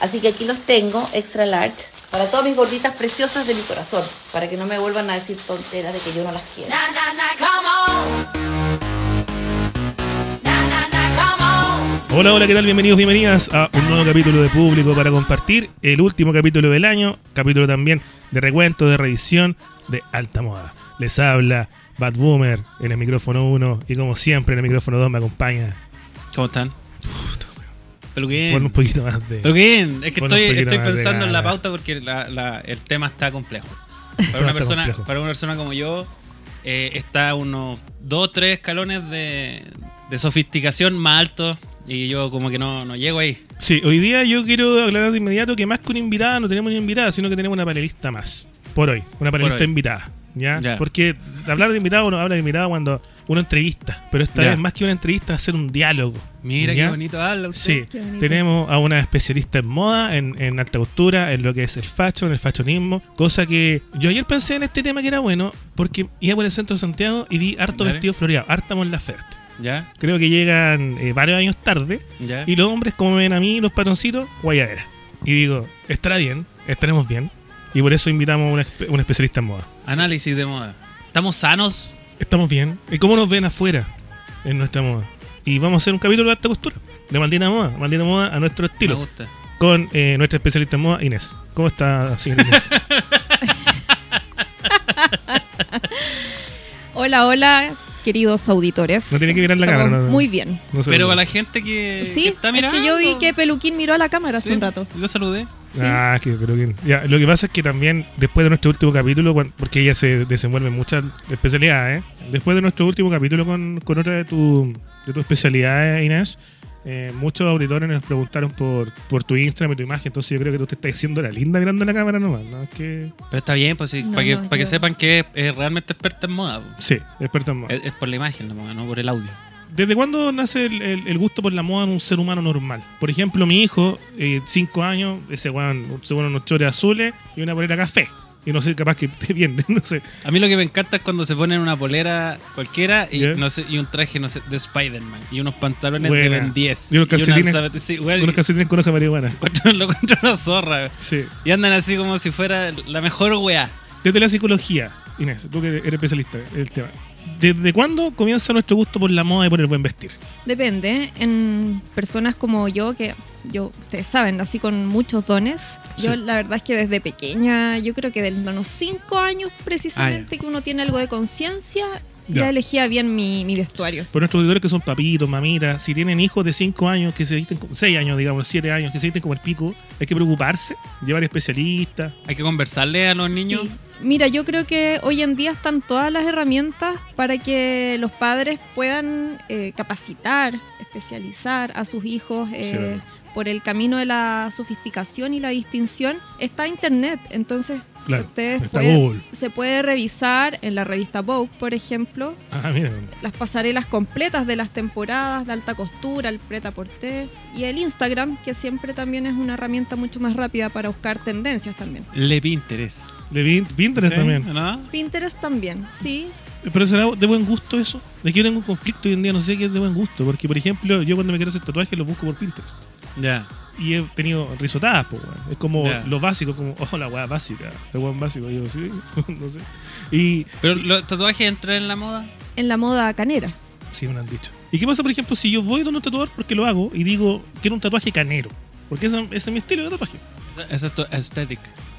Así que aquí los tengo, extra large, para todas mis gorditas preciosas de mi corazón, para que no me vuelvan a decir tonteras de que yo no las quiero. Hola, hola, ¿qué tal? Bienvenidos, bienvenidas a un nuevo capítulo de público para compartir. El último capítulo del año, capítulo también de recuento, de revisión de alta moda. Les habla Bad Boomer en el micrófono 1 y como siempre en el micrófono 2 me acompaña. ¿Cómo están? Pero Pon bien. un poquito más de. Pero bien. Es que estoy, estoy pensando en la pauta porque la- la- el tema está complejo. Para una persona, complejo. para una persona como yo, eh, está unos dos, tres escalones de, de sofisticación más altos y yo como que no, no llego ahí. Sí, hoy día yo quiero aclarar de inmediato que más que una invitada no tenemos una invitada, sino que tenemos una panelista más. Por hoy, una panelista hoy. invitada. ¿Ya? Ya. Porque hablar de invitado uno habla de invitado cuando uno entrevista, pero esta Ya. vez más que una entrevista, hacer un diálogo. Mira ¿ya? qué bonito habla usted. Sí, bonito. tenemos a una especialista en moda, en, en alta costura, en lo que es el fashion, el fashionismo, cosa que yo ayer pensé en este tema que era bueno, porque iba por el centro de Santiago y vi harto Dale. vestido floreado, harta Mon Laferte. ¿Ya? Creo que llegan eh, varios años tarde ¿Ya? y los hombres, como me ven a mí, los patroncitos, guayadera. Y digo, estará bien, estaremos bien. Y por eso invitamos a una, una especialista en moda. Análisis de moda. ¿Estamos sanos? Estamos bien. ¿Y cómo nos ven afuera en nuestra moda? Y vamos a hacer un capítulo de alta costura, de maldita moda, maldita moda a nuestro Me estilo. gusta. con eh, nuestra especialista en moda, Inés. ¿Cómo está, señora Inés? Hola, hola, queridos auditores. No tiene que mirar la Estamos cámara, no. Muy bien. No Pero para la gente que, Sí, que está es mirando. que yo vi que Peluquín miró a la cámara hace Sí, un rato. Yo saludé. Sí. Ah, que, pero bien. Ya, lo que pasa es que también, después de nuestro último capítulo, porque ella se desenvuelve en muchas especialidades, ¿eh? después de nuestro último capítulo con, con otra de tu, de tu especialidades, Inés, eh, muchos auditores nos preguntaron por, por tu Instagram y tu imagen, entonces yo creo que tú te estás haciendo la linda mirando la cámara nomás, ¿no? Es que... Pero está bien, pues sí, No, para que, no, para que sepan que es, es realmente experta en moda. pues. Sí, experta en moda. Es, es por la imagen, nomás, no por el audio. ¿Desde cuándo nace el, el- el gusto por la moda en un ser humano normal? Por ejemplo, mi hijo, 5 años, ese weón se pone unos chores azules y una polera café. Y no sé, capaz que esté bien, no sé. A mí lo que me encanta es cuando se ponen una polera cualquiera y, no sé, y un traje no sé, de Spider-Man y unos pantalones Buena. de Ben 10. Y unos calcetines- una zapati- sí, bueno, Unos calcetines con hoja marihuana. lo encuentro una zorra. Sí. Y andan así como si fuera la mejor weá. Desde la psicología, Inés, tú que eres especialista en el tema. ¿Desde cuándo comienza nuestro gusto por la moda y por el buen vestir? Depende. En personas como yo, que yo, ustedes saben, nací con muchos dones. Yo, la verdad es que desde pequeña, yo creo que desde los 5 años precisamente, que uno tiene algo de conciencia, Ya. ya elegía bien mi, mi vestuario. Por nuestros auditores que son papitos, mamitas, si tienen hijos de 5 años que se visten, 6 años, digamos, 7 años, que se visten como el pico, hay que preocuparse, llevar especialistas. Hay que conversarle a los niños. Sí. Mira, yo creo que hoy en día están todas las herramientas para que los padres puedan eh, capacitar, especializar a sus hijos eh, Sí, por el camino de la sofisticación y la distinción. Está Internet, entonces Claro, ustedes está pueden- Google. se puede revisar en la revista Vogue, por ejemplo, Ah, las pasarelas completas de las temporadas de alta costura, el preta porter y el Instagram, que siempre también es una herramienta mucho más rápida para buscar tendencias también. Le Pinterest. De Pin- Pinterest ¿Sí? también. ¿No? Pinterest también, sí. Pero será de buen gusto eso. De que yo tengo un conflicto hoy en día, no sé qué es de buen gusto. Porque, por ejemplo, yo cuando me quiero hacer tatuajes los busco por Pinterest. Ya. Y he tenido risotadas, pues, weón. Es como Ya. lo básico, como, oh, la weá básica. El weón básico. Y yo, sí, no sé. Y Pero los tatuajes entran en la moda. En la moda canera. sí, me lo han dicho. ¿Y qué pasa, por ejemplo, si yo voy donde un tatuador porque lo hago y digo, quiero un tatuaje canero? Porque ese, ese es mi estilo de tatuaje. Eso, eso es tu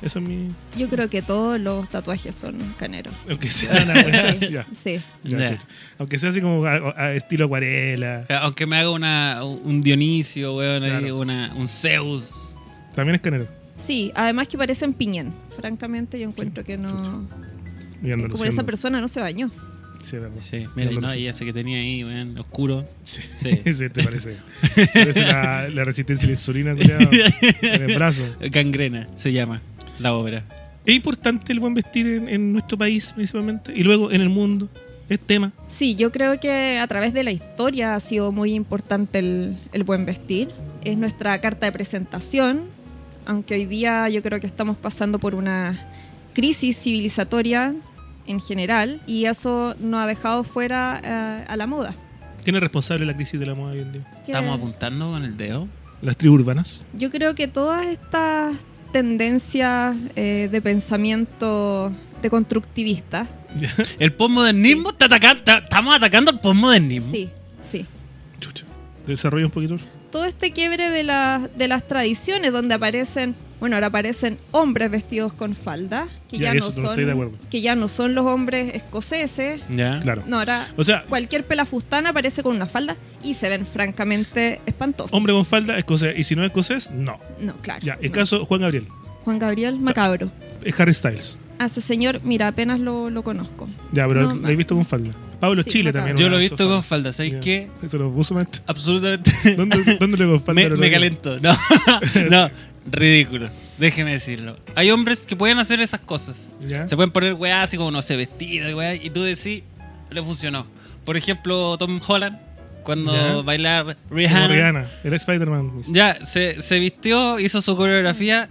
Ese es mi. Yo creo que todos los tatuajes son caneros. Aunque sea una. Sí, ya, sí. ya, Ya. chucha. Aunque sea así como a- a estilo acuarela. Aunque me haga una, un Dionisio, weón, ahí, Claro. una, un Zeus. También es canero. Sí, además que parecen piñén. Francamente, yo encuentro que no. Y Como esa persona no se bañó. Sí, es verdad. Sí, mira, no, y ese que tenía ahí, weón, oscuro. Sí. Sí. Sí, te parece. Parece la, la resistencia a la insulina culiao, en el brazo. Gangrena se llama la obra. Es importante el buen vestir en, en nuestro país, principalmente, y luego en el mundo. Es tema. Sí, yo creo que a través de la historia ha sido muy importante el, el buen vestir. Es nuestra carta de presentación, aunque hoy día yo creo que estamos pasando por una crisis civilizatoria en general y eso no ha dejado fuera eh, a la moda. ¿Quién es responsable de la crisis de la moda hoy en día? Estamos apuntando con el dedo. las tribus urbanas. Yo creo que todas estas tendencias eh, de pensamiento deconstructivista, El postmodernismo está atacando. Estamos atacando al postmodernismo. sí, sí. Chucha. Desarrolla un poquito. Todo este quiebre de, la- de las tradiciones donde aparecen, bueno, ahora aparecen hombres vestidos con falda, que Ya, no son, que ya no son los hombres escoceses. Ya. Claro. No, ahora O sea, cualquier pelafustana aparece con una falda y se ven francamente espantosos. hombre con falda, escocés. Y si no es escocés, no. No, claro. Ya, en no. caso, Juan Gabriel. Juan Gabriel Macabro. Es Harry Styles. A ese señor, mira, apenas lo, lo conozco. Ya, pero No, lo he visto con falda. Pablo Sí, Chile también. Yo lo he visto con falda. falda. ¿Sabéis Ya. qué? Eso lo puso. Absolutamente. ¿Dónde, ¿Dónde le con falda? me, me. No, no, ridículo. Déjeme decirlo. Hay hombres que pueden hacer esas cosas. Ya. Se pueden poner weá así como, no sé, vestido y weá, y tú decís, le funcionó. Por ejemplo, Tom Holland, cuando Ya. bailaba Como Rihanna, Rihanna, era Spider-Man. ya se, se vistió, hizo su coreografía.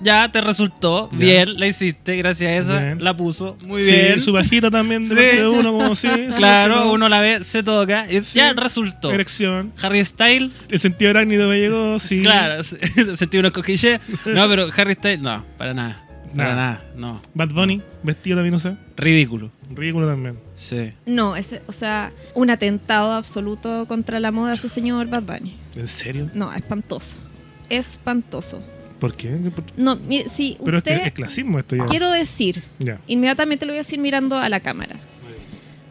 Ya te resultó Ya. bien, la hiciste, gracias a esa, Bien. la puso muy Sí, bien. su bajita también de Sí. parte de uno, como si. sí, Claro, como uno la ve, se toca, y Sí. ya resultó. Erección. Harry Styles, El sentido arácnido me llegó, sí. claro, sentí unos cosquilles. No, pero Harry Styles, no, para nada. Para Nada. nada, no. Bad Bunny, vestido también, no sé. Ridículo. Ridículo también. Sí. No, ese, o sea, un atentado absoluto contra la moda ese señor Bad Bunny. ¿En serio? No, espantoso. Espantoso. ¿Por qué? ¿Por- No, si Pero es usted... que es clasismo esto ya. Quiero decir, Ya. inmediatamente lo voy a decir mirando a la cámara.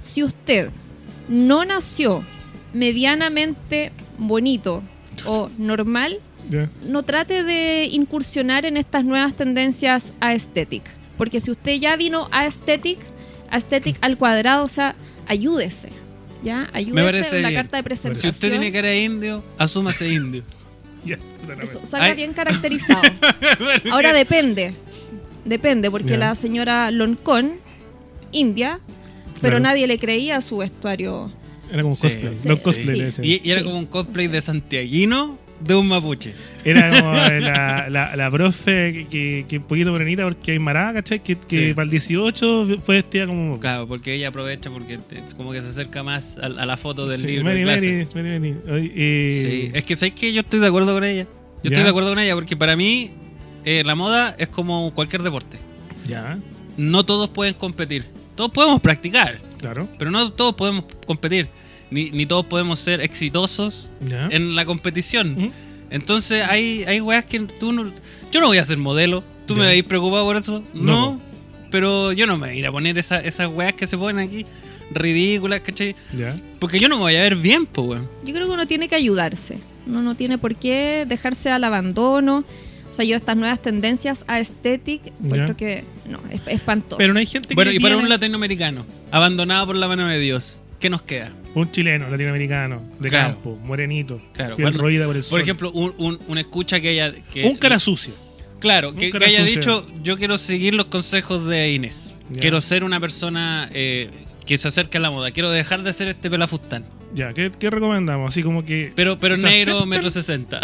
Si usted no nació medianamente bonito o normal, Ya. no trate de incursionar en estas nuevas tendencias aesthetic. Porque si usted ya vino a aesthetic, aesthetic al cuadrado, o sea, ayúdese. ¿Ya? Ayúdese en la bien. carta de Si presentación. usted tiene cara de indio, asúmase indio. Ya. puta la Eso, wea. salga Ay. bien caracterizado. Ahora depende. Depende, porque la señora Loncón, india, pero Claro. nadie le creía su vestuario. Era como un Sí, cosplay. sí, Los sí, cosplay sí. Y, y era Sí. como un cosplay de santiaguino de un mapuche. Era como la, la, la profe que, que, un poquito morenita porque hay marada, ¿cachai? Que, que Sí. para el 18 fue vestida como. Claro, porque ella aprovecha porque es como que se acerca más a, a la foto del Sí, libro Mary, de clase. Mary, Mary, Mary. Eh, Sí, es que sabes que yo estoy de acuerdo con ella. Yo ¿Ya? estoy de acuerdo con ella porque para mí eh, la moda es como cualquier deporte. Ya, No todos pueden competir. Todos podemos practicar, claro. pero no todos podemos competir. Ni, ni todos podemos ser exitosos Ya. en la competición. Entonces hay, hay weas que tú no... Yo no voy a ser modelo. ¿Tú Ya. me veis preocupado por eso? No, No. Pero yo no me voy a ir a poner esa- esas weas que se ponen aquí ridículas, ¿cachai? Ya. Porque yo no me voy a ver bien, pues, weón. Yo creo que uno tiene que ayudarse. Uno no tiene por qué dejarse al abandono. O sea, yo estas nuevas tendencias a aesthetic, encuentro que no, es es espantoso. Pero no hay gente que. Bueno, y para un latinoamericano, abandonado por la mano de Dios, ¿qué nos queda? Un chileno, latinoamericano, de Claro. campo, morenito. Claro, piel roída por el Por sol. ejemplo, un, un, un escucha que haya... Que, un cara sucia. Claro, que, cara que haya dicho, yo quiero seguir los consejos de Inés. Quiero ser una persona eh, que se acerque a la moda. Quiero dejar de ser este pelafustán. Ya, ¿qué, qué recomendamos? Así como que. Pero, pero ¿Se negro, aceptan? metro sesenta.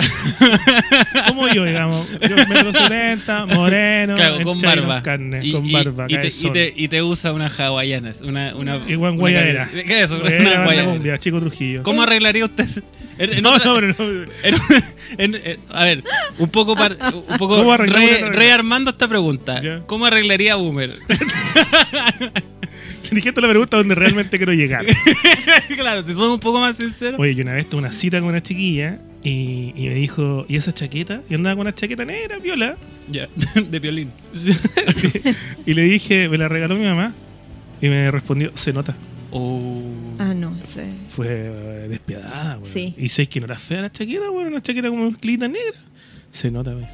Como yo, digamos. Yo metro 70, moreno. claro, con y barba. carne, y, con y- barba. y cae te, y, te, y te usa unas hawaianas. Una, una, Y una Guayadera. ¿Qué es eso? Guayadera, Una guayadera. cumbia, Chico Trujillo. ¿Cómo arreglaría usted? En- en No, otra- no, pero no. en- a ver, un poco, par- un poco ¿Cómo arreglamos re- una- rearmando esta pregunta. Ya. ¿Cómo arreglaría Boomer? Dijiste la pregunta donde realmente quiero llegar. claro, si somos un poco más sinceros. Oye, yo una vez tuve una cita con una chiquilla y, y me dijo, ¿y esa chaqueta? Y andaba con una chaqueta negra, viola. Ya, de violín. y le dije, me la regaló mi mamá. Y me respondió, se nota. Oh. Ah, no, sí. Fue despiadada, weón. Sí. Y sé que no era fea la chaqueta, weón, una chaqueta como mezclita negra. Se nota, me dijo.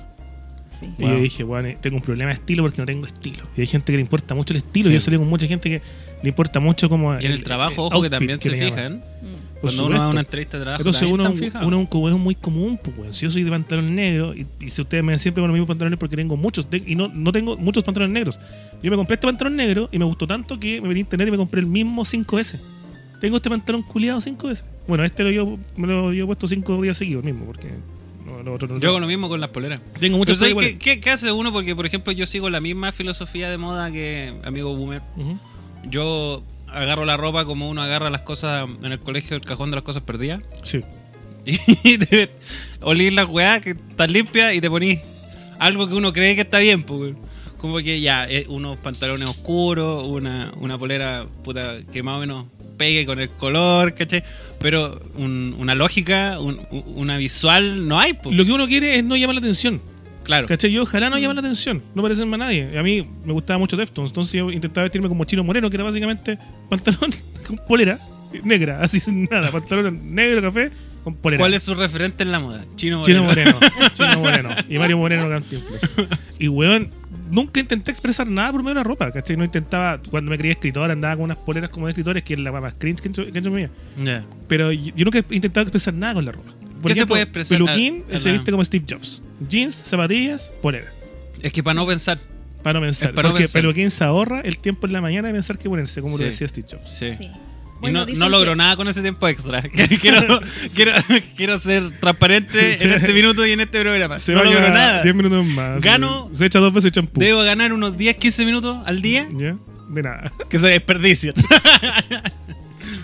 Sí. Y Wow. yo dije, bueno, tengo un problema de estilo porque no tengo estilo. Y hay gente que le importa mucho el estilo. Sí. Yo salí con mucha gente que le importa mucho como. Y en el trabajo, ojo, que también se fijan. Mm. Cuando uno va a una entrevista de trabajo, Entonces uno, están uno es un muy común, pues, weón. Si yo soy de pantalón negro, y, y si ustedes me ven siempre con los mismos pantalones porque tengo muchos, y no, no tengo muchos pantalones negros. Yo me compré este pantalón negro y me gustó tanto que me metí a internet y me compré el mismo cinco veces. Tengo este pantalón culiado cinco veces. Bueno, este lo yo, me lo yo he puesto cinco días seguidos mismo, porque lo otro no Yo hago lo mismo con las poleras. Tengo Pero ¿sabes iguales. qué, qué- qué hace uno? Porque, por ejemplo, yo sigo la misma filosofía de moda que amigo Boomer. Ujú. Yo agarro la ropa como uno agarra las cosas en el colegio, el cajón de las cosas perdidas. Sí. Y te olís la weá que está limpia y te ponís algo que uno cree que está bien, pues. Como que ya, eh, unos pantalones oscuros, una, una polera puta que más o menos pegue con el color, ¿cachai? Pero un- una lógica, un- un- una visual no hay, pues. Lo que uno quiere es no llamar la atención. Claro. ¿Cachai? Yo ojalá no llamar la atención, no parecerme a nadie. A mí me gustaba mucho Deftones, entonces yo intentaba vestirme como Chino Moreno, que era básicamente pantalón con polera negra, así sin nada, pantalón negro, café, con polera. ¿Cuál es su referente en la moda? Chino Chino Moreno. Moreno, Chino Moreno. Y Mario Moreno Cantinflas. Y weón, nunca intenté expresar nada por medio de la ropa, ¿cachai? No intentaba, cuando me creía escritor, andaba con unas poleras como de escritores, que es la más cringe que he hecho, que he hecho en mi vida. Ya. Pero yo yo nunca he intentado expresar nada con la ropa. Por ¿Qué se puede expresar Peluquín a- a se la- viste como Steve Jobs. Jeans, zapatillas, polera. Es que para no pensar. Para no pensar. Para no porque pensar. Peluquín se ahorra el tiempo en la mañana de pensar que ponerse, como Sí. lo decía Steve Jobs. Sí. Sí. Y Bueno, no, no logró que- nada con ese tiempo extra. quiero, quiero, quiero ser transparente Sí. en este minuto y en este programa. Se no logró nada. 10 minutos más. Gano- Se echa dos veces champú. Debo ganar unos 10, 15 minutos al día ¿Ya? De nada. que se desperdician.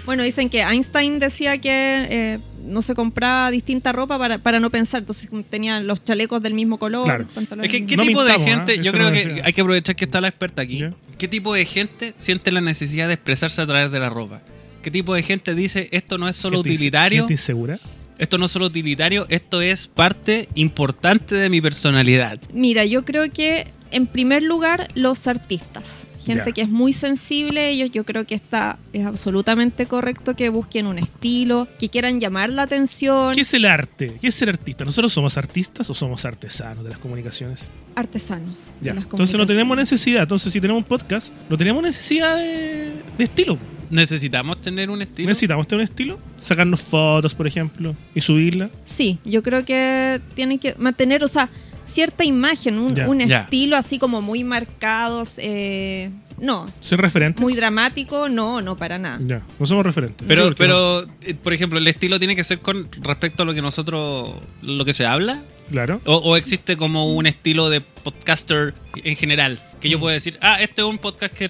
Bueno, dicen que Einstein decía que eh, no se compraba distinta ropa para, para no pensar. Entonces tenían los chalecos del mismo color. Claro. Es que, ¿qué No tipo de gente? ¿eh? Yo Eso creo no que decía. hay que aprovechar que está la experta aquí. ¿Qué tipo de gente siente la necesidad de expresarse a través de la ropa? ¿Qué tipo de gente dice esto no es solo Gente utilitario? Gente insegura. Esto no es solo utilitario, esto es parte importante de mi personalidad. Mira, yo creo que en primer lugar los artistas. Gente que es muy sensible, ellos yo creo que está es absolutamente correcto que busquen un estilo, que quieran llamar la atención, ¿Qué es el arte? ¿Qué es ser artista? ¿Nosotros somos artistas o somos artesanos de las comunicaciones? artesanos. de las Entonces no tenemos comunicaciones. necesidad. Entonces si tenemos un podcast, no tenemos necesidad de, de estilo. Necesitamos tener un estilo. Necesitamos tener un estilo. Sacarnos fotos, por ejemplo, y subirla. Sí, yo creo que tienen que mantener, o sea, cierta imagen, un, estilo así como muy marcados. eh, no, Ser referentes. muy dramático, no, no para nada. Ya, no somos referentes. Pero, Sí, pero eh, por ejemplo, el estilo tiene que ser con respecto a lo que nosotros, lo que se habla. Claro. O, o existe como un estilo de podcaster en general. Que yo puedo decir, ah, este es un podcast que-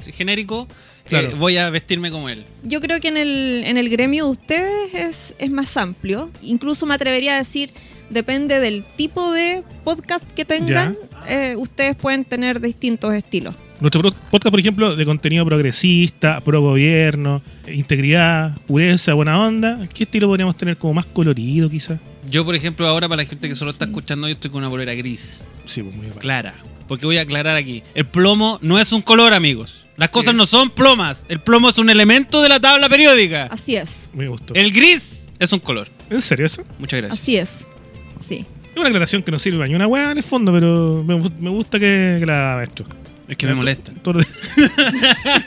eh, voy a vestirme como él. Yo creo que en el, en el gremio de ustedes es, es más amplio. Incluso me atrevería a decir, depende del tipo de podcast que tengan, eh, ustedes pueden tener distintos estilos. Nuestro podcast, por ejemplo, de contenido progresista, pro gobierno, integridad, pureza, buena onda. ¿Qué estilo podríamos tener como más colorido, quizás? Yo, por ejemplo, ahora para la gente que solo está escuchando, yo estoy con una bolera gris, Sí, pues muy bien. clara. Porque voy a aclarar aquí. El plomo no es un color, amigos. Las cosas no son plomas. El plomo es un elemento de la tabla periódica. Así es, Me gustó. El gris es un color. ¿En serio eso? Muchas gracias. así es. Sí. Es una aclaración que no sirve ni una weá en el fondo, pero me, me gusta que, que la haga esto. Es que me molesta.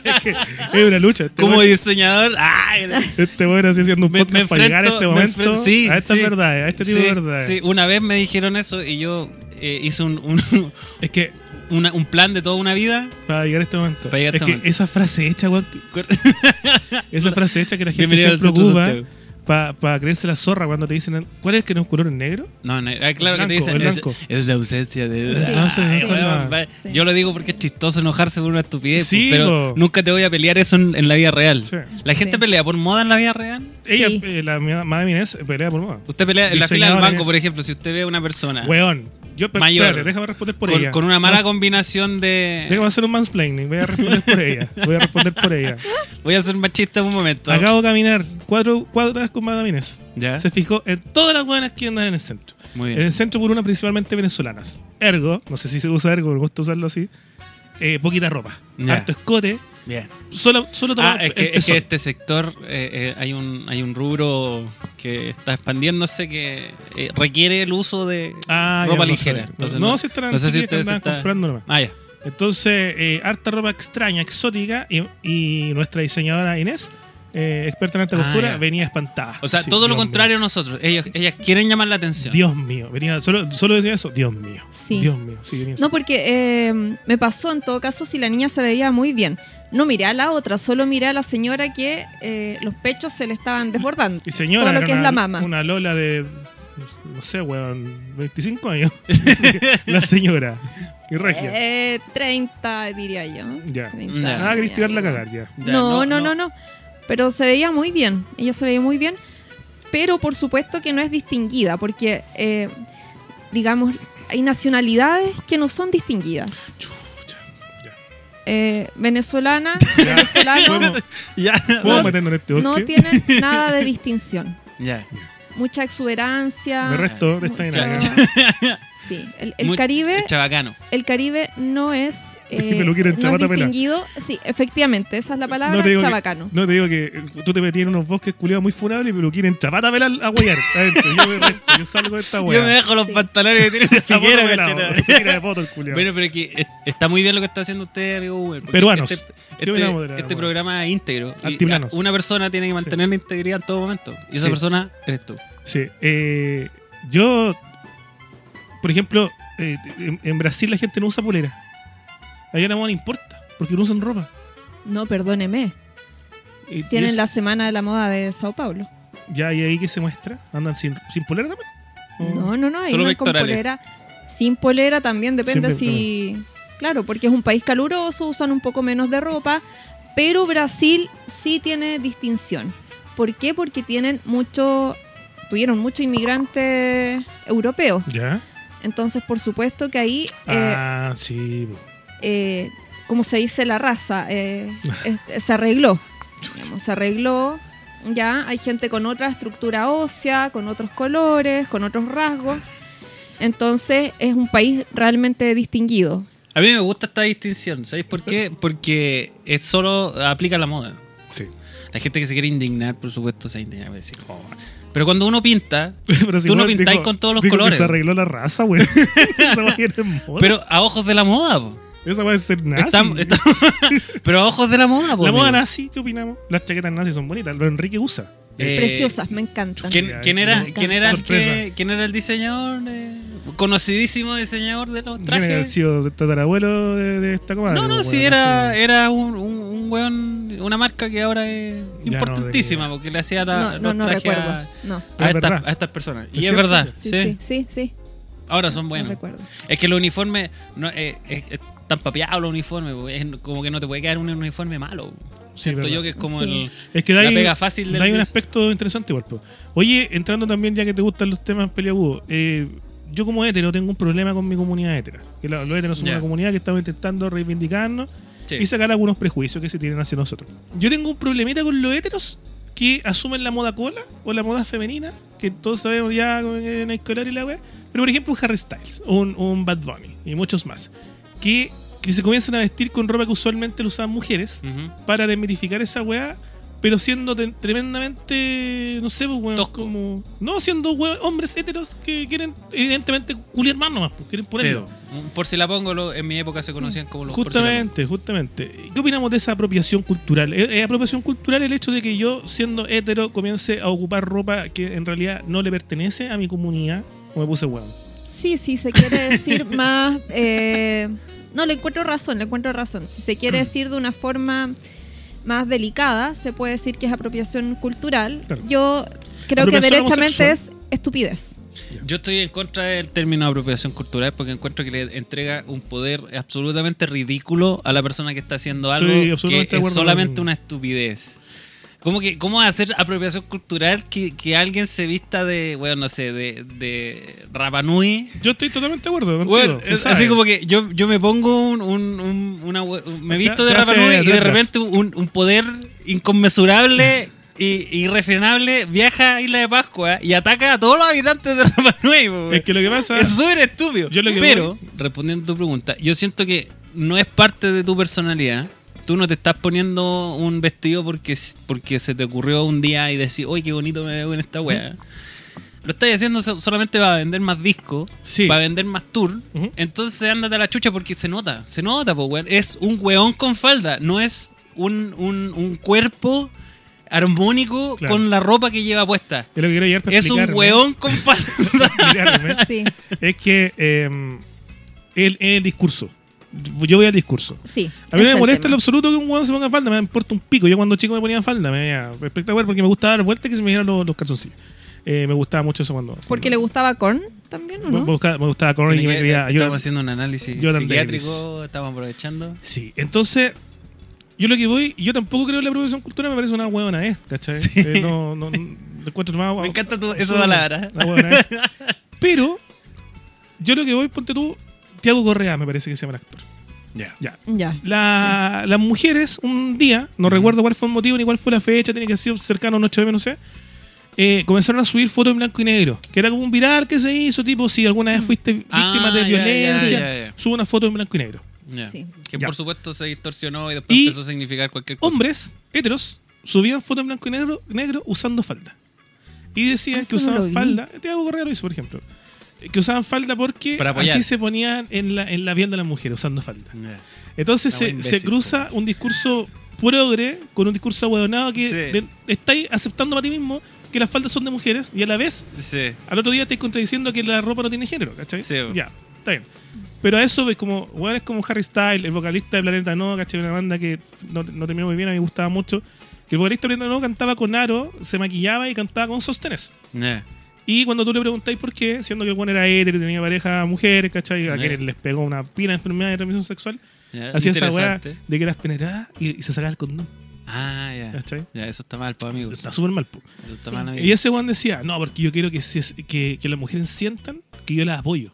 Es que es una lucha. Este Como diseñador, ¡ay! Este weón así haciendo un Me, podcast me para llegar a este enfrento- me momento. enfren- sí, a estas sí. verdades, a este tipo Sí, de verdades. sí. una vez me dijeron eso y yo eh, hice un, un, Es que una- un plan de toda una vida. para llegar a este momento. Para llegar a es este que esa frase hecha, weón, esa frase hecha que la gente Bienvenido al siempre Centro ocupa Santiago. para creerse la zorra cuando te dicen ¿cuál es el que no es color en negro? No, no, ah, claro El que te blanco, dicen. Es, blanco. es la ausencia de. Sí. Ah, Ay, va- Sí. Yo lo digo porque es chistoso enojarse por una estupidez, Sí, pues, pero nunca te voy a pelear eso en, en la vida real. Sí. La gente Sí. pelea por moda en la vida real. Ella, Sí. eh, la mi- madre Inés, pelea por moda. Usted pelea en la fila del banco, por ejemplo, si usted ve a una persona Weón, yo, Mayor. espérate, déjame responder por con, ella. con una mala combinación de. Déjame hacer un mansplaining, voy a responder por ella. Voy a responder por ella. Voy a ser machista un momento. Acabo de caminar cuatro cuadras con Madame Inés. ¿Ya? Se fijó en todas las buenas que andan en el centro. Muy En bien. el centro por una principalmente venezolanas. Ergo, no sé si se usa ergo, me gusta usarlo así. Eh, poquita ropa. Ya. Harto escote. Bien. Solo, solo Ah, es que, es que este sector eh, eh, hay un hay un rubro que está expandiéndose que eh, requiere el uso de Ah, ropa no ligera. sabía. Entonces, no, no, si no sé si ustedes están comprando nomás. Ah, ya. Entonces, harta ropa extraña, exótica, y, y nuestra diseñadora Inés, eh, experta en alta Ah, ya. venía espantada. O sea, Sí, todo lo contrario a nosotros. Ellas, ellas quieren llamar la atención. Dios mío, venía, solo, solo decía eso, Dios mío. Sí. Dios mío, sí, venía No, así. porque eh, me pasó en todo caso si la niña se veía muy bien. No miré a la otra, solo miré a la señora que eh, los pechos se le estaban desbordando. Y señora, todo lo que es una, la mama. Una Lola de, no sé, weón, 25 años. la señora. Y regia. Eh, 30 diría yo. Ya. 30 Ya. Nada, tirarla a cagar ya. Ya, No, no, no, no, Pero se veía muy bien. Ella se veía muy bien. pero por supuesto que no es distinguida, porque, eh, digamos, hay nacionalidades que no son distinguidas. Eh, venezolana, venezolano, ¿Podemos, Ya. podemos No, en este no tienen nada de distinción. Ya. Mucha exuberancia. Me resto de esta mucha-. Sí, el, el Muy- Caribe Chabacano. el Caribe no es, eh, no es distinguido. Sí, efectivamente, esa es la palabra, No te digo que- chabacano. No te digo que eh, tú te metías en unos bosques culiados muy funables, pero quieren chapata velar a huellar. adentro. Yo, me resto, yo salgo de esta Yo me dejo los Sí. pantalones que tiene Figuera. Bueno, pero es que es- está muy bien lo que está haciendo usted, amigo Uber. Peruanos. Este, ¿Qué este- este programa es íntegro. Y Altiplanos. una persona tiene que mantener la integridad en todo momento. Y esa Sí. persona eres tú. Sí, eh, yo, por ejemplo, eh, en, en Brasil la gente no usa polera. Allá la moda no importa, porque no usan ropa. No, perdóneme. Y Tienen es- la semana de la moda de Sao Paulo. Ya, y ahí que se muestra, andan sin, sin polera también. ¿O? No, no, no. ahí Solo no con polera. Sin polera también depende si. Claro, porque es un país caluroso, usan un poco menos de ropa. Pero Brasil sí tiene distinción. ¿Por qué? Porque tienen mucho. Tuvieron muchos inmigrantes europeos. Ya. Entonces, por supuesto que ahí. eh, Ah, sí. eh, como se dice la raza, eh, es- se arregló. Digamos, se arregló. Ya hay gente con otra estructura ósea, con otros colores, con otros rasgos. Entonces es un país realmente distinguido. A mí me gusta esta distinción. ¿Sabéis por qué? Porque es solo aplica la moda. Sí. La gente que se quiere indignar, por supuesto, se indigna. va a decir, "Oh". Pero cuando uno pinta, Pero si Tú no pintáis con todos los dijo que colores. se arregló la raza, güey. Pero a ojos de la moda, po. Esa va a ser nazi. Estamos- estamos- pero a ojos de la moda, po. la moda nazi, ¿qué opinamos? Las chaquetas nazis son bonitas. Lo Enrique usa. Eh, Preciosas, me encantan. ¿Quién, quién era, quién, era el que, ¿Quién era el diseñador? eh, conocidísimo diseñador de los trajes. sido tatarabuelo de, de esta comadre. No, no, sí, era, era un, un, un weón, una marca que ahora es importantísima no, porque le hacía la, No, no, los no trajes a, No. a a estas personas. ¿Es Y es verdad, Sí, sí. sí, sí, sí. Ahora son No buenos. recuerdo. Es que los uniformes no, eh, es- están papeados los uniformes, es como que no te puede quedar un uniforme malo. Sí, Siento yo que es como Sí. el, Es que la ahí, pega fácil del ahí un aspecto interesante igual. Oye, entrando también ya que te gustan los temas peliagudos, eh, yo como hetero tengo un problema con mi comunidad hetera. Que los heteros Ya. una comunidad que estamos intentando reivindicarnos Sí. y sacar algunos prejuicios que se tienen hacia nosotros. Yo tengo un problemita con los heteros que asumen la moda cola o la moda femenina, que todos sabemos ya en el color y la wea. Pero por ejemplo un Harry Styles, un, un Bad Bunny y muchos más, que, que se comienzan a vestir con ropa que usualmente lo usaban mujeres para desmitificar esa weá, pero siendo te- tremendamente, no sé, pues, weón, Tosco. como. No, siendo weón, hombres héteros que quieren, evidentemente, culiar más nomás, pues, quieren Sí, ponerlo. por si la pongo, lo- en mi época se conocían como los por si. Justamente, justamente. ¿Qué opinamos de esa apropiación cultural? ¿Es, es apropiación cultural el hecho de que yo, siendo hétero, comience a ocupar ropa que en realidad no le pertenece a mi comunidad? ¿O me puse weón? Sí, sí, se quiere decir más... eh, no, le encuentro razón, le encuentro razón. Si se quiere decir de una forma más delicada, se puede decir que es apropiación cultural. Claro. Yo creo que derechamente es estupidez. Yo estoy en contra del término apropiación cultural porque encuentro que le entrega un poder absolutamente ridículo a la persona que está haciendo algo que es solamente una estupidez. ¿Cómo, que, ¿Cómo hacer apropiación cultural que, que alguien se vista de, bueno, no sé, de, de Rapanui? Yo estoy totalmente de acuerdo contigo. Bueno, es así como que yo, yo me pongo un, un- un- una, me visto de Rapanui y de repente un, un poder inconmensurable y irrefrenable viaja a Isla de Pascua y ataca a todos los habitantes de Rapanui. po, Es que lo que pasa. es súper estúpido. Yo lo que Pero, respondiendo a tu pregunta, yo siento que no es parte de tu personalidad. Tú no te estás poniendo un vestido porque, porque se te ocurrió un día y decir, uy, qué bonito me veo en esta wea. Lo estás haciendo so- solamente para vender más discos, Sí. para vender más tour. Ujú. Entonces ándate a la chucha porque se nota. Se nota, po, weón. Es un weón con falda, no es un, un- un cuerpo armónico Claro. con la ropa que lleva puesta. Es lo que quiero llegar para Es un weón con falda. Sí, es que eh, el, el discurso. Yo voy al discurso. sí. A mí no me molesta en lo absoluto que un weón se ponga falda, me importa un pico. Yo cuando chico me ponía falda, me veía espectacular porque me gustaba dar vueltas que se me dieran los, los calzoncillos. Eh, me gustaba mucho eso cuando. Porque le gustaba Korn también, ¿o me, no? me gustaba, me gustaba Korn y me que- yo- estamos haciendo un análisis psiquiátrico, estamos aprovechando. Sí, entonces. Yo lo que voy, yo tampoco creo en la apropiación cultural, me parece una huevona, ¿eh? ¿Cachai? Sí. Eh, no, no, encuentro más. Me encanta tu, esa palabra. La huevona es. Pero, yo lo que voy, ponte tú, Tiago Correa, me parece que se llama el actor. Ya. Ya. Ya. La- Las mujeres, un día, no recuerdo cuál fue el motivo ni cuál fue la fecha, tiene que haber sido cercano a un 8M, no sé. eh, comenzaron a subir fotos en blanco y negro, que era como un viral que se hizo, tipo, si alguna vez fuiste víctima Ah, de ya, violencia, ya, ya, ya. sube una foto en blanco y negro. Sí. Que por supuesto se distorsionó y después Y empezó a significar cualquier cosa. Hombres heteros subían fotos en blanco y negro, negro usando falda. Y decían Ah, que usaban falda, Tiago Correa lo hizo, por ejemplo, que usaban falda porque Para así se ponían en la, en la piel de las mujeres usando falda. Entonces se, se cruza un discurso progre con un discurso ahueonado que Sí. de- estáis aceptando para ti mismo que las faldas son de mujeres y a la vez Sí. al otro día estáis contradiciendo que la ropa no tiene género, ¿cachai? Sí. Ya, está bien. Pero a eso ves como, bueno, es como Harry Styles, el vocalista de Planeta No, ¿cachai? Una banda que no, no terminó muy bien, a mí me gustaba mucho. Que el vocalista de Planeta No cantaba con aro, se maquillaba y cantaba con sostenes. Y cuando tú le preguntáis por qué, siendo que el bueno era hétero y tenía pareja mujeres, ¿cachai? A quienes les pegó una pila de enfermedad de transmisión sexual, hacía esa weá de que eras penetrada y, y se sacaba el condón, Ah, ya. ¿cachai? Ya, eso está mal, pues, amigos. Está súper mal, po. Eso está Sí. mal, amigos. Y ese weón decía, no, porque yo quiero que, se- que, que las mujeres sientan que yo las apoyo.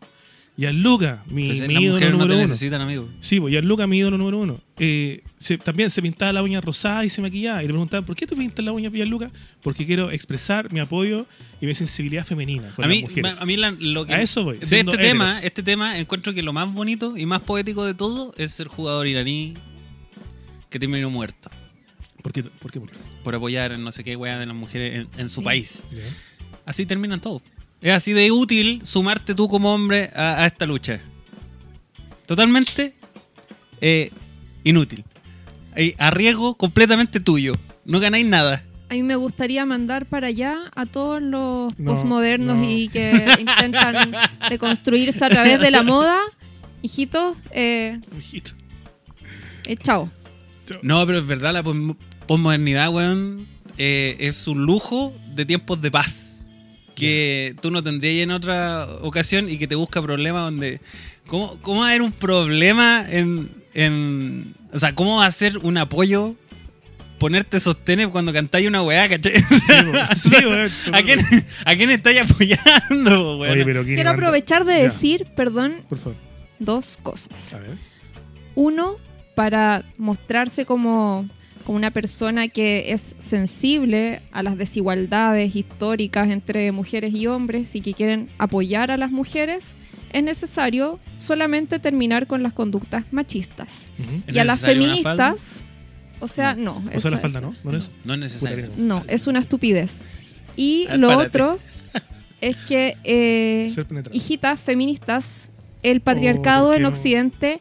Y a Luca, mi, Pues, mi las ídolo mujeres no te número uno. necesitan, amigo. Sí, pues, y a Luca, mi ídolo número uno. eh, se- también se pintaba la uña rosada y se maquillaba. Y le preguntaban, ¿por qué tú pintas la uña Luca? Porque quiero expresar mi apoyo y mi sensibilidad femenina con A mí, las mujeres. a mí la- lo que A eso voy, de este tema, este tema encuentro que lo más bonito y más poético de todo es ser jugador iraní que terminó muerto ¿Por qué? ¿Por qué murió? por apoyar en no sé qué weá de las mujeres en, en su Sí. país. Ya. Así terminan todos. Es así de útil sumarte tú como hombre a, a esta lucha. Totalmente eh, inútil. A riesgo completamente tuyo. No ganáis nada. A mí me gustaría mandar para allá a todos los No, posmodernos no. y que intentan deconstruirse a través de la moda. Hijitos, eh, Mijito. eh, chao. No, pero es verdad, la pos- posmodernidad, weón, eh, es un lujo de tiempos de paz. Que tú no tendrías en otra ocasión y que te busca problemas donde. ¿Cómo, cómo va a haber un problema en, en. O sea, ¿cómo va a ser un apoyo ponerte sostenes cuando cantáis una weá, ¿cachai? Sí, weón. ¿A quién, ¿A quién estáis apoyando, weón? Oye, pero ¿quién Quiero aprovechar de Ya, decir, perdón, Por favor. dos cosas. A ver. Uno, para mostrarse como, como una persona que es sensible a las desigualdades históricas entre mujeres y hombres y que quieren apoyar a las mujeres, es necesario solamente terminar con las conductas machistas. Ujú. ¿Es y a las feministas, o sea, no. O sea, la falda, ¿no? No es. No es necesario. No, es una estupidez. Y Ah, lo párate. otro es que, eh, hijitas feministas, el patriarcado Oh, ¿por qué en no? Occidente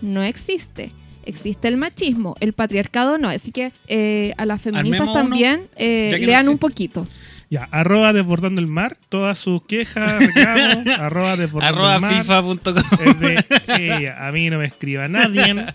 no existe. Existe el machismo, el patriarcado no. Así que eh, a las feministas Armemos uno, también eh, no lean un poquito. Ya, arroba desbordando el mar, todas sus quejas, reclamos, arroba desbordando Arroba el mar. FIFA.com. A mí no me escriba nadie.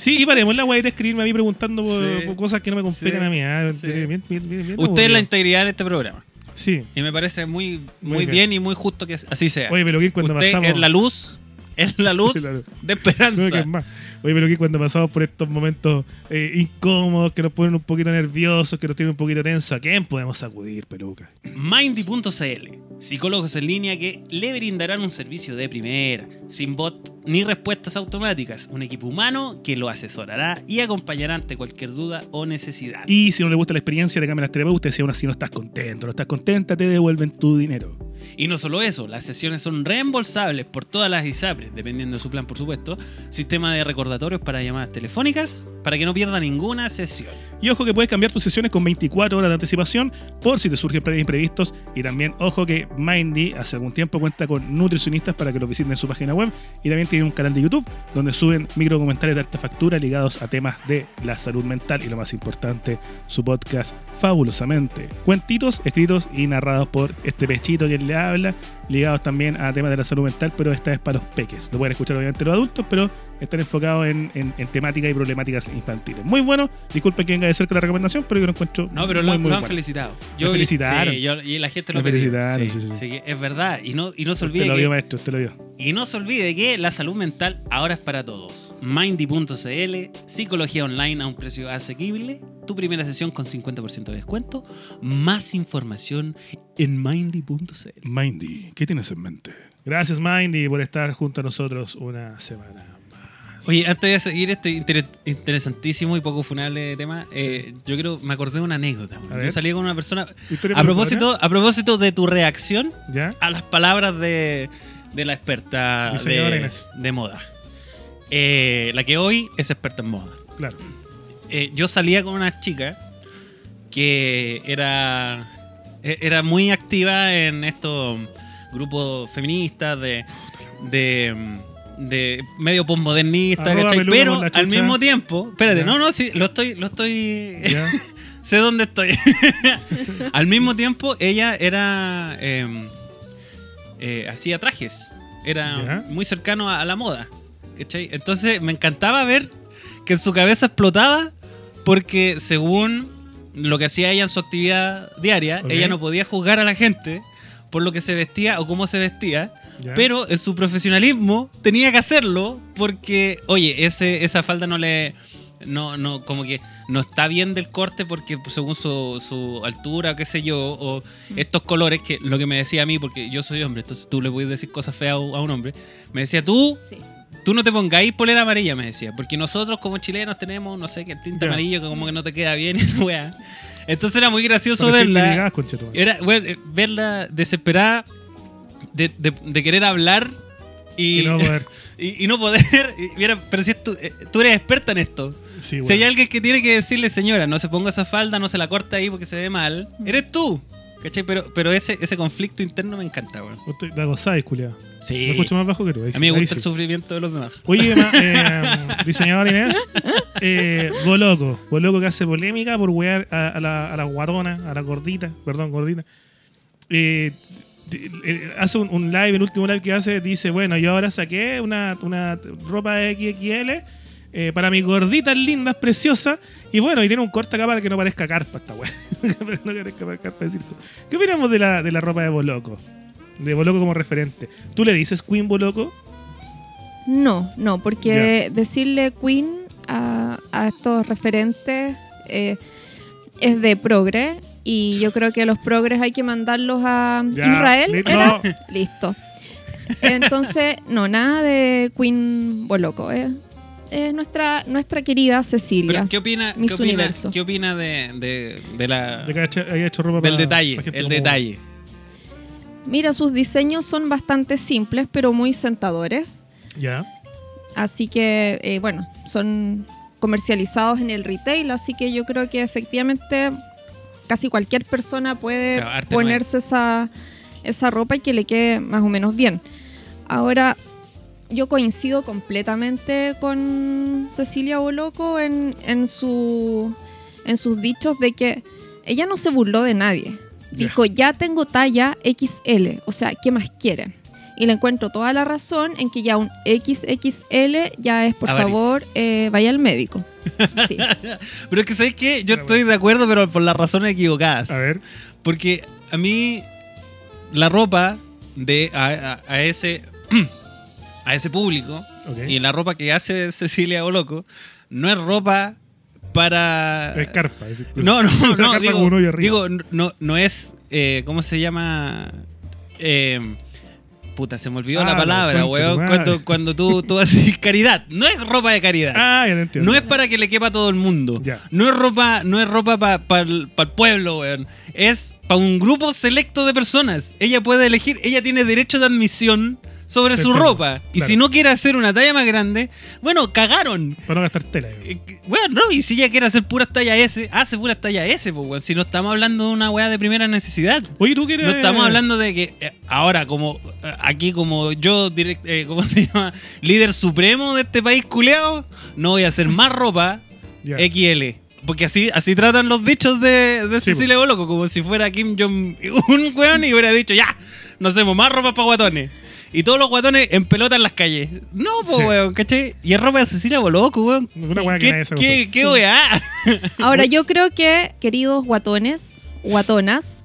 Sí, y paremos la weá de escribirme a mí preguntando por, Sí. por cosas que no me competen Sí. a mí. ah, Sí. bien, bien, bien, bien Usted es la integridad de este programa. Sí. Y me parece muy, muy, Muy bien. bien. y muy justo que así sea. Oye, pero cuando Usted pasamos. es la luz, es la luz de No, que esperanza. es más. Oye, pero que cuando pasamos por estos momentos eh, incómodos, que nos ponen un poquito nerviosos, que nos tienen un poquito tensos, ¿a quién podemos acudir, peluca? Mindy.cl, psicólogos en línea que le brindarán un servicio de primera, sin bot ni respuestas automáticas, un equipo humano que lo asesorará y acompañará ante cualquier duda o necesidad. Y si no le gusta la experiencia de cámaras terapeutas, si aún así no estás contento, no estás contenta, te devuelven tu dinero. Y no solo eso, las sesiones son reembolsables por todas las ISAPRES, dependiendo de su plan, por supuesto. Sistema de recordatorios para llamadas telefónicas, para que no pierda ninguna sesión. Y ojo que puedes cambiar tus sesiones con 24 horas de anticipación por si te surgen planes imprevistos. Y también, ojo que Mindy hace algún tiempo cuenta con nutricionistas para que lo visiten en su página web. Y también tiene un canal de YouTube donde suben micro documentales de alta factura ligados a temas de la salud mental. Y lo más importante, su podcast fabulosamente. Cuentitos escritos y narrados por este pechito que le habla, ligados también a temas de la salud mental, pero esta es para los peques. Lo pueden escuchar obviamente los adultos, pero están enfocados en, en, en temáticas y problemáticas infantiles. Muy bueno. Disculpen que venga de cerca la recomendación, pero yo lo encuentro No, pero muy, lo, muy lo han bueno. felicitado. Me felicitaron. sí, yo- y la gente Me lo pidió. felicitaron, Sí, sí, es verdad. Y no, y no se Usted olvide lo que, vio, maestro, usted lo vio. y no se olvide que la salud mental ahora es para todos. Mindy.cl, psicología online a un precio asequible tu primera sesión con 50% de descuento. Más información en mindy.cl. Mindy, ¿qué tienes en mente? Gracias, Mindy, por estar junto a nosotros una semana más. Oye, antes de seguir este inter- interesantísimo y poco funable tema, eh, yo creo, me acordé de una anécdota. Yo salí con una persona. ¿Historia A propósito, a propósito de tu reacción ¿Ya? a las palabras de, de la experta de, moda. Eh, la que hoy es experta en moda. Claro. Eh, yo salía con una chica que era, e- era muy activa en estos grupos feministas de, de, de medio postmodernista, ¿cachai? Pero al mismo tiempo, espérate, Ya. no, no, sí, lo estoy, lo estoy, sé dónde estoy. Al mismo tiempo, ella era. eh, eh, hacía trajes. Era muy cercano a, a la moda. ¿cachai? Entonces me encantaba ver que en su cabeza explotaba porque según lo que hacía ella en su actividad diaria, ella no podía juzgar a la gente por lo que se vestía o cómo se vestía. Ya. Pero en su profesionalismo tenía que hacerlo porque, oye, ese, esa falda no le. No, no, como que no está bien del corte porque pues, según su, su altura, qué sé yo, o estos colores, que lo que me decía a mí, porque yo soy hombre, entonces tú le puedes decir cosas feas a un a un hombre, me decía, tú, Sí. tú no te pongáis polera amarilla, me decía, porque nosotros como chilenos tenemos, no sé, que el tinte Ya. amarillo que como que no te queda bien, y weá. Entonces era muy gracioso verla. conchetumare. Era bueno, verla desesperada de, de- de querer hablar y, Y no poder. y- y no poder. y mira, pero si es tú, eh, tú eres experta en esto. Sí, Si hay bueno. alguien que tiene que decirle, señora, no se ponga esa falda, no se la corte ahí porque se ve mal, eres tú. ¿Cachai? Pero, pero ese, ese conflicto interno me encanta, weón. Usted La gozáis, culiado. Sí. Me escucho más bajo que tú. ahí A mí me gusta sí. el sufrimiento de los demás. Oye, ma- eh, diseñador Inés, eh, Boloco, Boloco que hace polémica por wear a, a la, a la guatona, a la gordita, perdón, gordita. Eh, hace un, un live, el último live que hace, dice, bueno, yo ahora saqué una, una ropa de XXL eh, para mis gorditas lindas, preciosas, y bueno, y tiene un corte acá para que no parezca carpa esta weá. no parezca carpa de circo. ¿Qué opinamos de la, de la ropa de Boloco? De Boloco como referente. ¿Tú le dices Queen Boloco? No, no, porque decirle Queen a, a estos referentes eh, es de progre y yo creo que los progres hay que mandarlos a Ya, Israel. li- ¿era? no. Listo. Entonces, no, nada de Queen Boloco. eh. Es nuestra, nuestra querida Cecilia. Pero, ¿qué opina, Miss qué opina. ¿qué opina de, de, de la, De que haya hecho- haya hecho ropa del para- detalle? para El detalle. Mira, sus diseños son bastante simples, pero muy sentadores. Ya. Así que, eh, bueno, son comercializados en el retail, así que yo creo que efectivamente casi cualquier persona puede Claro, ponerse esa, esa ropa y que le quede más o menos bien. Ahora, yo coincido completamente con Cecilia Boloco en, en, su, en sus dichos de que ella no se burló de nadie. Dijo, ya tengo talla XL, o sea, ¿qué más quieren? Y le encuentro toda la razón en que ya un XXL ya es, por favor, eh, vaya al médico. Sí. Pero es que, ¿sabes qué? Yo estoy de acuerdo, pero por las razones equivocadas. A ver. Porque a mí la ropa de a, a- a ese a ese público Ok. y la ropa que hace Cecilia Boloco no es ropa para Es carpa. es- no no no carpa digo, digo no no es eh, cómo se llama Eh, puta se me olvidó Ah, la palabra concha tu weón cuando cuando tú tú haces caridad no es ropa de caridad Ah, ya te entiendo. no es para que le quepa a todo el mundo. Ya. No es ropa, no es ropa para el pueblo, weón. Es para un grupo selecto de personas. Ella puede elegir, ella tiene derecho de admisión sobre su ropa. Y si no quiere hacer una talla más grande, bueno, cagaron. Para no gastar tela. digo. Eh, Weón, no, y si ella quiere hacer puras talla S, hace puras talla S, pues. Si no estamos hablando de una weá de primera necesidad. Oye, tú quieres. No estamos hablando de que eh, ahora, como eh, aquí, como yo, direct- eh, ¿cómo se llama? Líder supremo de este país culeado, no voy a hacer más ropa. XL. Porque así, así tratan los dichos de, de Sí, Cecilia Boloco, como si fuera Kim Jong un weón y hubiera dicho, ya, no hacemos más ropa para guatones. Y todos los guatones en pelota en las calles. No, pues, Sí. weón, ¿cachai? Y es ropa de Cecilia Boloco, weón. Una Sí. que ¿Qué, nadie se qué, weá? Ahora, yo creo que, queridos guatones, guatonas,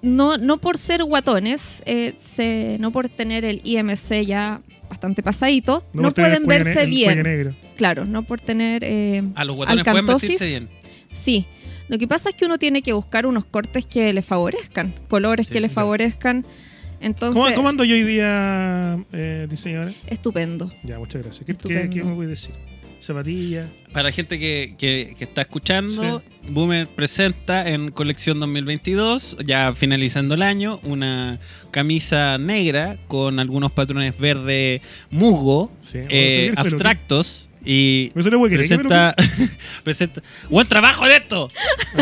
no, no por ser guatones, eh, se- no por tener el IMC ya bastante pasadito, no, por el pueden verse bien. negro. Claro, no por tener eh, A los guatones pueden vestirse bien. Sí. Lo que pasa es que uno tiene que buscar unos cortes que le favorezcan, colores Sí, que le claro. favorezcan. Entonces, ¿Cómo, cómo ando yo hoy día, eh, diseñadora? estupendo. Ya, muchas gracias. ¿Qué, qué, Estupendo. qué me puedes decir? Zapatillas. Para la gente que, que- que está escuchando, Boomer presenta en colección 2022, ya finalizando el año, una camisa negra con algunos patrones verde musgo, Sí. eh, abstractos. Y presenta, presenta. ¡Buen trabajo de esto!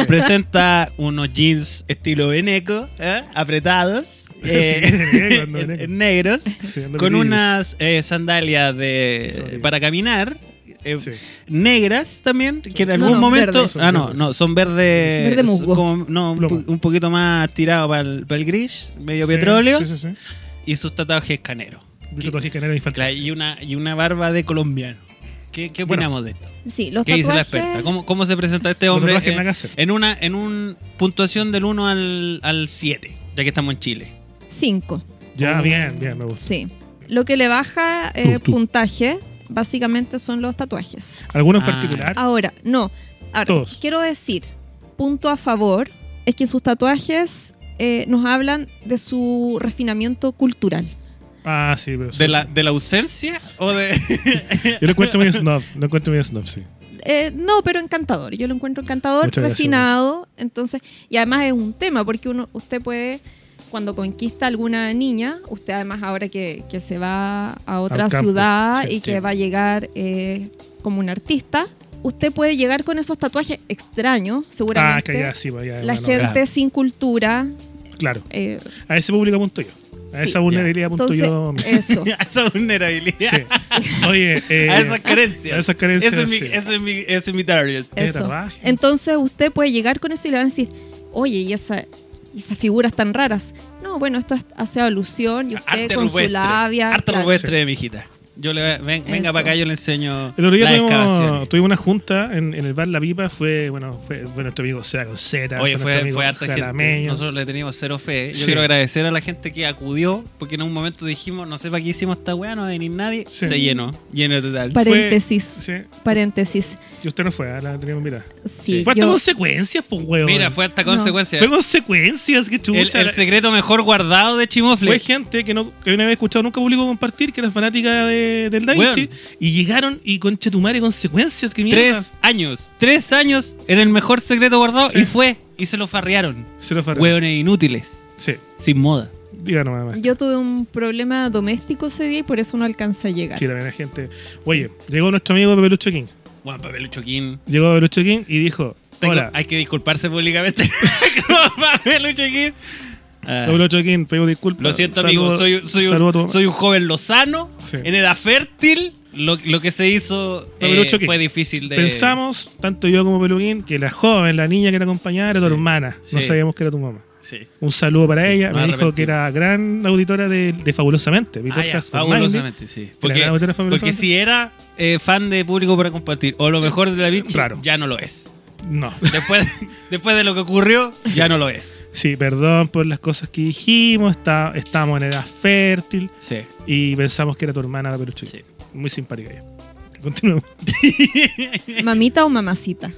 presenta unos jeans estilo veneco, ¿eh? apretados, eh, Sí, en- en negros, Sí, con unas eh, sandalias de, para caminar. eh, Sí. negras también, que en algún no, momento. verdes. Ah, no, no, son verdes. Verde musgo. como- no, un, poquito más tirado para el, gris, medio Sí, petróleos. Sí, sí, sí. Y sus tatuajes caneros. Y una, y una barba de colombiano. ¿Qué, qué Bueno. opinamos de esto? Sí, los ¿Qué dice la tatuajes. experta? ¿Cómo, cómo se presenta este hombre tatuajes hacer. en una en un puntuación del 1 al, al 7, ya que estamos en Chile? Cinco. Ya, bien, bien, me gusta. Sí. Lo que le baja eh, Tú, tú. puntaje básicamente son los tatuajes. ¿Alguno en Ah, particular? Ahora, no. Ahora, Todos. quiero decir, punto a favor es que sus tatuajes eh, nos hablan de su refinamiento cultural. Ah, sí, pero. ¿De la, ¿De la ausencia o de.? Yo lo encuentro muy snob. Lo encuentro muy snob, sí. Eh, no, pero encantador. Yo lo encuentro encantador, Muchas gracias, refinado. Entonces, y además es un tema, porque uno, usted puede, cuando conquista a alguna niña, usted además ahora que, que se va a otra campo, ciudad sí, y que va a llegar eh, como un artista, usted puede llegar con esos tatuajes extraños, Ah, seguramente. que ya, sí, pues, ya, La bueno, gente claro. sin cultura. Claro. eh, A ese público apunto yo. A Sí. esa vulnerabilidad apunto entonces, yo. eso. a esa vulnerabilidad. Sí. Oye, eh, a esas carencias. a esas carencias, Ese es mi, sí. ese es mi, ese es mi target. Eso. Entonces usted puede llegar con eso y le van a decir, oye, ¿y esa, y esas figuras tan raras? No, bueno, esto es- hace alusión y usted Arte con rupestre. su labia. Arte claro. rupestre de mi hijita. Yo le ven- venga Eso. para acá, yo le enseño El otro día tuvimos, tuvimos una junta en, en el bar La Pipa. Fue, bueno, fue, fue nuestro amigo Sea con Z. Oye, fue, fue harta gente. Nosotros le teníamos cero fe. Yo Sí. quiero agradecer a la gente que acudió, porque en un momento dijimos, no sé para qué hicimos esta weá, no va a venir nadie. Sí. Se llenó, lleno total. Fue- Paréntesis. Sí. Paréntesis. Y usted no fue, ah, la teníamos mirada. Sí, Fue hasta yo- consecuencias, pues, weón. Mira, fue hasta No. consecuencia. Fue consecuencias, que El, chucha. el secreto mejor guardado de Chimofle. Fue gente que no que no había escuchado nunca público compartir, que era fanática de, del Da Vinci, y llegaron y concha tu madre consecuencias, que mierda. Tres años. Tres años en el mejor secreto guardado Sí. y fue. Y se lo farrearon. Se lo farreó. Hueones inútiles. Sí, Sin moda. diga nomás. más. Yo tuve un problema doméstico ese día y por eso no alcancé a llegar. Sí, también hay gente. Oye, llegó nuestro amigo Pepelucho King. Juan Papelucho King. Llegó Pepelucho King y dijo: Tengo- Hola, Hay que disculparse públicamente. con Papelucho King. Ah, Pepelucho King, pido disculpas. lo siento, Saludo- amigo. Soy, un, tu soy un joven lozano. Sí. En edad fértil. Lo, lo que se hizo eh, fue difícil de. Pensamos, tanto yo como Peluquín, que la joven, la niña que te acompañaba era tu Sí. hermana. No sabíamos que era tu mamá. Sí. Un saludo para Sí, ella. me dijo que era gran auditora de, de Fabulosamente. Mi Ah, podcast fabulosamente, sí. Porque, si era eh, fan de público para compartir, o lo mejor de la Raro. ya no lo es. No. Después, después de lo que ocurrió, ya no lo es. Sí, perdón por las cosas que dijimos. Está, estamos en edad fértil Sí. y pensamos que era tu hermana la peluche. Sí. Muy simpática ella. Continuemos. ¿Mamita o mamacita?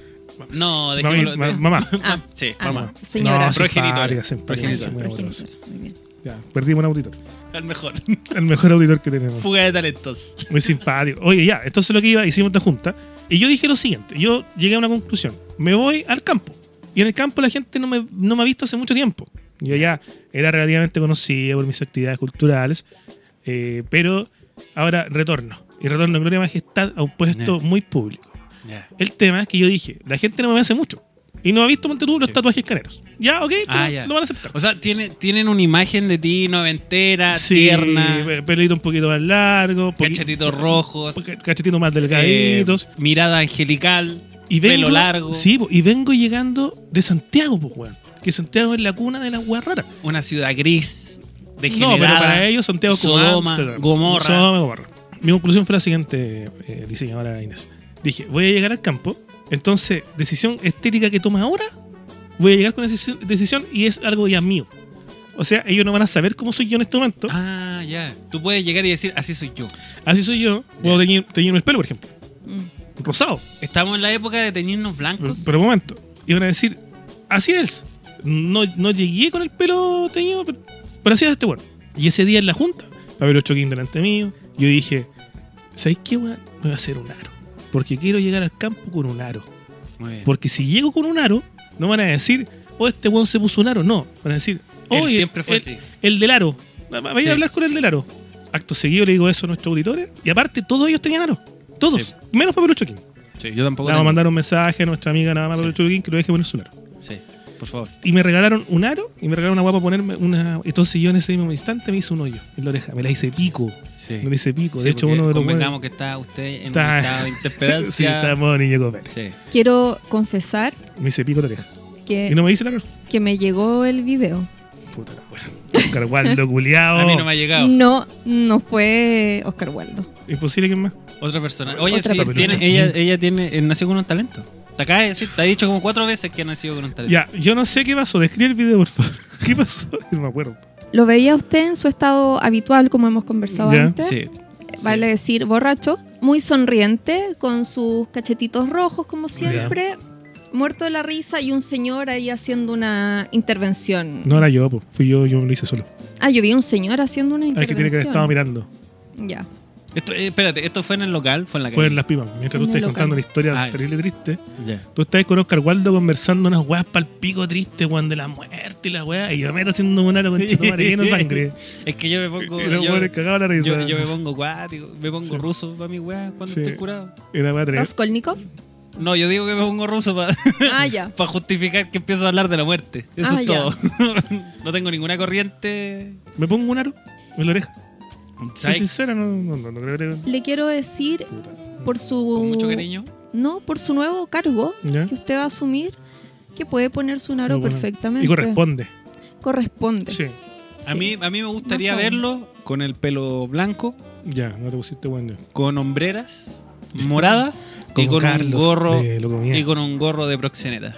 No, Mami- dejémoslo. ma- mamá. Ah, Sí, ah, mamá. señora. No, Progenitora. amorosa. Progenitora, muy bien. Ya, perdimos un auditor. El mejor. El mejor auditor que tenemos. Fuga de talentos. Muy simpático. Oye, ya, entonces lo que iba, hicimos esta junta. Y yo dije lo siguiente: yo llegué a una conclusión. Me voy al campo. Y en el campo la gente no me, no me ha visto hace mucho tiempo. Yo ya era relativamente conocido por mis actividades culturales. eh, pero ahora retorno. Y retorno en gloria majestad a un puesto muy público. El tema es que yo dije: la gente no me hace mucho. Y no ha visto, ponte tú, los Sí. tatuajes caneros. Ya, ok, Ah, ya. lo van a aceptar. O sea, tiene, tienen una imagen de ti noventera, Sí, tierna, pe- pelito un poquito más largo, cachetitos rojos, cachetitos más eh, delgaditos. mirada angelical, y vengo, pelo largo. Sí, y vengo llegando de Santiago, pues, weón. Que Santiago es la cuna de las weas raras. una ciudad gris, No, degenerada. pero para ellos Santiago es como Sodoma. Gomorra. Sodoma, Gomorra. Mi conclusión fue la siguiente, eh, diseñadora Inés. Dije, voy a llegar al campo, entonces, decisión estética que toma ahora, voy a llegar con esa decisión, y es algo ya mío. O sea, ellos no van a saber cómo soy yo en este momento. Ah, ya. Tú puedes llegar y decir, así soy yo. Así soy yo. Puedo teñir- teñirme el pelo, por ejemplo. Mm. rosado. Estamos en la época de teñirnos blancos. pero un momento. Iban a decir, así es. No, no llegué con el pelo teñido, pero, pero así es este bueno. Y ese día en la junta, Pablo Choquín delante mío, yo dije, ¿sabéis qué, weón? Me voy a hacer un aro. Porque quiero llegar al campo con un aro. Muy bien. Porque si llego con un aro, no van a decir, oh, este weón se puso un aro. No, van a decir, Él oh, siempre fue el, así. el del aro. Vaya Sí. a hablar con el del aro. Acto seguido le digo eso a nuestros auditores. Y aparte, todos ellos tenían aro. Todos. Sí. Menos Pablo Choquín. Sí, yo tampoco. Le vamos a mandar un mensaje a nuestra amiga nada más. Pablo Choquín que lo deje ponerse un aro. Sí, por favor. Y me regalaron un aro y me regalaron una guapa ponerme una. Entonces yo en ese mismo instante me hice un hoyo en la oreja. Me la hice pico. Sí. Me la hice pico. Sí, de hecho, uno de los convengamos que está usted en Está- un estado de Sí, interpedancia. estamos niño comer. Sí. Quiero confesar Me hice pico la oreja. que, Y no me dice la aro. que me llegó el video. Puta la wea. Oscar Waldo, culiao. A mí no me ha llegado. No, no fue Oscar Waldo. Imposible que más. Otra persona. Oye, Otra sí, persona. tiene- ella, ella tiene, eh, nació con un talento. Te acaba de decir, te ha dicho como cuatro veces que ha nacido con un talento. Ya, yo no sé qué pasó. Describe el video, por favor. ¿Qué pasó? No me acuerdo. Lo veía usted en su estado habitual, como hemos conversado Ya. antes. Sí. Vale decir, borracho, muy sonriente, con sus cachetitos rojos, como siempre, muerto de la risa, y un señor ahí haciendo una intervención. No era yo, po. fui yo, yo lo hice solo. Ah, yo vi un señor haciendo una Hay intervención. que tiene que haber estado mirando. Ya. Esto, eh, espérate, ¿esto fue en el local? ¿Fue en la Fue calle? en las pipas. Mientras tú estás contando una historia Ah, ya. terrible triste, Ya. tú estás con Oscar Waldo conversando unas weas pal pico triste, weón, de la muerte y la wea. Y yo me meto haciendo un aro con chetumare lleno de sangre. Es que yo me pongo. Yo, cagados la risa. yo, yo me pongo cuático, me pongo Sí. ruso para mi weá cuando Sí. estoy curado. Una wea. ¿Raskolnikov? No, yo digo que me pongo ruso para Ah, ya. justificar que empiezo a hablar de la muerte. Eso Ah, es todo. no tengo ninguna corriente. Me pongo un aro en la oreja. Soy sincera, no, no, no, no creo que. Le quiero decir, Puta. por su... Con mucho cariño. No, por su nuevo cargo ¿Ya? que usted va a asumir, que puede ponerse un aro bueno. perfectamente. Y corresponde. Corresponde. Sí. A mí, a mí me gustaría Más aún. verlo con el pelo blanco, Ya, no te pusiste bueno. con hombreras moradas y con Carlos un gorro y con un gorro de proxeneta.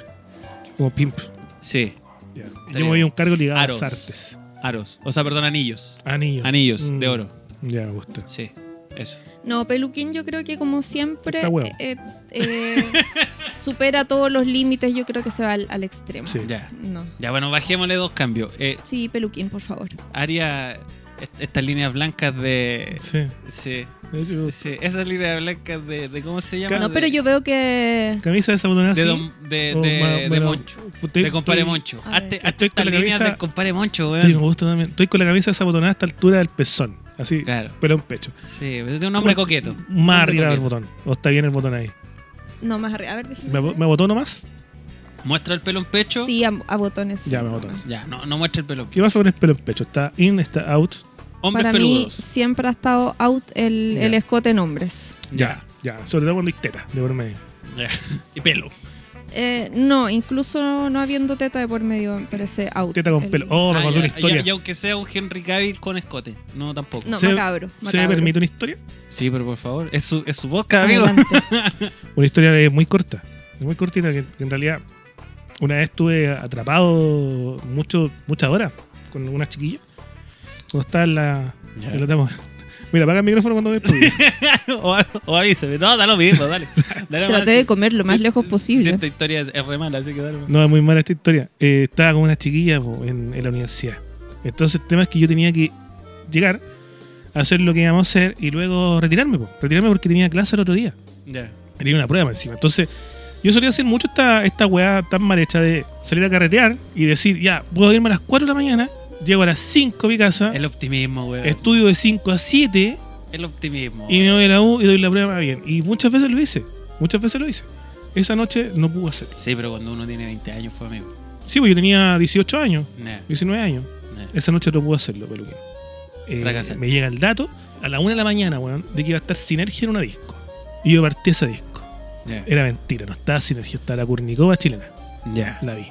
Como pimp. Sí, Ya. Yo me voy a un cargo ligado Aros. a las artes. Aros. O sea, perdón, anillos. Anillos. Anillos Mm. de oro. Ya, me gusta. Sí, eso. No, Peluquín yo creo que como siempre Está huevo. eh, eh, supera todos los límites, yo creo que se va al, al extremo. Sí. Ya. No. Ya, bueno, bajémosle dos cambios. Eh, Sí, Peluquín, por favor. est- estas líneas blancas de. Sí. Sí. Sí. Esas líneas blancas de. de ¿Cómo se llama? No, De- pero yo veo que... Camisa desabotonada. De, don- de, de, más- de bueno, Moncho. estoy- de compadre estoy- Moncho. Hazte, Estoy con la camisa- del compadre Moncho, Sí, me weón. gusta también. Estoy con la camisa desabotonada hasta la altura del pezón. Así, Claro. pero en pecho. Sí, es de un hombre Como- coqueto. Más arriba del botón. O está bien el botón ahí. No, más arriba. A ver, déjeme ¿Me, ver. me botó nomás? Muestra el pelo en pecho. Sí, a, a botones. Ya, me botó. Ya, no, no muestra el pelo. ¿Qué pasa con el pelo en pecho? ¿Está in, está out? Hombres Para mí siempre ha estado out el, Ya. el escote en hombres. Ya, ya. Sobre todo cuando hay teta de por medio. Y pelo. Eh, no, incluso no habiendo teta de por medio me parece out. Teta con El- pelo. Oh, me Ah, acordé ya, una historia. ya, y aunque sea un Henry Cavill con escote. No, tampoco. No, ¿Se- macabro. ¿Se me macabro. permite una historia? Sí, pero por favor. Es su, es su podcast, amigo. Adelante. Una historia de muy corta. de Muy cortita que, que en realidad una vez estuve atrapado mucho, muchas horas con una chiquilla. En la... En Mira, apaga el micrófono cuando después. o, o avísame. No, da lo mismo, dale. dale Traté de comer lo más lejos Si posible. esta historia es, es re mala, así que dale. No, es muy mala esta historia. Eh, estaba con una chiquilla po, en, en la universidad. Entonces el tema es que yo tenía que llegar a hacer lo que íbamos a hacer y luego retirarme. po. Retirarme porque tenía clase el otro día. Ya. Tenía una prueba encima. Entonces yo solía hacer mucho esta, esta weá tan mal hecha de salir a carretear y decir, ya, puedo irme a las 4 de la mañana, llego a las 5 a mi casa, El optimismo, weón. estudio de 5 a 7 El optimismo. y me voy a la U y doy la prueba bien. Y muchas veces lo hice. Muchas veces lo hice. Esa noche no pude hacerlo. Sí, pero cuando uno tiene 20 años, fue amigo. Sí, pues yo tenía 18 años, Nah, 19 años. nah. Esa noche no pude hacerlo, peluquín. Eh, me llega el dato a la 1 de la mañana, weón, de que iba a estar Sinergia en una disco. Y yo partí ese disco. Era mentira, no estaba Sinergia, estaba la Kurnikova chilena. Ya. La vi.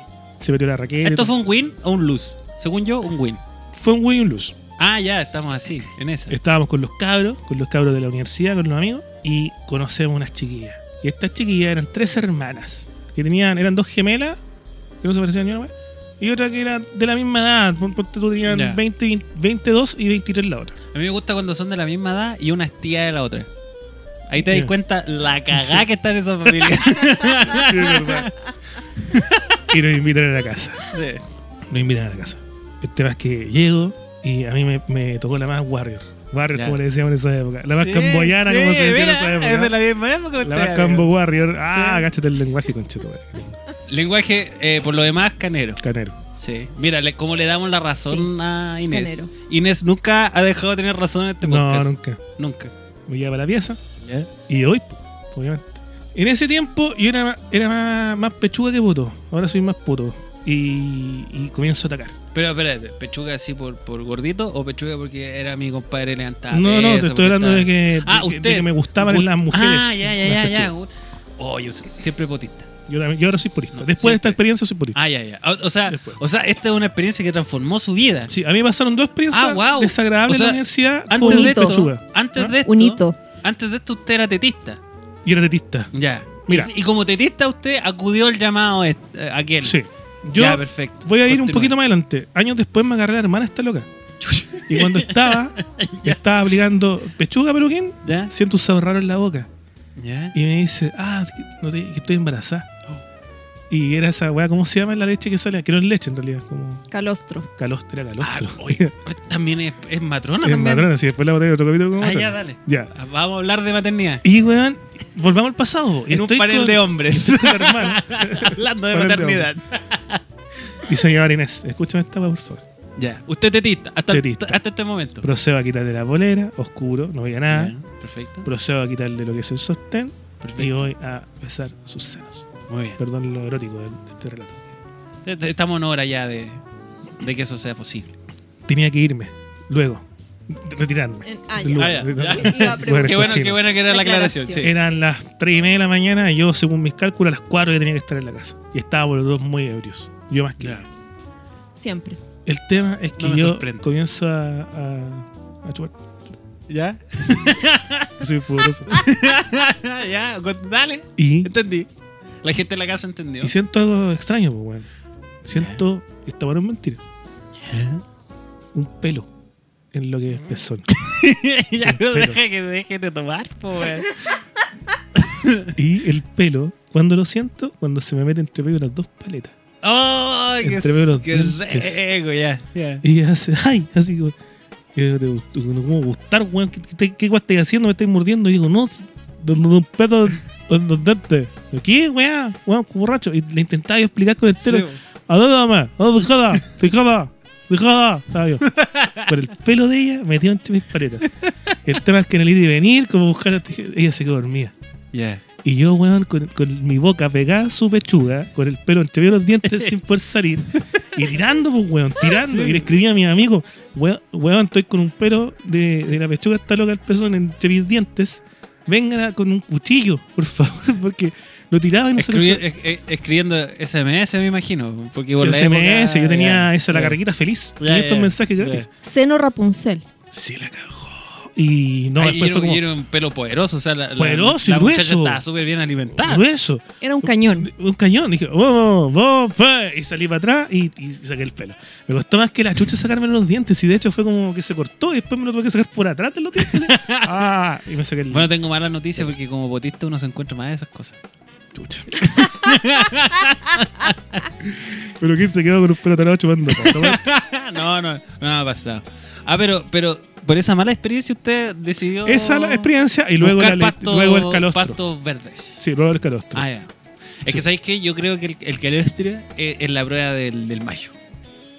Se metió la Raquel. ¿Esto fue un win o un lose? Según yo, un win. Fue un win y un lose. Ah, ya, estamos así, en esa. Estábamos con los cabros, con los cabros de la universidad, con los amigos, y conocemos unas chiquillas. Y estas chiquillas eran tres hermanas, que tenían, eran dos gemelas, que no se parecían ni una, wea, y otra que era de la misma edad, tú tenían Ya. 20, 20, 22 y 23 la otra. A mí me gusta cuando son de la misma edad y una es tía de la otra. Ahí te das cuenta la cagada que está en esa familia. Sí, es verdad. y nos invitan a la casa. Sí. Nos invitan a la casa. El tema es que llego y a mí me, me tocó la más warrior. Warrior, Ya. como le decíamos en esa época. La más Sí, camboyana, sí, como se decía en esa Es de época. la misma época. La más cambo warrior. Ah, agáchate el lenguaje, concheto. madre. Lenguaje, eh, por lo demás, canero. Canero. Sí. Mira, le- cómo le damos la razón a Inés. Canero. Inés nunca ha dejado de tener razón en este No, podcast. nunca. Nunca. Me lleva a la pieza ¿Ya? y hoy, obviamente. En ese tiempo yo era, era más, más pechuga que puto. Ahora soy más puto. Y, y comienzo a atacar. Pero espérate, ¿pechuga así por, por gordito o pechuga porque era mi compadre levantaba no, no, te estoy hablando de que, Ah, de que- de usted. que me gustaban Gust- las mujeres. Ah, ya, ya, ya, ya. Oh, yo siempre potista. Yo, también- yo ahora soy purista. No, Después de esta experiencia soy purista. Ah, ya, ya. O, o sea, Después. o sea, esta es una experiencia que transformó su vida. Sí, a mí me pasaron dos experiencias Ah, wow. desagradables O sea, en la universidad Antes con de esto, pechuga. antes ¿Ah? de esto, Un hito. antes de esto usted era tetista. Y era tetista. Ya. Mira. Y, y como tetista usted acudió al llamado este, aquel. Sí. Yo ya, perfecto. voy a ir un poquito más adelante. Años después me agarré a la hermana esta loca. Y cuando estaba, estaba aplicando pechuga peluquín, ¿Ya? siento un sabor raro en la boca. ¿Ya? Y me dice, ah, no te- que estoy embarazada. Y era esa weá, ¿cómo se llama la leche que sale? Que no es leche en realidad, es como Calostro. calostro, era Ah, calostro. oye, también es, es matrona es también. matrona, si después la botella de otro capítulo como Ah, ya, dale. Ya. Vamos a hablar de maternidad. Y weón, volvamos al pasado. En un panel con- de hombres. Hablando de maternidad. Y señora Inés, escúchame esta weá, por favor. Ya. Usted tetista. Hasta, Tetista. hasta este momento. Procedo a quitarle la polera, oscuro, no veía nada. Ya, Perfecto. Procedo a quitarle lo que es el sostén y Perfecto. voy a besar sus senos. Muy bien. Perdón lo erótico de, de este relato. Est- Estamos en hora ya de, de que eso sea posible. Tenía que irme, luego, retirarme. Ah, del ya. lugar. Ah, ya, Qué bueno, cochino. qué bueno que era la aclaración. Sí. Eran las 3 y media de la mañana y yo, según mis cálculos, a las 4 ya tenía que estar en la casa. Y estábamos los dos muy ebrios. Yo más que Ya. Siempre. El tema es que No yo sorprende. comienzo a, a, a chupar. ¿Ya? Soy pudoroso. ya, dale. y, Entendí. La gente en la casa entendió. y siento algo extraño, pues, weón. Siento, esta bueno es mentira, un pelo en lo que es pezón. ya no deja que deje de tomar, po, weón. Y el pelo, cuando lo siento, cuando se me mete entre medio las dos paletas. ¡Ay, qué, Entre medio de los qué dientes. rico! Ya, ya. Y hace, ay, así como, yo, te gustó, ¿cómo gustar, weón? ¿Qué, qué, qué guay estáis haciendo? Me estáis mordiendo. Y digo, no, donde un pedo dientes. ¿Qué, weón? Weón, borracho. Y le intentaba yo explicar con el Sí, telo. ¿A dónde dame? ¿A dónde dejada? Dejada. Dejada. Estaba yo. Pero el pelo de ella metido entre mis paletas. El tema es que en el ir y venir, como buscar, ella se quedó dormida. ya. Y yo, weón, con, con mi boca pegada a su pechuga, con el pelo entre los dientes sin poder salir. Y tirando, pues, weón, tirando. Y le escribí a mis amigos, weón, weón, estoy con un pelo de, de la pechuga, está loca el pezón entre mis dientes. Vengan a- con un cuchillo, por favor, porque lo tiraba y no se lo Escribi- es- es- escribiendo SMS, me imagino. Porque por la SMS, época- yo tenía ya, esa, la ya. carrequita feliz. Ya, y estos ya, mensajes gratis. Seno Rapunzel. Sí, la cagó. Y no, Ay, después y fue era, como y era un pelo poderoso, o sea, la, la- Poderoso y la muchacha grueso. estaba súper bien alimentada. grueso. Era un cañón. Un cañón. Dije, vos, vos, fue. Y salí para atrás y, y saqué el pelo. Me costó más que la chucha sacarme los dientes. Y de hecho fue como que se cortó y después me lo tuve que sacar por atrás de los dientes. ah, y me saqué el Bueno, tengo malas noticias porque como botista uno se encuentra más de esas cosas. chucha. Pero que se quedó con un pelo tarado chupando. no, no, no me ha pasado. Ah, pero, pero por esa mala experiencia usted decidió. Esa es la experiencia y luego, la, pasto- luego el calostro. pastos verdes. Sí, luego el calostro. Ah, ya. Es Sí. que, ¿sabéis qué? Yo creo que el, el calostro es, es la prueba del, del macho.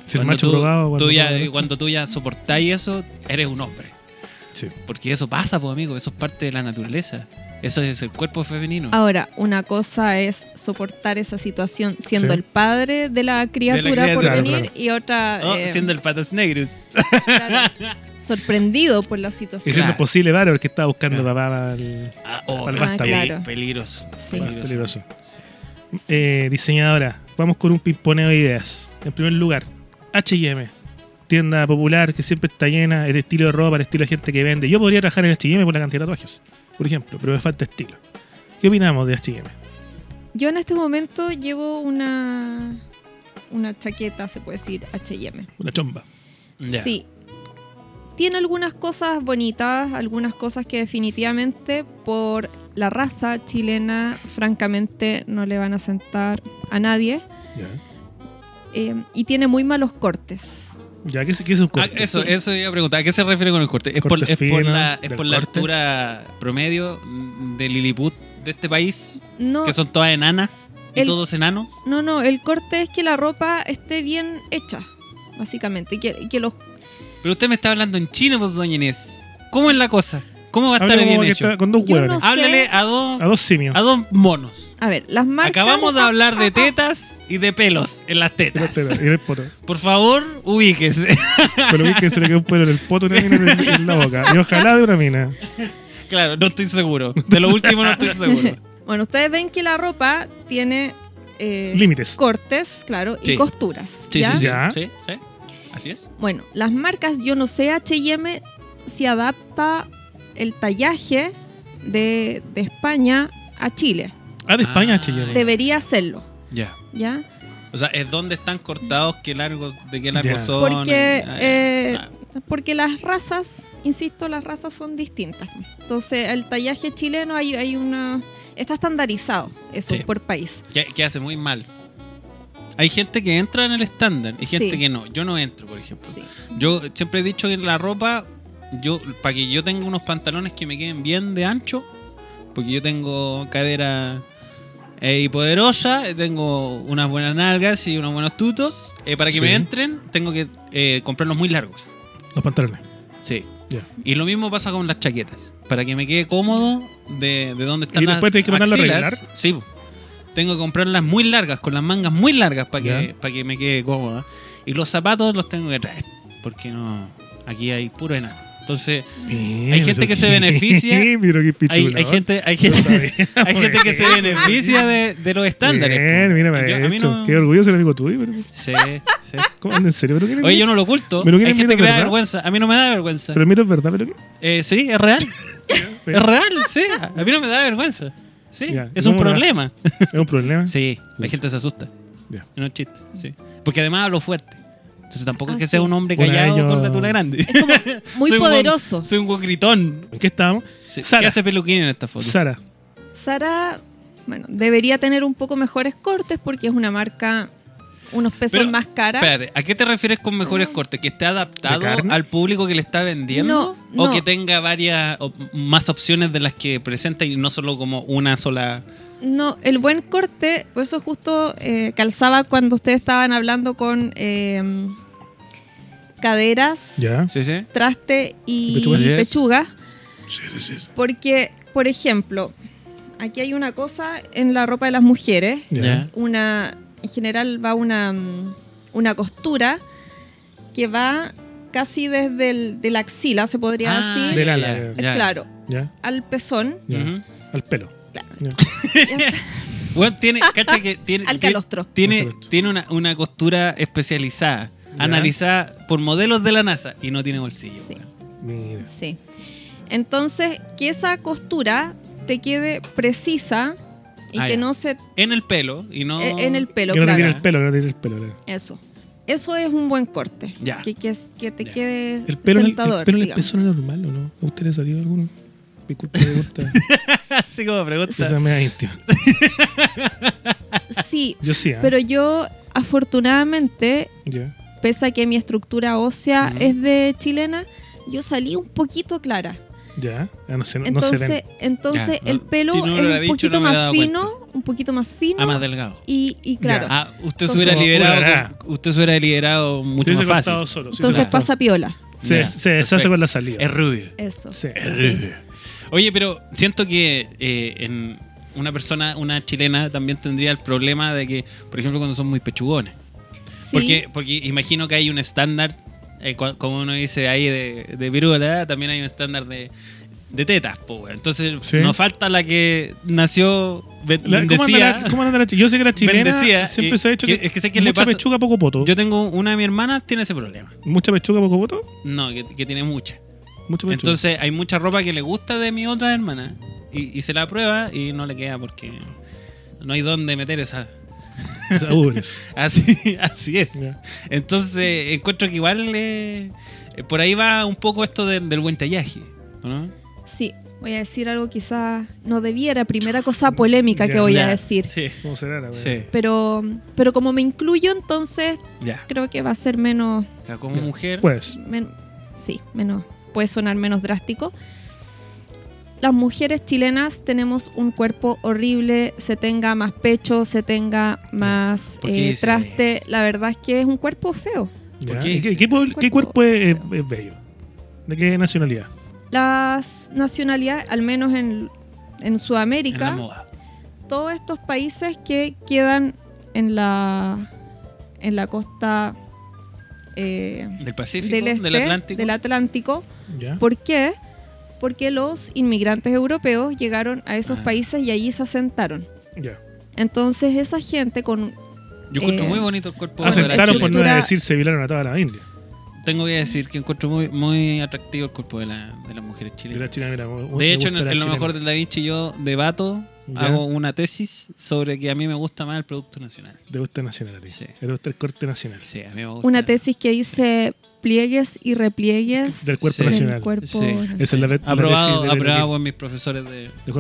si el Cuando macho tú, probado. tú cuando ya, probado- cuando tú ya soportáis eso, eres un hombre. Sí. Porque eso pasa, pues, amigo. Eso es parte de la naturaleza. Eso es el cuerpo femenino. Ahora, una cosa es soportar esa situación siendo Sí. el padre de la criatura, por criatura, venir claro. y otra Oh, eh, siendo el patas negros. claro, sorprendido por la Y situación. siendo Claro. posible, varo, porque estaba buscando Claro. papá para el. Ah, oh, Al peli- claro. Peligroso. Sí. Peligroso. Eh, diseñadora, vamos con un pimponeo de ideas. En primer lugar, HM. Tienda popular que siempre está llena, el estilo de ropa, el estilo de gente que vende. Yo podría trabajar en HM por la cantidad de tatuajes, por ejemplo, pero me falta estilo. ¿Qué opinamos de HM? Yo en este momento llevo una una chaqueta, se puede decir, H&M. Una chomba. Sí. tiene algunas cosas bonitas, algunas cosas que definitivamente por la raza chilena, francamente, no le van a sentar a nadie. Eh, y tiene muy malos cortes. Ya, ¿qué, qué es un Ah, corte? eso, Sí. eso iba a preguntar. ¿A qué se refiere con el corte? ¿Es por, es la, es del por la corte. altura promedio de Lilliput de este país? No, Que son todas enanas y El- todos enanos. no, no, el corte es que la ropa esté bien hecha, básicamente. y Que, y que los Pero usted me está hablando en chino, pues, doña Inés. ¿Cómo es la cosa? ¿Cómo va a estar bien hecho? está con dos Yo hueones. no sé. Háblale a dos, A dos simios. a dos monos. A ver, las marcas. Acabamos de hablar de tetas y de pelos en las tetas. los tetas, y el poto. Por favor, ubíquese. Pero vi que se le quedó un pelo en el poto y una mina en, en la boca. Y ojalá de una mina. claro, no estoy seguro. De lo último no estoy seguro. Bueno, ustedes ven que la ropa tiene eh, Límites. cortes, claro, Sí. y costuras. Sí, ¿ya? sí, sí, Ya. sí. sí. Así es. Bueno, las marcas, yo no sé, HM si adapta el tallaje de, de España a Chile. Ah, de España, Ah, H&M. Debería hacerlo, Ya. ¿ya? O sea, es dónde están cortados, qué largos, de qué largos Ya. son. Porque, Ah, eh, ah. porque las razas, insisto, las razas son distintas. Entonces, el tallaje chileno hay, hay una... Está estandarizado, eso, Sí. por país. que, que hace muy mal. Hay gente que entra en el estándar y gente Sí. que no. Yo no entro, por ejemplo. Sí. Yo siempre he dicho que la ropa, yo para que yo tenga unos pantalones que me queden bien de ancho, porque yo tengo cadera eh, y poderosa, tengo unas buenas nalgas y unos buenos tutos, eh, para que Sí. me entren tengo que eh, comprarlos muy largos. Los pantalones. Sí. Y lo mismo pasa con las chaquetas. Para que me quede cómodo de, de dónde están ¿Y las después tenés que arreglar? Sí. Tengo que comprarlas muy largas, con las mangas muy largas para que, para que me quede cómoda. Y los zapatos los tengo que traer. Porque no. Aquí hay puro enano. Entonces, Hay gente que se beneficia. Pero qué hay, pichula. hay gente, hay gente, hay gente que se beneficia de, de los estándares. Bien, po. mira, Yo- a mí maestro. no- Qué orgulloso el amigo tuyo. Pero, Sí, sí. ¿cómo? ¿En serio? ¿Pero Oye, yo no lo oculto. Pero Hay ¿quién gente que le da vergüenza. A mí no me da vergüenza. Pero mira, es verdad, pero qué. Eh, sí, es real. es real, sí. A mí no me da vergüenza. Sí, Ya, es ¿y un problema. Es un problema. Sí, la gente se asusta. Ya. No es chiste, sí. Porque además hablo fuerte. Entonces tampoco es Ah, que sí. sea un hombre callado con la tula grande. Es como muy Soy un buen- poderoso. soy un gritón. ¿En qué estábamos? Sí. Sara. ¿Qué hace peluquín en esta foto? Sara. Sara, bueno, debería tener un poco mejores cortes porque es una marca unos pesos Pero, más cara. Espérate, ¿a qué te refieres con mejores cortes? ¿Que esté adaptado al público que le está vendiendo? No, ¿O no. que tenga varias o más opciones de las que presenta y no solo como una sola? No, el buen corte, pues eso justo eh, calzaba cuando ustedes estaban hablando con eh, caderas, Ya. ¿Sí, sí? traste y. Yes. sí. Porque, por ejemplo, aquí hay una cosa en la ropa de las mujeres. Ya. Una, en general va una, mm, una costura que va casi desde el, de la axila, se podría Ah, decir, Del ala, claro, al pezón. Al pelo. Claro. Bueno, tiene, cacha que tiene, Al tiene- calostro. tiene, tiene una, una costura especializada, Ya. analizada por modelos de la NASA y no tiene bolsillo. Sí. weón. Mira. Sí. Entonces, que esa costura te quede precisa y Ah, que ya. no se... En el pelo y no. eh, en el pelo, Que no claro. tiene el pelo, que no tiene el pelo. claro. Eso. Eso es un buen corte. Ya. Que, que, te Ya. quede ¿El pelo, en el, sentador, el pelo en el normal o no? ¿A usted le salió alguno? Disculpe, pregunta. Así como pregunta. Esa me da íntima. Sí, Yo sí, ¿ah? pero yo afortunadamente, Ya. pese a que mi estructura ósea Ujú. es de chilena, yo salí un poquito clara. Ya. Ah, no, se, no se Entonces, ven. entonces Ya, el no, pelo si no es hubiera un dicho, poquito más fino, un poquito más fino Ah, más delgado. y, y claro, Ah, usted se Entonces- hubiera Como liberado. con- usted se hubiera liberado mucho se más fácil. solo. sí, entonces se pasa piola. Se, Ya, se deshace perfecto. con la salida. Es rubio. Eso. Sí. Sí. Oye, pero siento que eh, en una persona, una chilena, también tendría el problema de que, por ejemplo, cuando son muy pechugones. Sí. Porque, porque imagino que hay un estándar, eh, como uno dice ahí de, de viruela, también hay un estándar de, de tetas, po, weón. Entonces, Sí. no falta la que nació, ben- La- ¿Cómo anda, bendecida. la, cómo anda la Yo sé que la chilena siempre se ha hecho que- que, es que sé que le mucha pasa- pechuga, poco poto. Yo tengo una de mi hermana, tiene ese problema. Mucha pechuga, poco poto. No, que, que tiene mucha. Pechuga. Entonces hay mucha ropa que le gusta de mi otra hermana y, y se la prueba y no le queda porque no hay dónde meter esa. Así, así es. Entonces, encuentro que igual eh, por ahí va un poco esto del, del buen tallaje. ¿no? Sí, voy a decir algo quizás no debiera, primera cosa polémica que voy a decir. Sí, ¿Cómo será la sí, Pero, pero como me incluyo, entonces creo que va a ser menos, O sea, como mujer. Pues, men- sí, menos, puede sonar menos drástico. Las mujeres chilenas tenemos un cuerpo horrible, se tenga más pecho, se tenga más ¿Por qué eh, traste. La verdad es que es un cuerpo feo. qué ¿Y ¿Qué, dice? qué pueblo- qué Cuerpo- cuerpo es, es bello? ¿De qué nacionalidad? Las nacionalidades, al menos en, en en la Sudamérica, moda. todos estos países que quedan en la, en la costa eh, Del Pacífico, del, este, del Atlántico. del Atlántico. ¿Por qué? Porque los inmigrantes europeos llegaron a esos Ah. países y allí se asentaron. Ya. Entonces esa gente con... Yo encuentro eh, muy bonito el cuerpo de la Asentaron por no decir se violaron a toda la India. Tengo que decir que encuentro muy, muy atractivo el cuerpo de, la- de las mujeres De chilenas. la China, mira, De hecho, en, la en lo mejor del Da Vinci yo debato, Ya. hago una tesis sobre que a mí me gusta más el producto nacional. Te gusta el nacional a ti. Sí. Te gusta el corte nacional. Sí, a mí me gusta. Una tesis que dice pliegues y repliegues Del cuerpo Sí. del nacional. cuerpo Sí. nacional. Esa es la, Aprobado, de aprobado mis profesores de, De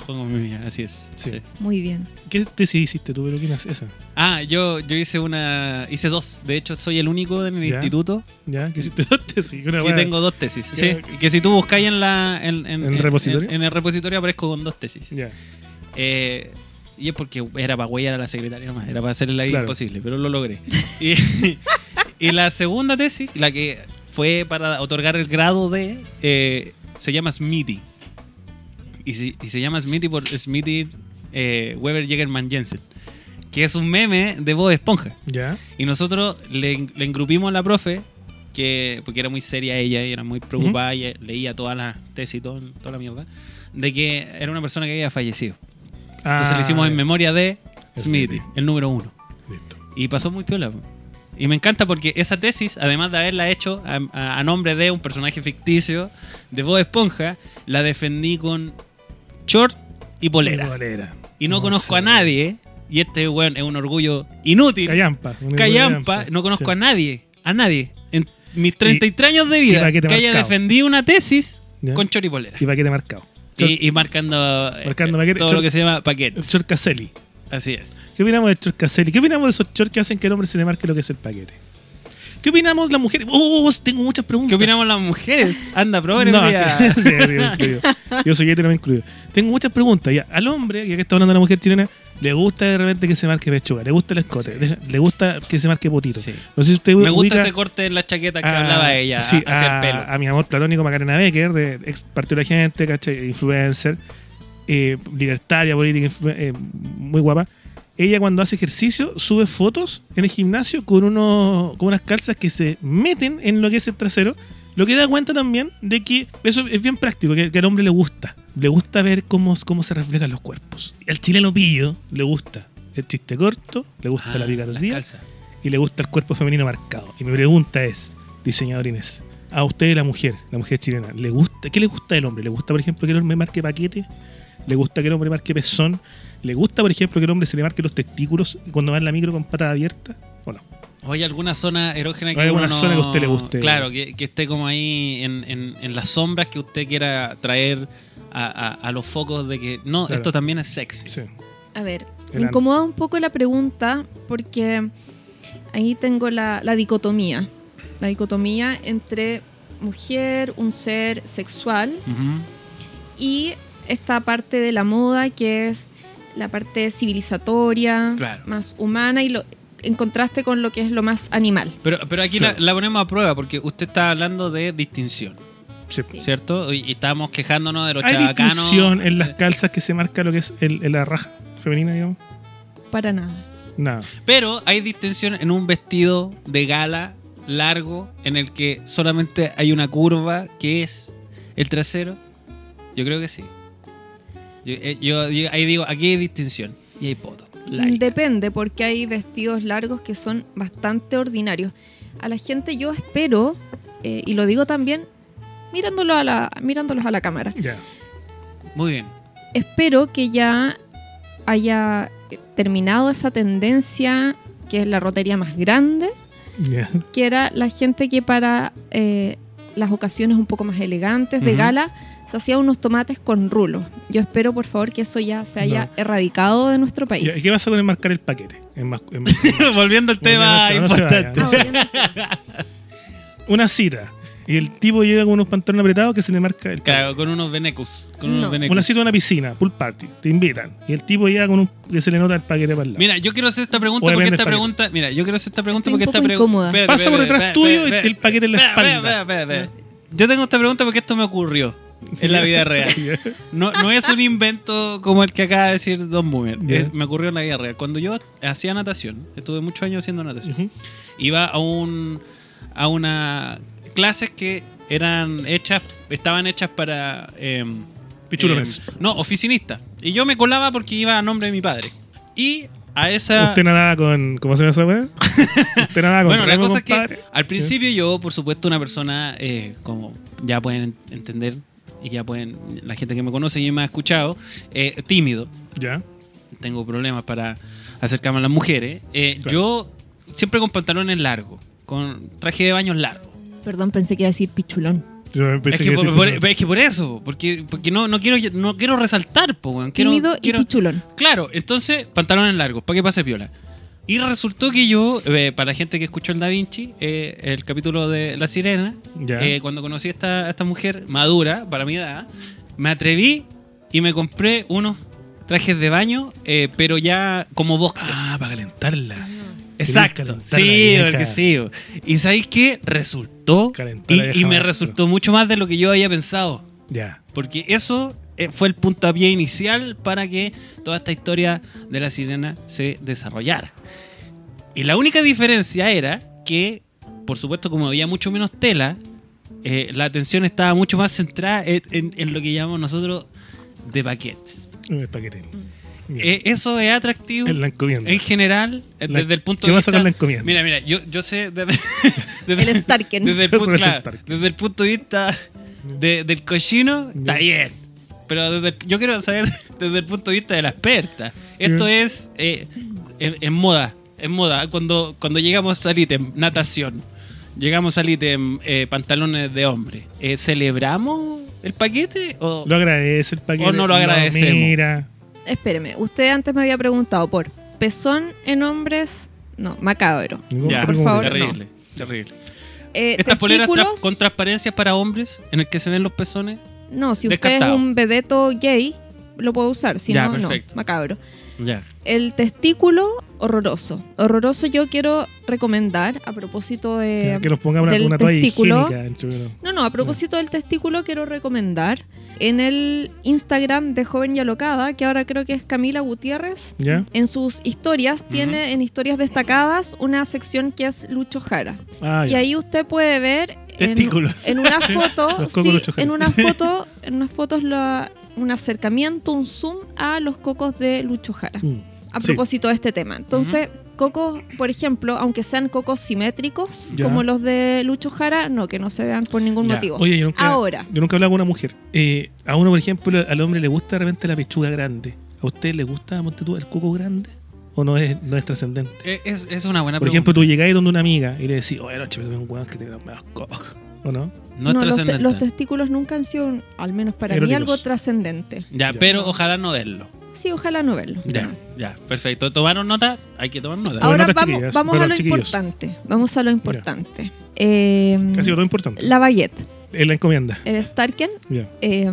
Juan Gómez así es. Sí. sí. Muy bien. ¿Qué tesis hiciste tú, Peluquinas? Esa. Ah, yo, yo hice una. Hice dos. De hecho, soy el único en el Ya. instituto ¿Ya? ¿Qué hiciste dos tesis? Una que tengo dos tesis. Ya. Sí. Y que si tú buscáis en la. En, en- ¿En el repositorio? En, en el repositorio aparezco con dos tesis. Ya. Eh, y es porque era para huellar a la secretaria nomás, era para hacerle la vida Claro. imposible, pero lo logré. y, y la segunda tesis, la que fue para otorgar el grado de, eh, se llama Smithy. Y, se- y se llama Smithy por Smithy eh, Weber Jägerman Jensen, que es un meme de Bob Esponja. ¿Ya? Y nosotros le, le engrupimos a la profe, que, porque era muy seria ella y era muy preocupada y leía todas las tesis y todo- toda la mierda, de que era una persona que había fallecido. Entonces Ah, le hicimos en ya. memoria de Smithy. el número uno. Listo. Y pasó muy piola. Y me encanta porque esa tesis, además de haberla hecho a, a- a nombre de un personaje ficticio de Bob Esponja, la defendí con short y polera. Polera. Y no, conozco a nadie, y este weón es un orgullo inútil. Callampa. Callampa, no conozco Sí. a nadie, a nadie, en mis 33 años de vida, que haya defendido una tesis Ya. con short y polera. Y paquete marcado. Y, y marcando, eh, paquete, todo short- lo que se llama paquete. Chorcaselli. Así es. ¿Qué opinamos de Chorcaselli? ¿Qué opinamos de esos shorts que hacen que el hombre se le marque lo que es el paquete? ¿Qué opinamos las mujeres? ¡Oh! Tengo muchas preguntas. ¿Qué opinamos las mujeres? Anda, progre, No, sí, sí, me incluyo. Yo soy hetero, me incluyo. Tengo muchas preguntas. Ya, al hombre, ya que está hablando de la mujer chilena, le gusta de repente que se marque pechuga, le gusta el escote, le- le gusta que se marque potito. Sí. No sé si usted Me gusta ese corte en la chaqueta que a- hablaba ella sí, hacia a, el pelo. a mi amor platónico Macarena Becker, de ex partido de la gente, ¿cachai? influencer, eh, libertaria, política, eh, muy guapa. Ella cuando hace ejercicio sube fotos en el gimnasio con, unos, con unas calzas que se meten en lo que es el trasero, lo que da cuenta también de que eso es bien práctico, que, que al hombre le gusta. Le gusta ver cómo, cómo se reflejan los cuerpos. Al chileno pillo le gusta el chiste corto, le gusta Ah, la picardía y le gusta el cuerpo femenino marcado. Y mi pregunta es, diseñador Inés, a usted la mujer, la mujer chilena, ¿le gusta, ¿qué le gusta del hombre? ¿Le gusta, por ejemplo, que el hombre marque paquete? ¿Le gusta que el hombre marque pezón? ¿Le gusta, por ejemplo, que el hombre se le marque los testículos cuando va en la micro con patas abiertas? ¿O no? ¿O hay alguna zona erógena que ¿Hay alguna uno no- zona que a usted le guste? Claro, que, que esté como ahí en, en- en las sombras que usted quiera traer a, a- a los focos de que no, Claro. esto también es sexy. Sí. A ver, Eran- me incomoda un poco la pregunta porque ahí tengo la, la dicotomía. La dicotomía entre mujer, un ser sexual y esta parte de la moda que es la parte civilizatoria, Claro. más humana y lo, en contraste con lo que es lo más animal. Pero, pero aquí la, Claro. la ponemos a prueba porque usted está hablando de distinción, Sí. ¿cierto? Y, y estábamos quejándonos de los ¿Hay chabacanos. distinción en las calzas que se marca lo que es el, el- la raja femenina, digamos? Para nada. Nada. Pero hay distinción en un vestido de gala largo en el que solamente hay una curva que es el trasero. Yo creo que sí. Yo, eh, yo- yo ahí digo, aquí hay distinción y hay poto. Like. Depende, porque hay vestidos largos que son bastante ordinarios. A la gente yo espero, eh, y lo digo también mirándolo a la, mirándolos a la cámara, Ya. Muy bien. espero que ya haya terminado esa tendencia que es la rotería más grande, que era la gente que para eh, las ocasiones un poco más elegantes de gala se hacía unos tomates con rulos. Yo espero, por favor, que eso ya se haya No. erradicado de nuestro país. ¿y ¿Qué pasa con enmarcar el paquete? Volviendo al tema Volviendo al tema, no se importante. Ah. Una cita. Y el tipo llega con unos pantalones apretados que se le marca el paquete. Claro, con unos venecus. Con No. unos venecus. Una cita en una piscina, pool party. Te invitan. Y el tipo llega con un que se le nota el paquete para el lado. Mira, yo quiero hacer esta pregunta porque esta pregunta. Mira, yo quiero hacer esta pregunta Estoy porque un esta pregunta. incómoda. Pasa por detrás tuyo y el paquete en la espalda. Yo tengo esta pregunta porque esto me ocurrió en la vida real. No, no es un invento como el que acaba de decir Don Boomer. Es- me ocurrió en la vida real. Cuando yo hacía natación, estuve muchos años haciendo natación, iba a un a una clases que eran hechas, estaban hechas para em, Pichulones. em, no, oficinistas. Y yo me colaba porque iba a nombre de mi padre. Y a esa Usted nadaba con. ¿Cómo se llama esa weá? Usted nadaba con. bueno, la cosa es que al principio yo, por supuesto, una persona, eh, como ya pueden entender, y ya pueden, la gente que me conoce y me ha escuchado, eh, tímido, Ya. tengo problemas para acercarme a las mujeres. eh, Claro. Yo siempre con pantalones largos, con traje de baños largo. Perdón, pensé que iba a decir pichulón. Yo pensé Es que, que por, es que por eso, porque, porque no, no, quiero, no quiero resaltar, po, weón, quiero- Tímido quiero- y pichulón. Claro, entonces, pantalones largos, para que pase piola. Y resultó que yo, eh, para la gente que escuchó el Da Vinci, eh, el capítulo de La Sirena, eh, cuando conocí a esta, a esta mujer madura, para mi edad, me atreví y me compré unos trajes de baño, pero ya como boxer. Ah, para calentarla. Exacto. calentar Sí, porque sí. Y ¿sabéis qué? Resultó. Y, y me resultó mucho más de lo que yo había pensado. Ya. Porque eso fue el puntapié inicial para que toda esta historia de la sirena se desarrollara. Y la única diferencia era que, por supuesto, como había mucho menos tela, eh, la atención estaba mucho más centrada en, en- en lo que llamamos nosotros de paquetes. El paquete. Ya. Eh, eso es atractivo En la encomienda. en general, eh, La- desde el punto ¿qué de vas a vista. sacar la encomienda? Mira, mira, yo, yo sé desde, desde- El Starken. desde el punto, claro, desde el punto de vista de- del cochino, está bien. Pero desde el- yo quiero saber desde el punto de vista de la experta. Esto es eh, en, en moda, en moda. Cuando, cuando llegamos a ítem natación, llegamos al ítem eh, pantalones de hombre, eh, ¿celebramos el paquete? O, Lo agradece el paquete. O no lo agradecemos. mira. Espéreme, usted antes me había preguntado por pezón en hombres. No, macabro. Ya, por problema. favor, terrible, terrible. Eh, ¿Estas poleras tra- con transparencias para hombres en el que se ven los pezones? No, si usted descartado. es un vedeto gay, lo puede usar. Si Ya, no, no. Macabro. Ya. El testículo, horroroso. Horroroso yo quiero recomendar a propósito de... Que nos ponga una, del una toalla testículo. No, no, a propósito del testículo quiero recomendar en el Instagram de Joven y Alocada, que ahora creo que es Camila Gutiérrez. ¿Ya? En sus historias, tiene en historias destacadas una sección que es Lucho Jara. Ah, Y ahí usted puede ver en, Testículos. en una foto, sí, en una foto, en unas fotos la- un acercamiento, un zoom a los cocos de Lucho Jara. Mm. A Sí. propósito de este tema. Entonces, cocos, por ejemplo, aunque sean cocos simétricos, Ya. como los de Lucho Jara, no, que no se vean por ningún Ya. motivo. Oye, yo nunca, Ahora. yo nunca he hablado con una mujer. Eh, a uno, por ejemplo, al hombre le gusta de repente la pechuga grande. ¿A usted le gusta, ponte tú, el coco grande? ¿O no es, no es trascendente? Eh, Es, es una buena Por pregunta. ejemplo, tú llegáis donde una amiga y le decís, oye, noche me tomé un hueón que tiene los medios cocos. ¿O no? no es los, te- trascendente. los testículos nunca han sido, al menos para mí, Eróticos. algo trascendente. Ya, Ya. pero ojalá no verlo. Sí, ojalá no verlo. Ya, ya, perfecto. ¿Tomaron nota? Hay que tomar nota. Ahora notas, vamos, vamos Bueno, a lo importante. Vamos a lo importante. Eh, Casi todo importante. la baguette, Es la encomienda. el Starken. Ya, eh,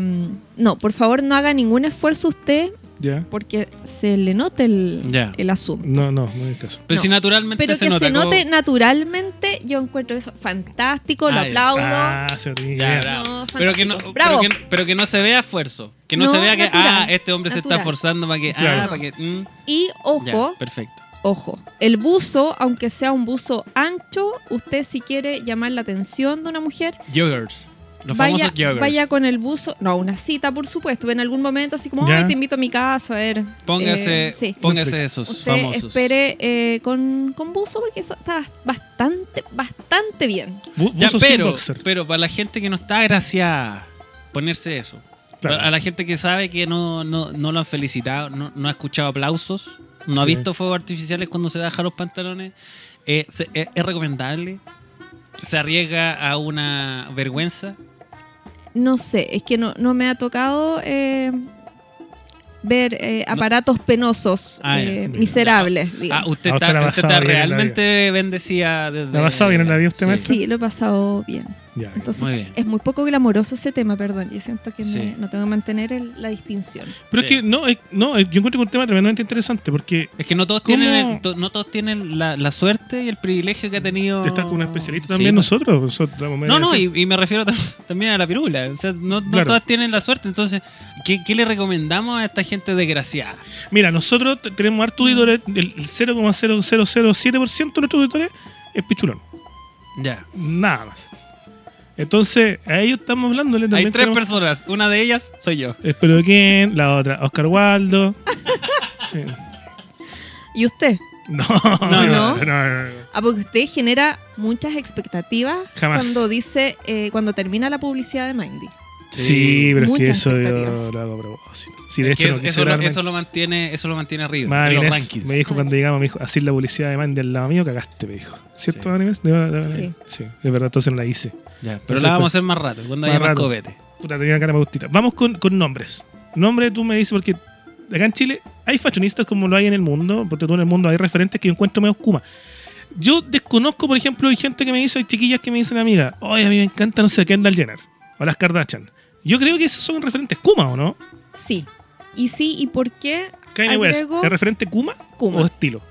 no, por favor, no haga ningún esfuerzo usted ya. porque se le note el, Ya. el asunto. No, no, no es caso. Pero No. si naturalmente Pero se que nota. se como- note naturalmente, yo encuentro eso fantástico, lo Ah, aplaudo. Ah, se bravo. No, pero, que no, fantástico. pero, Bravo. que, pero que no se vea esfuerzo. Que no, No, se vea que, natural. ah, este hombre se está Natural. esforzando para que. Claro. Ah, para que. mm, Y ojo, perfecto. ojo, el buzo, aunque sea un buzo ancho, usted si quiere llamar la atención de una mujer, Joggers. Los vaya, famosos joggers. vaya con el buzo, no, una cita por supuesto, en algún momento así como, ay, te invito a mi casa, a ver. Póngase, eh, sí. póngase esos Usted famosos. espere eh, con, con buzo porque eso está bastante, bastante bien. Bu- Ya, buzo sin pero, boxer. pero para la gente que no está agraciada, ponerse eso. Claro. A la gente que sabe que no, no, no lo han felicitado, no, no ha escuchado aplausos, no ha Sí. visto fuegos artificiales cuando se baja los pantalones, eh, se- eh, ¿es recomendable? ¿Se arriesga a una vergüenza? No sé, es que no, no me ha tocado eh, ver eh, aparatos penosos, Ah, eh, miserables, Ah, digamos. usted A usted está, usted está realmente bendecida desde... ¿La ha pasado bien en la vida usted, maestra? Sí, lo he pasado bien. Ya, Entonces, Muy bien. es muy poco glamoroso ese tema, perdón. Yo siento que me- no tengo que mantener el- la distinción. Pero es que no, es- no, es- yo encuentro que un tema tremendamente interesante porque Es que no todos ¿Cómo? tienen, el- to- no todos tienen la, la suerte y el privilegio que ha tenido... de estar con un especialista Sí, también pues. nosotros. No, no, y, y me refiero tam- también a la pirula. O sea, no, no Claro. todas tienen la suerte. Entonces, ¿qué, qué le recomendamos a esta gente desgraciada? Mira, nosotros tenemos hartos auditores, el 0,0007% de nuestros auditores es pichulón. Ya. Nada más. Entonces, a ellos estamos hablando. Hay tres personas. Una de ellas soy yo. Espero quién, la otra, Oscar Waldo. Sí. ¿Y usted? No, No, no, no. no, no, no. Ah, porque usted genera muchas expectativas Jamás. cuando dice, eh, cuando termina la publicidad de Mindy. Sí, pero es que eso yo lo hago a propósito. Sí, de Es que hecho, eso, no eso quisiera lo, darme- eso lo mantiene, eso lo mantiene arriba. Más en los rankings. me dijo cuando llegamos, me dijo, así la publicidad de Mandy al lado mío, cagaste, me dijo. ¿Cierto, Sí. Animes? De- de- de- Sí. sí, es verdad, entonces no la hice. Ya, pero la vamos a hacer más rato, cuando Más haya más rato. copete. Puta, tenía cara me gustita. Vamos con, con nombres. Nombre tú me dices, porque acá en Chile hay fashionistas como lo hay en el mundo, porque todo en el mundo hay referentes que yo encuentro medio Kuma. Yo desconozco, por ejemplo, hay gente que me dice, hay chiquillas que me dicen, amiga, oye, a mí me encanta, no sé, Kendall Jenner o las Kardashian. Yo creo que esos son referentes Kuma, ¿o no? Sí. Y sí, ¿y por qué Kanye West, agrego ¿es referente Kuma, Kuma. o estilo?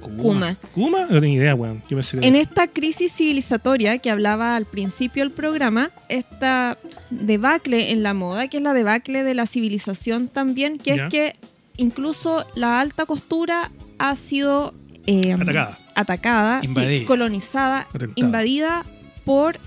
Kuma? ¿Kuma? No tengo idea, weón. Yo pensé que En esta crisis civilizatoria que hablaba al principio del programa, esta debacle en la moda, que es la debacle de la civilización también, que Ya. es que incluso la alta costura ha sido eh, Atacada. atacada, sí, colonizada, Atentada. invadida por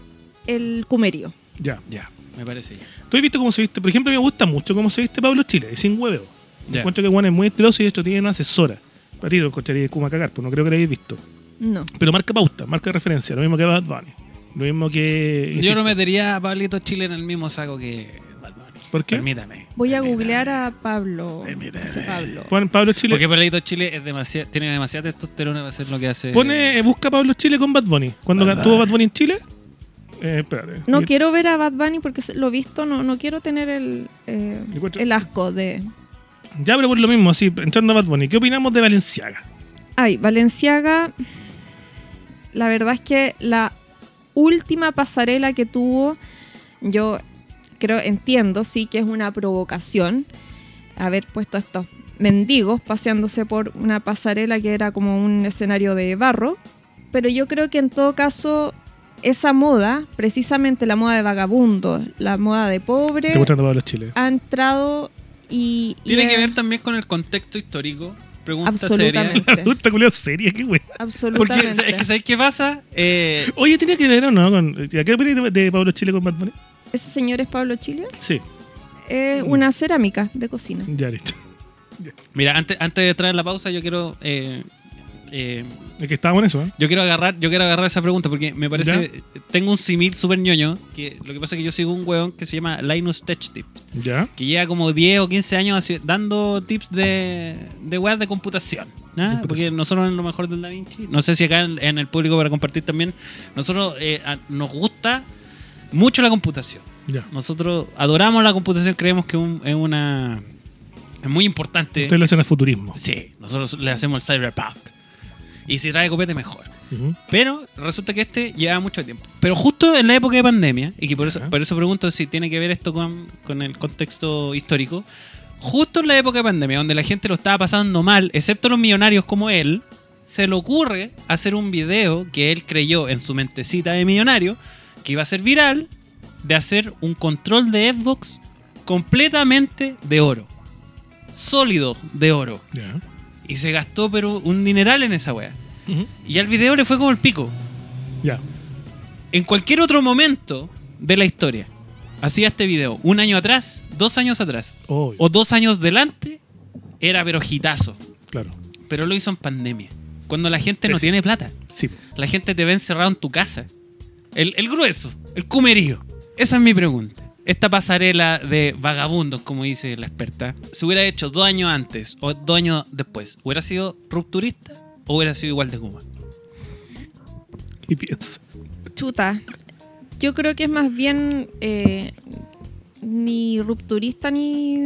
el cumerio. Ya. Ya, me parece ya. ¿Tú has visto cómo se viste? Por ejemplo, me gusta mucho cómo se viste Pablo Chile, sin huevo. Ya. Encuentro que Juan es muy estiloso y de hecho tiene una asesora. Para ti lo encontraría de Kuma cagar, pues no creo que lo hayáis visto. No. Pero marca pauta, marca referencia, lo mismo que Bad Bunny. Lo mismo que. Yo no metería a Pablito Chile en el mismo saco que Bad Bunny. ¿Por qué? Permítame. Voy a permítame. googlear a Pablo. Permíteme. ese Pablo. Pon Pablo Chile. Porque Pablito Chile es demasiado, tiene demasiada testosterona para hacer lo que hace. Pone, busca Pablo Chile con Bad Bunny. Cuando Bad tuvo Bad Bunny en Chile. Eh, espérate. No quiero ver a Bad Bunny porque lo he visto, no, no quiero tener el, eh, el asco de... Ya, pero por lo mismo, así, entrando a Bad Bunny. ¿Qué opinamos de Valenciaga? Ay, Valenciaga, la verdad es que la última pasarela que tuvo, yo creo, entiendo, sí, que es una provocación haber puesto a estos mendigos paseándose por una pasarela que era como un escenario de barro, pero yo creo que en todo caso esa moda, precisamente la moda de vagabundo, la moda de pobre, Chile. ha entrado y... y Tiene que ver también con el contexto histórico. Pregunta seria. Absolutamente. Puta culiao seria, qué. Porque Absolutamente. es que ¿sabes qué pasa? Eh, Oye, ¿tiene que ver o no? Con, ¿A qué opinas de, de Pablo Chile con Bad Bunny? Ese señor es Pablo Chile. Sí, Es una cerámica de cocina. ya listo. mira, antes, antes de traer la pausa, yo quiero. eh, eh, Es que estábamos en eso, ¿eh? yo quiero agarrar, yo quiero agarrar esa pregunta porque me parece. Ya. Tengo un simil súper ñoño. Que lo que pasa es que yo sigo un weón que se llama Linus Tech Tips. Ya. Que lleva como 10 o 15 años dando tips de, de weas de computación. Porque nosotros en lo mejor del Da Vinci, no sé si acá en, en el público para compartir también, nosotros eh, a- nos gusta mucho la computación. Ya. Nosotros adoramos la computación, creemos que un- es una. Es muy importante. Ustedes lo hacen al futurismo. Sí, nosotros le hacemos el cyberpunk. Y si trae copete, mejor. Pero resulta que este lleva mucho tiempo. Pero justo en la época de pandemia, y que por eso, por eso pregunto si tiene que ver esto con, con el contexto histórico, justo en la época de pandemia, donde la gente lo estaba pasando mal, excepto los millonarios como él, se le ocurre hacer un video que él creyó en su mentecita de millonario, que iba a ser viral, de hacer un control de Xbox completamente de oro. Sólido de oro. Ya. Y se gastó pero un dineral en esa wea. Ujú. Y al video le fue como el pico. Ya. En cualquier otro momento de la historia, hacía este video, un año atrás, dos años atrás, o dos años delante, era pero hitazo. claro. Pero lo hizo en pandemia. Cuando la gente no tiene plata. Sí. La gente te ve encerrado en tu casa. El, el grueso, el cumerío. Esa es mi pregunta. Esta pasarela de vagabundos, como dice la experta, se hubiera hecho dos años antes o dos años después, ¿hubiera sido rupturista o hubiera sido igual de Kuma? Y piensa. Chuta. Yo creo que es más bien eh, ni rupturista ni,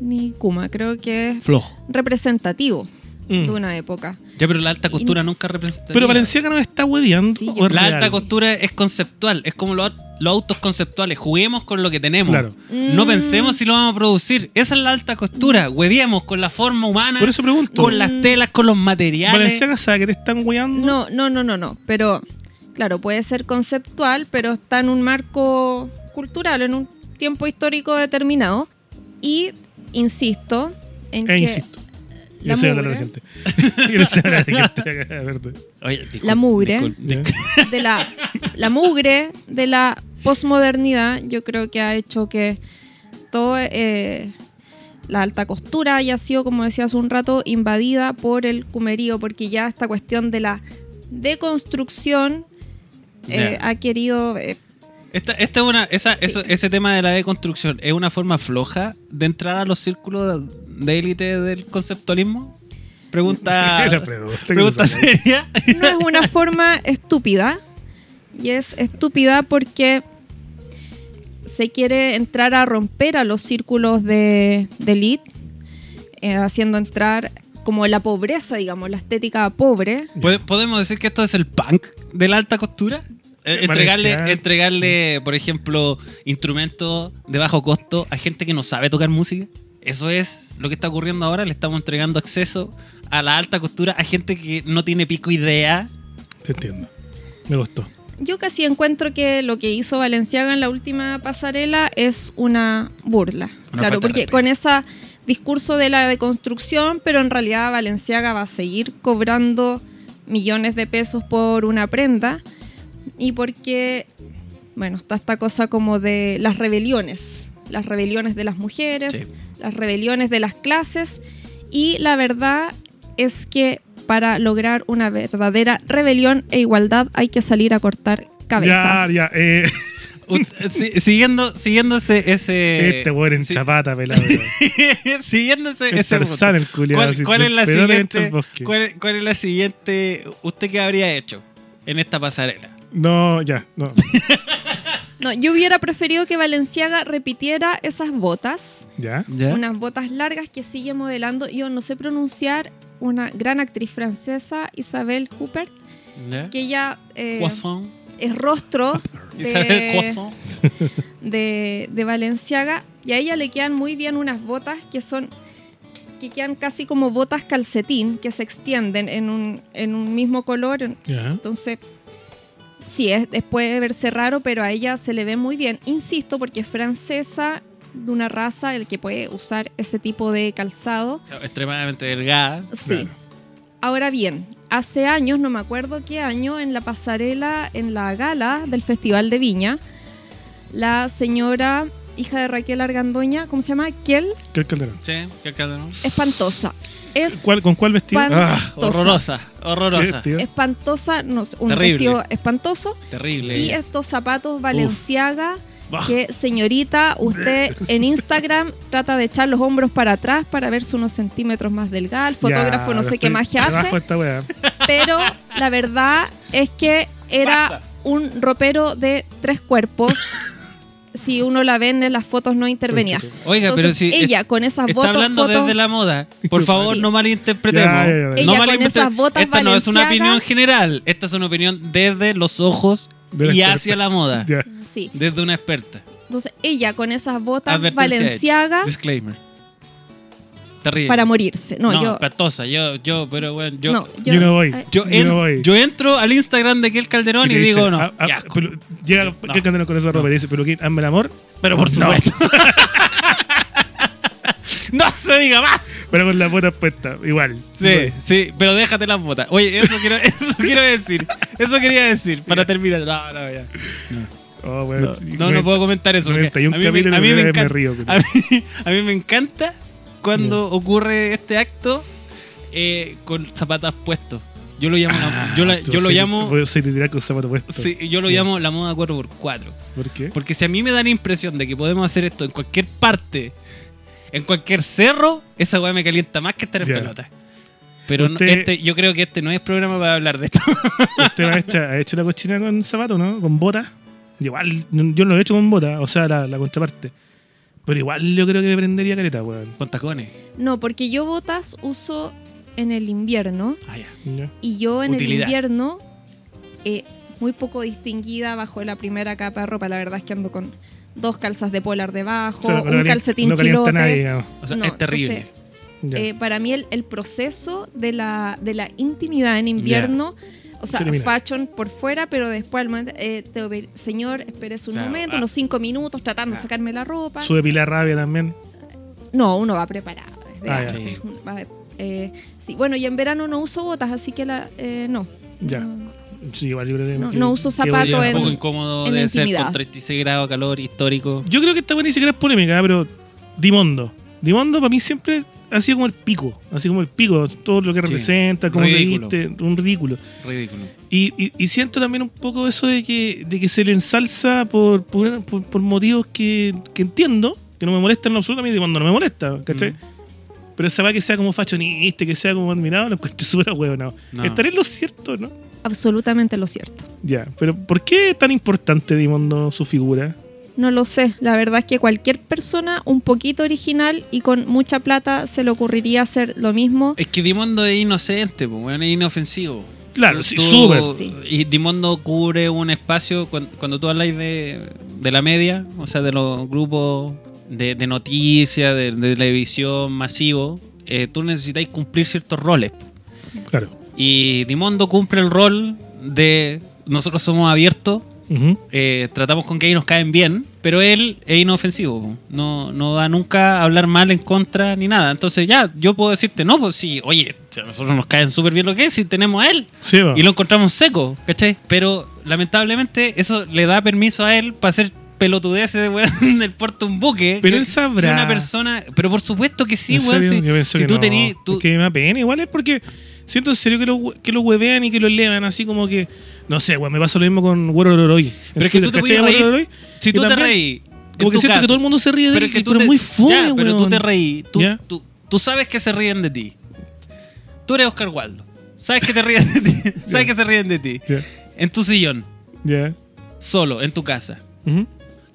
ni Kuma. Creo que es Flojo. representativo Mm. de una época. Ya, pero la alta costura nunca representa. Pero Valenciaga nos está hueveando. Sí, ¿o es La real? alta costura es conceptual, es como los, los autos conceptuales. Juguemos con lo que tenemos. Claro. No Mm. pensemos si lo vamos a producir. Esa es la alta costura. Hueviemos con la forma humana, Por eso pregunto. con las telas, con los materiales. Valenciaga sabe que te están hueando. No, no, no, no, no. Pero, claro, puede ser conceptual, pero está en un marco cultural, en un tiempo histórico determinado. Y insisto en E que insisto. La Yo mugre- gente. Yo gente. Oye, La mugre. de la, la mugre de la posmodernidad, yo creo que ha hecho que todo eh, la alta costura haya sido, como decía hace un rato, invadida por el cumerío, porque ya esta cuestión de la deconstrucción eh, ha querido eh, Esta, esta es una, esa, Sí. ese tema de la deconstrucción es una forma floja de entrar a los círculos de élite del conceptualismo. Pregunta, La pregunta pregunta seria. no es una forma estúpida y es estúpida porque se quiere entrar a romper a los círculos de, de elite, eh, haciendo entrar como la pobreza, digamos, la estética pobre. ¿Pod- ¿Podemos decir que esto es el punk de la alta costura? Eh, entregarle, entregarle, por ejemplo, instrumentos de bajo costo a gente que no sabe tocar música. Eso es lo que está ocurriendo ahora. Le estamos entregando acceso a la alta costura a gente que no tiene pico idea. Te entiendo. Me gustó. Yo casi encuentro que lo que hizo Valenciaga en la última pasarela es una burla. Una claro, porque con ese discurso de la deconstrucción, pero en realidad Valenciaga va a seguir cobrando millones de pesos por una prenda y porque, bueno, está esta cosa como de las rebeliones, las rebeliones de las mujeres, Sí. Las rebeliones de las clases y la verdad es que para lograr una verdadera rebelión e igualdad hay que salir a cortar cabezas. Ya, ya. Eh, si- siguiendo, siguiendo ese. ese este weón en chapata, pelado. siguiendo ese, Es ese Tarzán punto. el culiao, ¿Cuál, es la siguiente? del bosque. ¿cuál, cuál es la siguiente? ¿Usted qué habría hecho en esta pasarela? No, ya, no. No, yo hubiera preferido que Valenciaga repitiera esas botas, Ya. unas botas largas que sigue modelando. Yo no sé pronunciar una gran actriz francesa, Isabel Huppert, ¿Ya? que ella eh, Croissant. es rostro Isabel de, Croissant. de, de Valenciaga y a ella le quedan muy bien unas botas que son que quedan casi como botas calcetín que se extienden en un, en un mismo color Ya. entonces sí es, puede verse raro pero a ella se le ve muy bien insisto porque es francesa de una raza el que puede usar ese tipo de calzado Extremadamente delgada. sí Claro. ahora bien hace años no me acuerdo qué año en la pasarela en la gala del festival de Viña la señora hija de Raquel Argandoña cómo se llama Kiel ¿Qué calderón? Sí, qué calderón. espantosa es ¿Cuál, ¿Con cuál vestido? Ah. Horrorosa, ¿qué horrorosa. espantosa no sé, un Terrible. vestido espantoso Terrible. y estos zapatos Valenciaga que señorita usted en Instagram trata de echar los hombros para atrás para verse unos centímetros más delgada el fotógrafo Ya, no sé qué magia hace de esta weá. pero la verdad es que era Basta. un ropero de tres cuerpos si uno la ve en las fotos no intervenidas Oiga, pero si ella con esas está botas hablando fotos- desde la moda, por favor Sí. no malinterpretemos. Ya, ya, ya. No Ella con malinterpre- esas botas Esta no es una opinión general, esta es una opinión desde los ojos De y experta. hacia la moda. Sí Desde una experta. entonces ella con esas botas Advertencia hecha. Valenciaga Disclaimer. Terrible. para morirse no, No, yo espantosa. Yo, yo, pero bueno, yo. no, Yo no voy. ay, Yo, no voy. yo entro al Instagram de aquel Calderón y, dice, digo, no, ah, ah, qué asco. pero llega ¿qué calderón con esa ropa y dice, pero ¿qué? ¿Hazme el amor? pero por No. supuesto. no se diga más. Pero con las botas puestas, igual. Sí, sí, pero déjate las botas. Oye, eso quiero, eso quiero decir. Eso quería decir para terminar. No, no, ya. Oh, bueno, No, no puedo comentar eso. porque 91 a mí, me, capítulos a mí y me me encanta, río, pero- a, mí, a mí me encanta cuando ocurre este acto eh, con zapatas puestos. Yo lo llamo, la- yo, la- Ah, tú yo lo llamo, con zapato puesto. sí, yo lo llamo la moda 4x4. ¿Por qué? Porque si a mí me da la impresión de que podemos hacer esto en cualquier parte, en cualquier cerro, esa weá me calienta más que estar en pelota. Pero no- este, yo creo que este no es programa para hablar de esto. ¿Usted ha hecho, ha hecho la cochina con zapato, no? Con bota. Igual, yo no lo he hecho con bota, o sea, la, la contraparte. Pero igual yo creo que me prendería careta, weón. Con tacones. No, porque yo botas uso en el invierno Ah, ya. Y yo en Utilidad. el invierno eh, muy poco distinguida bajo la primera capa de ropa. La verdad es que ando con dos calzas de polar debajo, O sea, no un calcetín no chilote. nadie, digamos. O sea, No, es terrible. entonces. Eh, para mí el, el proceso de la, de la intimidad en invierno, o sea, Se fashion por fuera, pero después al momento, eh, te señor, espérese un Claro, momento, ah. unos cinco minutos tratando de Ah. sacarme la ropa. Sube pilar rabia también. No, uno va preparado. Ah, ya. antes. Va, eh, sí, bueno, y en verano no uso botas, así que la, eh, no. Ya. No. Sí, igual yo creo que. No- que- no uso que zapato Sí, es voy a- un poco incómodo de ser con 36 grados de calor histórico. Yo creo que esta buena ni siquiera es polémica, pero Dimondo. Dimondo para mí siempre ha sido como el pico. Así como el pico, todo lo que Sí. representa, cómo Ridículo. se viste, un ridículo. Ridículo. Y, y- y siento también un poco eso de que, de que se le ensalza por, por, por- por motivos que, que entiendo, que no me molestan absolutamente cuando no me molesta, ¿cachai? Mm. Pero esa va que sea como fashionista, que sea como admirado, lo encuentro súper huevo, No. Estaré en lo cierto, ¿no? Absolutamente lo cierto. Ya, pero ¿por qué es tan importante Dimondo su figura? No lo sé, la verdad es que cualquier persona un poquito original y con mucha plata se le ocurriría hacer lo mismo. Es que Dimondo es inocente, pues, weón, es inofensivo. Claro, sí, súper. Sí. Y Dimondo cubre un espacio cuando, cuando tú habláis de, de la media, o sea, de los grupos de, de noticias, de, de televisión masivo, eh, tú necesitáis cumplir ciertos roles. Claro. Y Dimondo cumple el rol de nosotros somos abiertos, eh, tratamos con que ahí nos caen bien, pero él es inofensivo, no, no va nunca a hablar mal en contra ni nada. Entonces ya, yo puedo decirte, no, pues sí, oye, a nosotros nos caen súper bien lo que es, si tenemos a él. Sí. Y lo encontramos seco, ¿cachai? Pero lamentablemente eso le da permiso a él para hacer pelotudeces, weón, del puerto un buque. Pero él sabrá. una persona, pero por supuesto que sí, ¿En weón. Si, si tú no. tenías... tú- Es que me da pena igual es porque siento en serio que lo, que lo huevean y que lo elevan así como que no sé, weón, me pasa lo mismo con Güero Lororoy. Pero es que tú te ¿Cachai podías reír. Si tú te también, reí. Como que siento que todo el mundo se ríe de pero él, es que tú pero te- muy fome, ya, pero tú te reí. Tú, tú, tú sabes que se ríen de ti. Tú eres Oscar Waldo. Sabes que te ríen de ti. Sabes que se ríen de ti. En tu sillón, ya. solo, en tu casa.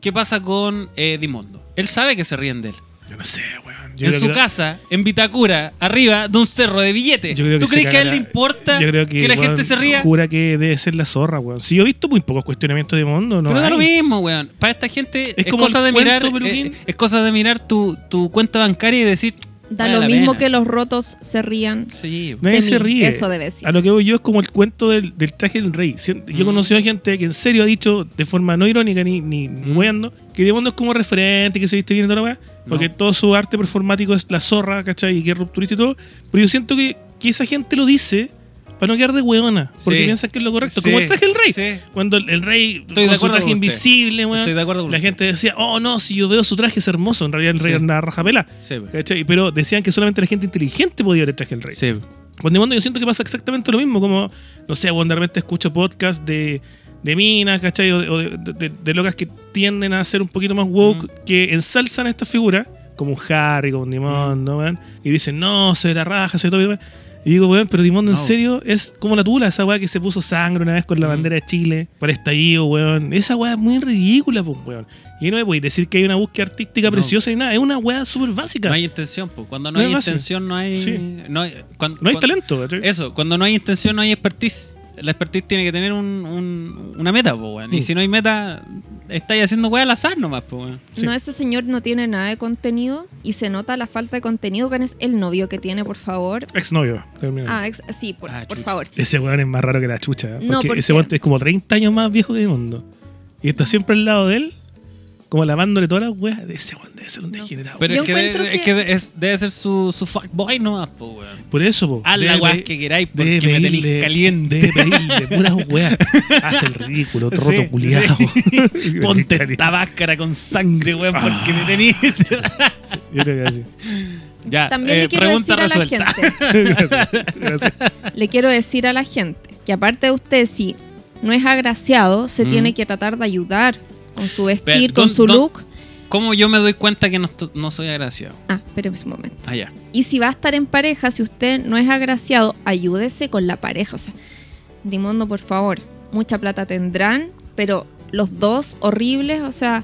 ¿Qué pasa con eh, Dimondo? Él sabe que se ríen de él. Yo no sé, weón. Yo en su que- casa, en Vitacura, arriba de un cerro de billetes. ¿Tú crees que a él le importa yo creo que, la weón, gente se ría? Jura que debe ser la zorra, weón. Si yo he visto muy pocos cuestionamientos de mundo, no Pero da lo mismo, weón. Para esta gente es, como cosa de mirar, Peluquín. eh, es cosa de mirar tu, tu cuenta bancaria y decir. Da vale lo mismo pena. que los rotos se rían. Sí, Nadie se mí, ríe. eso debe ser. A lo que voy yo es como el cuento del, del traje del rey. Yo he Mm. conocido a gente que en serio ha dicho, de forma no irónica ni, ni, ni Mm. weando, que Dimondo es como referente, que se viste bien y toda la weá. Porque No. todo su arte performático es la zorra, ¿cachai? Y que es rupturista y todo. Pero yo siento que, que esa gente lo dice para no quedar de weona. Porque Sí. piensan que es lo correcto. Sí. Como el traje del rey. Sí. Cuando el, el rey Estoy de con su acuerdo traje invisible, weón. Estoy de acuerdo con La usted. gente decía, oh no, si yo veo su traje es hermoso. En realidad el rey andaba rajapela. Pero decían que solamente la gente inteligente podía ver el traje del rey. Sí. Con Dimondo yo siento que pasa exactamente lo mismo, como, no sé, cuando de repente escucho podcast de, de minas, ¿cachai? O, de, o de- locas que tienden a ser un poquito más woke, que ensalzan a esta figura, como un Harry, como un Dimondo, weón, y dicen, no, se ve la raja, se ve todo. Y digo, weón, pero Dimondo en No. serio es como la tula, esa weá que se puso sangre una vez con la Mm. bandera de Chile, para estallido, weón. Esa weá es muy ridícula, pues, weón. Y no me podéis decir que hay una búsqueda artística No. preciosa y nada, es una weá súper básica. No hay intención, pues. Cuando no, No hay intención, no hay. Sí. No hay, no hay talento. Eso, cuando no hay intención, no hay expertise. La expertise tiene que tener un, un- una meta, pues, weón. Y Mm. si no hay meta, estáis haciendo weá al azar nomás, pues, weón. Sí. No, ese señor no tiene nada de contenido y se nota la falta de contenido que es el novio que tiene, por favor. Exnovio. termina. Ah, ex- sí, por, Ah, por favor. Ese weón es más raro que la chucha. Porque, No, porque- ese weón es como 30 años más viejo que el mundo. Y está siempre al lado de él, como lavándole todas las weas. De ese weón debe ser un degenerado. Pero es que, encuentro de- es que- que es- debe ser su, su fuckboy nomás, pues, weón. Por eso, po. Haz la debe weá que queráis debe porque me pedirle- tenéis caliente. Debe pedirle puras weas. Hace el ridículo, roto Sí, culiado. sí. Ponte esta máscara con sangre, weón, porque Ah. me tenéis. Yo creo que así. Ya, También eh, le quiero pregunta decir a resuelta. la gente, gracias, gracias. le quiero decir a la gente que aparte de usted, si no es agraciado, se Mm. tiene que tratar de ayudar con su vestir, Pero, con ¿dó- su look. ¿Cómo yo me doy cuenta que no, no soy agraciado? Ah, espéreme un momento. Ah, ya. Y si va a estar en pareja, si usted no es agraciado, ayúdese con la pareja. O sea, Dimondo, por favor, mucha plata tendrán, pero los dos horribles, o sea,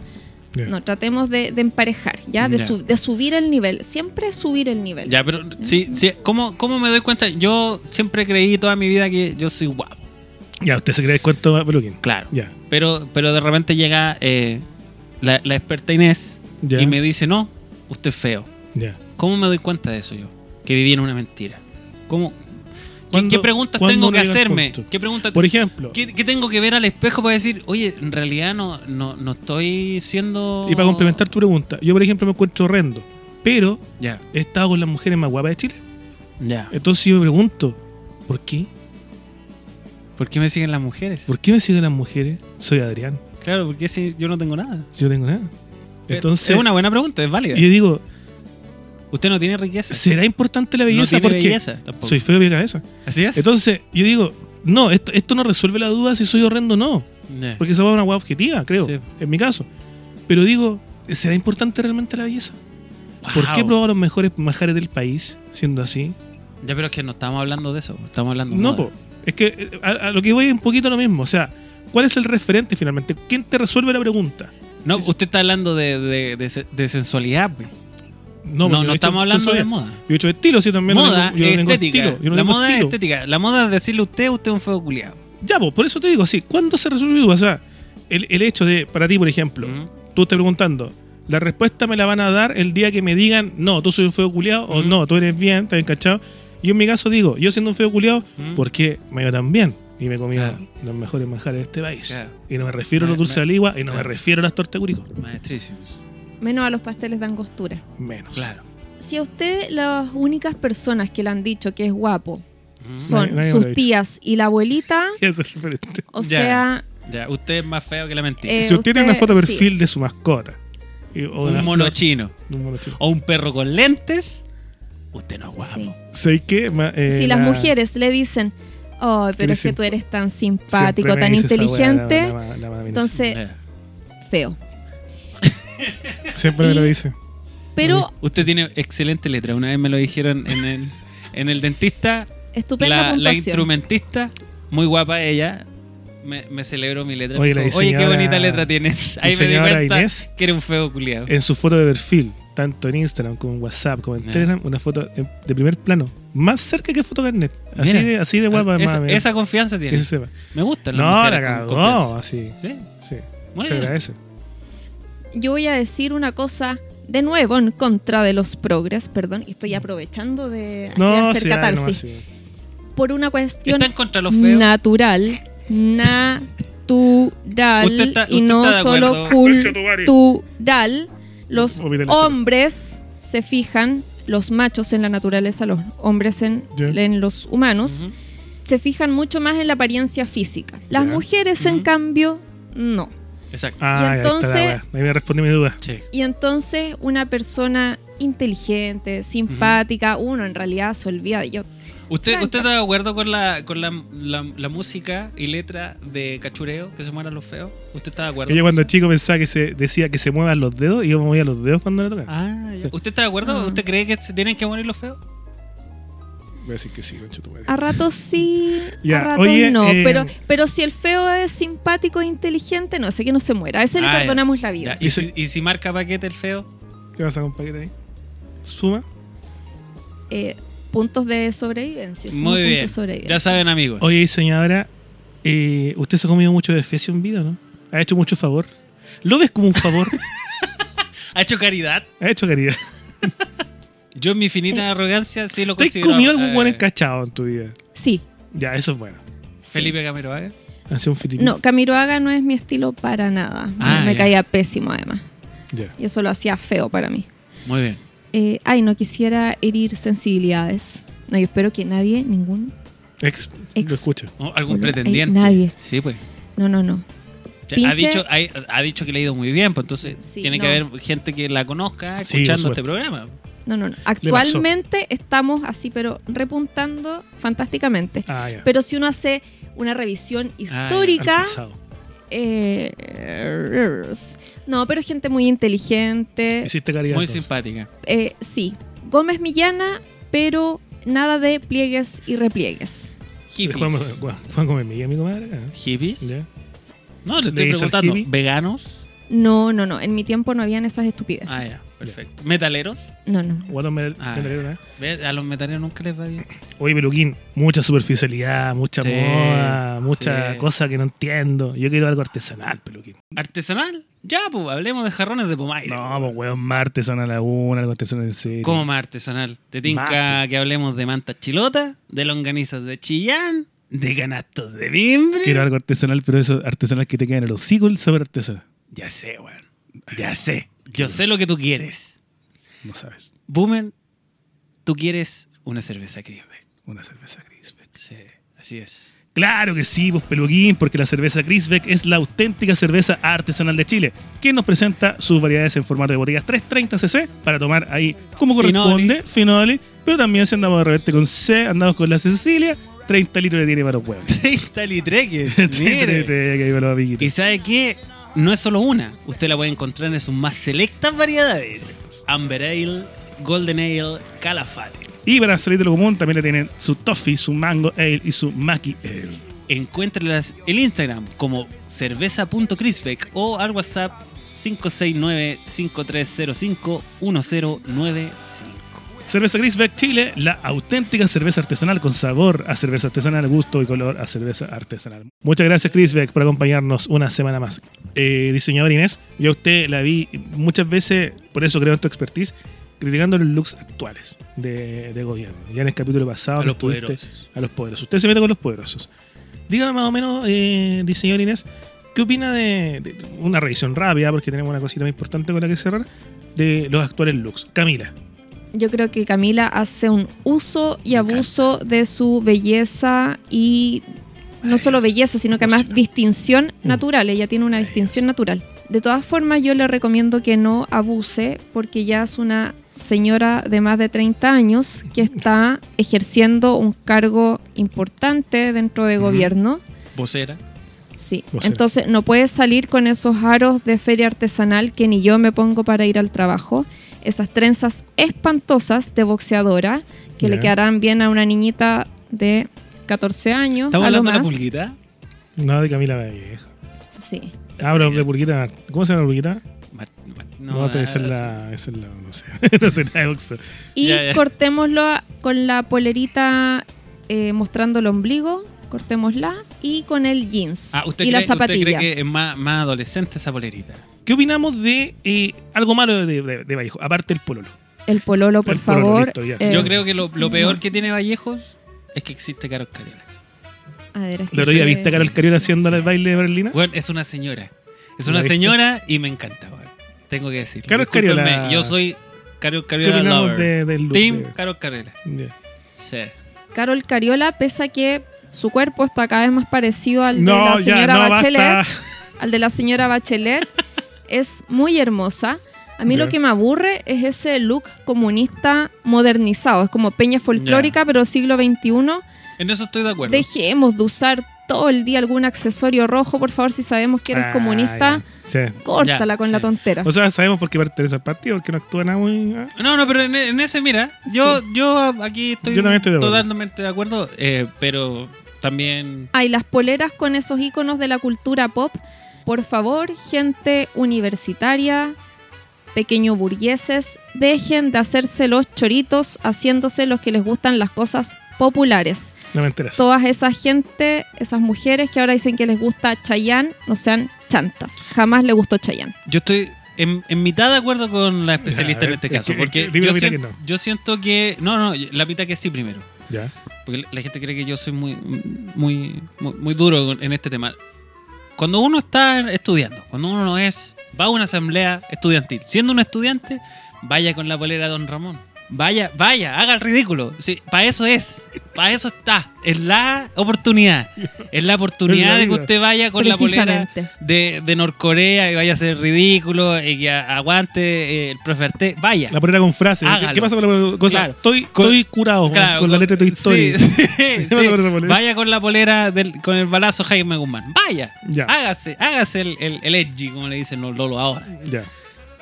Ya. no, tratemos de, de emparejar, ¿ya? De, Ya. su- de subir el nivel. Siempre subir el nivel. Ya, pero sí, sí, ¿cómo, ¿cómo me doy cuenta? Yo siempre creí toda mi vida que yo soy guapo. Ya, usted se cree el cuento de Peluquín. Claro. Ya. Pero, pero de repente llega eh, la, la experta Inés Ya. y me dice, no, usted es feo. Ya. ¿Cómo me doy cuenta de eso yo? Que viví en una mentira. ¿Cómo? ¿Qué, ¿Cuándo- qué preguntas tengo que hacerme? ¿Qué preguntas Por ejemplo, ¿Qué, qué tengo que ver al espejo para decir, oye, en realidad no, no, no estoy siendo. y para complementar tu pregunta, yo por ejemplo me encuentro horrendo, pero Ya, he estado con las mujeres más guapas de Chile. ya. Entonces yo me pregunto, ¿por qué? ¿Por qué me siguen las mujeres? ¿Por qué me siguen las mujeres? Soy Adrián, Claro, porque si yo no tengo nada. si yo tengo nada. Entonces, es una buena pregunta, es válida. y yo digo, Usted no tiene riqueza. ¿será importante la belleza? no tiene Porque belleza tampoco. soy feo de cabeza. Así es. Entonces, yo digo, no, esto, esto no resuelve la duda si soy horrendo o no. Porque esa es una hueá objetiva, creo, Sí. en mi caso. Pero digo, ¿será importante realmente la belleza? ¿Por qué probar los mejores majares del país siendo así? Ya, pero es que no estamos hablando de eso. Estamos hablando de No, moda. po. Es que eh, a, a lo que voy es un poquito lo mismo. O sea, ¿cuál es el referente finalmente? ¿Quién te resuelve la pregunta? No, Sí, usted está hablando de, de, de se- de sensualidad. pues. No, No, estamos hablando de moda. Yo he hecho estilo, sí, también. moda yo estética. estilo, yo no la moda es estética. La moda es decirle a usted, usted es un feo culiado. Ya, pues, por eso te digo, sí. ¿Cuándo se resuelve? O sea, el, el hecho de, para ti, por ejemplo, tú estás preguntando, la respuesta me la van a dar el día que me digan, no, tú soy un feo culiado, o no, tú eres bien, estás. Y yo en mi caso digo, yo siendo un feo culiado, Ujú. ¿por qué me veo tan bien? Y me he comido Claro. los mejores manjares de este país. Claro. Y no me refiero a los dulces de ligua y no me refiero a las tortas de curico. Maestrísimos. Menos a los pasteles de angostura. Menos. Claro. Si a usted las únicas personas que le han dicho que es guapo Ujú. son sus tías y la abuelita, eso es referente. o Ya. sea, Ya, usted es más feo que la mentira. Eh, si usted tiene una foto de sí. perfil de su mascota. y- o de un mono flor- chino. de un mono chino. O un perro con lentes. Usted no es guapo. sí. ¿Sabes qué? Ma- eh, si las la- mujeres le dicen, oh, pero es que tú eres tan simpático, tan esa inteligente, la- la- la- la- la- entonces, Ya. feo. Siempre me lo dice. Pero Usted tiene excelente letra. Una vez me lo dijeron en el, en el dentista. estupenda La, instrumentista, muy guapa ella, me, me celebró mi letra. Oye, dijo, qué bonita letra tienes. Ahí me di cuenta Inés. que era un feo culiado. En su foto de perfil, tanto en Instagram como en WhatsApp, como en Ya. Telegram, una foto de primer plano. Más cerca que foto carnet. Así Mira. de, así de guapa, esa, más, esa confianza tiene. Me gusta. No, la cagó. confianza. Así. Sí. Sí. Muy se bien. agradece. Yo voy a decir una cosa de nuevo en contra de los progres, perdón, y estoy aprovechando de, No, hacer sí, dale catarsis. nomás, sí. Por una cuestión ¿Está en contra de los feos? natural, natural Usted está- y no solo cultural. Los hombres se fijan, los machos en la naturaleza, los hombres en, en los humanos, se fijan mucho más en la apariencia física. Las mujeres, en cambio, no. Exacto. Ah, ya, ahí está la entonces-. Ahí me mi duda. Sí. Y entonces una persona inteligente, simpática, uno en realidad se olvida. Yo, ¿Usted. ¿Usted está de acuerdo con la, con la, la, la música y letra de Cachureo, que se mueran los feos? ¿Usted está de acuerdo? Ella con cuando eso? chico pensaba que se decía que se muevan los dedos y yo me movía los dedos cuando le tocaba. Ah. Sí. ¿Usted está de acuerdo? Ah. ¿Usted cree que se tienen que morir los feos? Voy a decir que sí, concha tu madre. a ratos sí, Ya, a ratos oye, no. eh, pero, pero si el feo es simpático e inteligente, no sé que no se muera. A ese Ah, le ya. perdonamos la vida. Ya, ¿Y, si, ¿Y si marca paquete el feo? ¿Qué pasa con paquete ahí? Suma. Eh, puntos de sobrevivencia. Muy bien. de sobrevivencia. Ya saben, amigos. Oye, diseñadora, eh, ¿usted se ha comido mucho de fecio en vida, no? ¿Ha hecho mucho favor? ¿Lo ves como un favor? ¿Ha hecho caridad? ¿Ha hecho caridad? Yo en mi finita arrogancia sí lo ¿Te has comido algún eh, buen encachado en tu vida? Sí. Ya, eso es bueno. sí. Felipe Camiroaga. Hace un filipino. No, Camiroaga no es mi estilo para nada. Me- Ah, me ya. caía pésimo además. Ya. Y eso lo hacía feo para mí. Muy bien. Eh, ay, no quisiera herir sensibilidades. No, yo espero que nadie, ningún. Ex, Ex. lo. ¿O ¿Algún Bueno, pretendiente? nadie. Sí, pues. No, no, no. Pinche- Ha, dicho, ha, ha dicho que le ha ido muy bien, pues entonces Sí, tiene no. que haber gente que la conozca escuchando este programa. No, no, no. Actualmente estamos así, pero repuntando fantásticamente. Ah, ya. Pero si uno hace una revisión Ah, histórica, pasado. Eh, no, pero gente muy inteligente. Hiciste caridad. Muy simpática. Eh, sí, Gómez Millana, pero nada de pliegues y repliegues. Hippies. Juan, Juan Gómez Milla, mi comadre. acá. ¿Hippies? Ya. No, le ¿Le estoy preguntando. ¿Veganos? No, no, no. En mi tiempo no habían esas estupideces. Ah, ya. Perfecto. ¿Metaleros? No, no. Guatón Ah. ¿eh? ¿Ves? A los metaleros nunca les va bien. Oye, Peluquín, mucha superficialidad, mucha Sí, moda, mucha sí. cosa que no entiendo. Yo quiero algo artesanal, Peluquín. ¿Artesanal? Ya, pues, hablemos de jarrones de pomaire. No, pues weón, más artesanal aún, algo artesanal en serio. ¿Cómo más artesanal? ¿Te tinca que hablemos de mantas chilotas, de longanizas de Chillán, de canastos de mimbre? Quiero algo artesanal, pero eso artesanal que te queda en el hocico, el saber artesanal. Ya sé, weón. Ya sé. Yo sé lo que tú quieres. No sabes. Boomer, tú quieres una cerveza Crisbeck. Una cerveza Grisbeck. Sí, así es. Claro que sí, pues peluquín, porque la cerveza Grisbeck es la auténtica cerveza artesanal de Chile, quien nos presenta sus variedades en formato de botellas 330 cc para tomar ahí como corresponde, finoli, pero también si andamos de reverte con C, andamos con la Cecilia, 30 litros de tiene para los huevos. 30 litreques. mire. Mire. Y sabe qué? No es solo una. Usted la puede encontrar en sus más selectas variedades. Amber Ale, Golden Ale, Calafate. Y para salir de lo común también le tienen su Toffee, su Mango Ale y su Maki Ale. Encuéntrelas en Instagram como cerveza.crisbeck o al WhatsApp 569-5305-1095. Cerveza Grisbeck Chile, la auténtica cerveza artesanal con sabor a cerveza artesanal, gusto y color a cerveza artesanal. Muchas gracias Grisbeck por acompañarnos una semana más. Eh, diseñador Inés, yo a usted la vi muchas veces, por eso creo en tu expertise, criticando los looks actuales de, de gobierno. Ya en el capítulo pasado A los poderosos. A los poderosos. Usted se mete con los poderosos. Dígame más o menos, eh, diseñador Inés, ¿qué opina de, de una revisión rápida, porque tenemos una cosita muy importante con la que cerrar, de los actuales looks? Camila. Yo creo que Camila hace un uso y abuso de su belleza y no solo belleza, sino que además distinción Mm. natural. Ella tiene una distinción natural. De todas formas, yo le recomiendo que no abuse porque ya es una señora de más de 30 años que está ejerciendo un cargo importante dentro de gobierno. Vocera. Sí, Vocera. entonces no puede salir con esos aros de feria artesanal que ni yo me pongo para ir al trabajo. Esas trenzas espantosas de boxeadora que le quedarán bien a una niñita de 14 años. ¿Estamos hablando de la pulguita? No, de Camila Vallejo. Sí. Ah, pero de Purguita. ¿Cómo se llama la Mar- No, esa es la. Esa es la. No sé. no sé nada de boxeo. Y ya. cortémoslo con la polerita eh, mostrando el ombligo. Cortémosla. Y con el jeans. Ah, ¿usted, y cree, la usted zapatilla. cree que es más, más adolescente esa polerita? ¿Qué opinamos de eh, algo malo de, de, de Vallejo? Aparte del pololo. El pololo, por El pololo, favor. listo, ya. eh, Yo creo que lo, lo peor no. que tiene Vallejos es que existe Carol Cariola. A ver, es que ¿El otro día se- viste a Carol Cariola haciendo el baile de Berlina? Bueno, es una señora. Es ¿La una señora y me encanta. Tengo que decirlo. Carol Cariola. Yo soy Carol ¿Qué Cariola opinamos lover. de- del look? Team de- Carol Cariola. Sí. Carol Cariola, pese a que su cuerpo está cada vez más parecido al de la ya, señora no, Bachelet, basta. al de la señora Bachelet, es muy hermosa. A mí lo que me aburre es ese look comunista modernizado. Es como peña folclórica, pero siglo XXI. En eso estoy de acuerdo. Dejemos de usar todo el día algún accesorio rojo, por favor, si sabemos que eres Ah, comunista. Sí. córtala Ya, con la tontera. O sea, sabemos por qué pertenece al partido, porque no actúa nada muy. ah. No, no, pero en, en ese, mira, yo, yo aquí estoy, Yo estoy de acuerdo. totalmente de acuerdo, eh, pero también Hay las poleras con esos iconos de la cultura pop. Por favor, gente universitaria, pequeño burgueses, dejen de hacerse los choritos haciéndose los que les gustan las cosas populares. No me enteras. Todas esa gente, esas mujeres que ahora dicen que les gusta Chayanne, no sean chantas. Jamás le gustó Chayanne. yo estoy en, en mitad de acuerdo con la especialista Ya, en este es caso, que- porque es que yo, no. siento que no, no, la mitad que sí primero, Ya. porque la gente cree que yo soy muy muy muy, muy duro en este tema. Cuando uno está estudiando, cuando uno no es, va a una asamblea estudiantil, siendo un estudiante, vaya con la polera de Don Ramón. Vaya, vaya, haga el ridículo. Sí, para eso es. Para eso está. Es la oportunidad. Es la oportunidad de que usted vaya con la polera de, de Norcorea y vaya a hacer ridículo y que aguante eh, el profe Arte. Vaya. La polera con frase. ¿Qué, Hágalo. qué pasa con la cosa? Claro. Estoy, Con- estoy curado Claro, con la letra de tu historia. Sí, sí, ¿Qué sí. pasa con esa polera? Vaya con la polera del- con el balazo Jaime Guzmán. Vaya. Ya. Hágase, hágase el, el, el edgy, como le dicen los lolos ahora. Ya,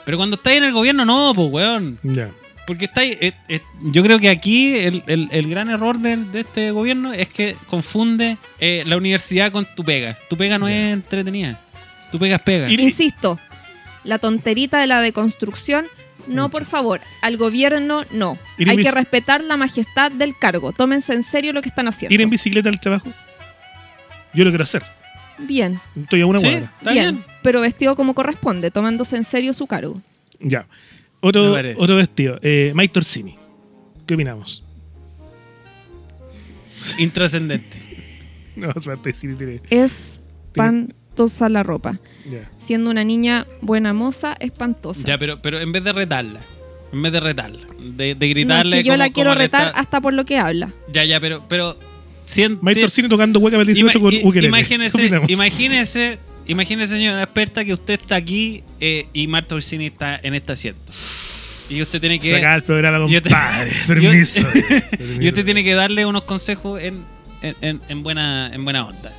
Pero cuando estáis en el gobierno, no, pues, weón. ya. Porque estáis. eh, eh, yo creo que aquí el, el- el gran error de, de este gobierno es que confunde eh, la universidad con tu pega. Tu pega no es entretenida. Tu pega es pega. Insisto, la tonterita de la deconstrucción, no, por favor. Al gobierno, no. Hay que respetar la majestad del cargo. Tómense en serio lo que están haciendo. Ir en bicicleta al trabajo. Yo lo quiero hacer. Bien, Estoy a una Sí, está bien, bien. pero vestido como corresponde, tomándose en serio su cargo. Ya. Otro, otro vestido. Eh, Mike Torsini. ¿Qué opinamos? Intrascendente. No, suerte, sí, tiene. Es espantosa la ropa. Siendo una niña buena moza, espantosa. Ya, pero, pero en vez de retarla. En vez de retarla. De, de No, es gritarle. que yo como- la quiero retar está- hasta por lo que habla. Ya, ya, pero. pero cien- Mike cien- Torsini tocando hueca para el 18 Ima- con ukelele. Imagínese, imagínese, imagínese, señora experta, que usted está aquí eh, y Marta Orsini está en este asiento. Y usted tiene que. Sacar el programa, y usted- compadre. y- Permiso. y usted tiene que darle unos consejos en, en, en- en buena, en buena onda.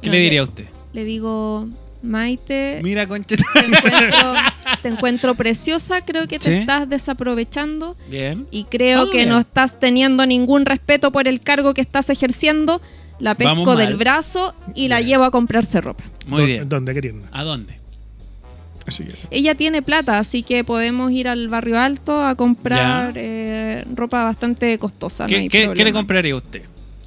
¿Qué No, le diría a usted? Le digo, Maite, Mira, concheta. te encuentro, te encuentro preciosa, creo que te Sí. estás desaprovechando Bien. y creo que bien. no estás teniendo ningún respeto por el cargo que estás ejerciendo. La pesco del brazo y la llevo a comprarse ropa. Muy ¿Dó- bien. ¿Dónde? ¿Qué tienda? ¿A dónde? Así que. Ella tiene plata, así que podemos ir al barrio alto a comprar eh, ropa bastante costosa. ¿Qué, qué- qué le compraría a usted?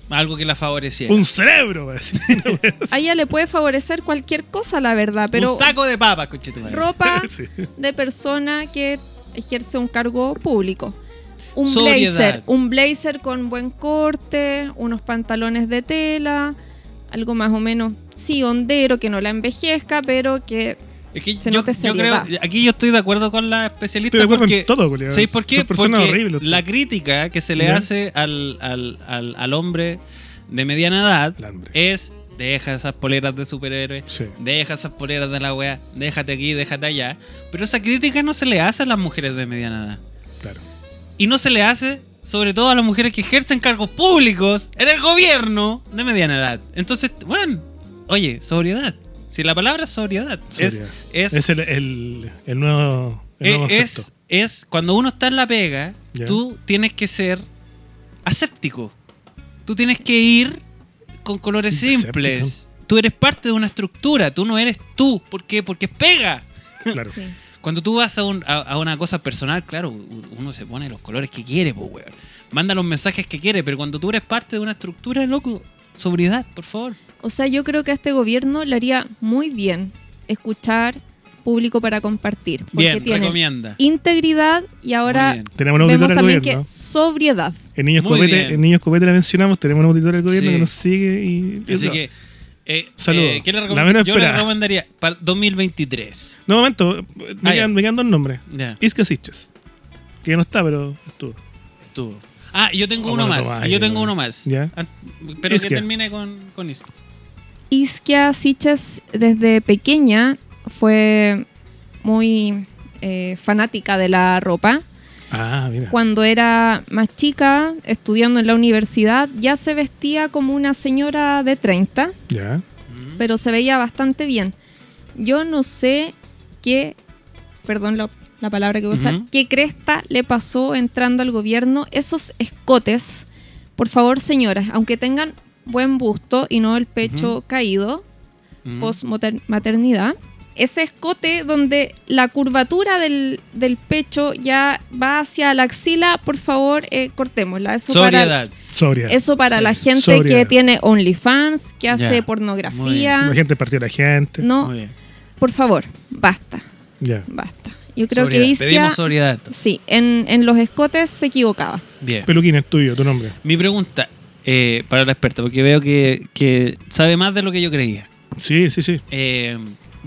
Algo que la favoreciera. Un cerebro, a decir. A ella le puede favorecer cualquier cosa, la verdad, pero Un saco de papas, ropa Sí. de persona que ejerce un cargo público. Un Sobriedad. blazer, un blazer con buen corte, unos pantalones de tela, algo más o menos, sí, hondero, que no la envejezca, pero que Es que Se yo, creo, aquí yo estoy de acuerdo con la especialista Estoy de acuerdo porque, en todo. ¿sabéis por qué? Porque horribles. la crítica que se le ¿Ya? hace al, al, al, al hombre de mediana edad es deja esas poleras de superhéroes, Sí. deja esas poleras de la wea, déjate aquí, déjate allá. Pero esa crítica no se le hace a las mujeres de mediana edad. Claro. Y no se le hace sobre todo a las mujeres que ejercen cargos públicos en el gobierno de mediana edad. Entonces, bueno, oye, sobriedad. Si la palabra sobriedad, es, es, Es el, el, el nuevo, el nuevo es, es cuando uno está en la pega, Ya. tú tienes que ser aséptico. Tú tienes que ir con colores Aséptico. simples. Tú eres parte de una estructura, tú no eres tú. ¿Por qué? Porque es pega. Claro. sí. Cuando tú vas a, un- a- a una cosa personal, claro, uno se pone los colores que quiere, pues, weón. Manda los mensajes que quiere, pero cuando tú eres parte de una estructura, loco, sobriedad, por favor. O sea, yo creo que a este gobierno le haría muy bien escuchar público para compartir. Porque Bien, recomienda. integridad y ahora. Tenemos una vemos también gobierno. que sobriedad. En Niños, Copete, bien. en Niños Copete la mencionamos, tenemos una auditora del gobierno Sí. que nos sigue y... Así que, eh, Saludos. eh, ¿qué le La recomend- menos Yo le recomendaría para 2023. No, momento, me, Ah, quedan, me quedan dos nombres. Isca Siches, que ya no está, pero estuvo. tú. Ah, yo tengo Oh, uno más. Tomás, yo tengo uno más. Ya. Ah, Pero Isquia. que termine con, con eso. Isquia Siches desde pequeña fue muy eh, fanática de la ropa. Ah, mira. Cuando era más chica, estudiando en la universidad, ya se vestía como una señora de 30, Ya. pero se veía bastante bien. Yo no sé qué, perdón la, la palabra que voy a usar, Ujú. qué cresta le pasó entrando al gobierno. Esos escotes, por favor señoras, aunque tengan buen busto y no el pecho caído, Mm. post-maternidad. Ese escote donde la curvatura del, del pecho ya va hacia la axila, por favor, eh, cortémosla. Eso para, Sobriedad. Sobriedad. eso para Sí. la gente Sobriedad. que tiene OnlyFans, que hace pornografía. La gente partió la gente. No, Muy bien. por favor, basta, Ya. basta. Yo creo Sobriedad. que Isquia, Pedimos sobriedad. sí, en, en los escotes se equivocaba. Bien. Peluquín es tuyo, tu nombre. Mi pregunta eh, para la experta, porque veo que, que sabe más de lo que yo creía. Sí, sí, sí. Eh,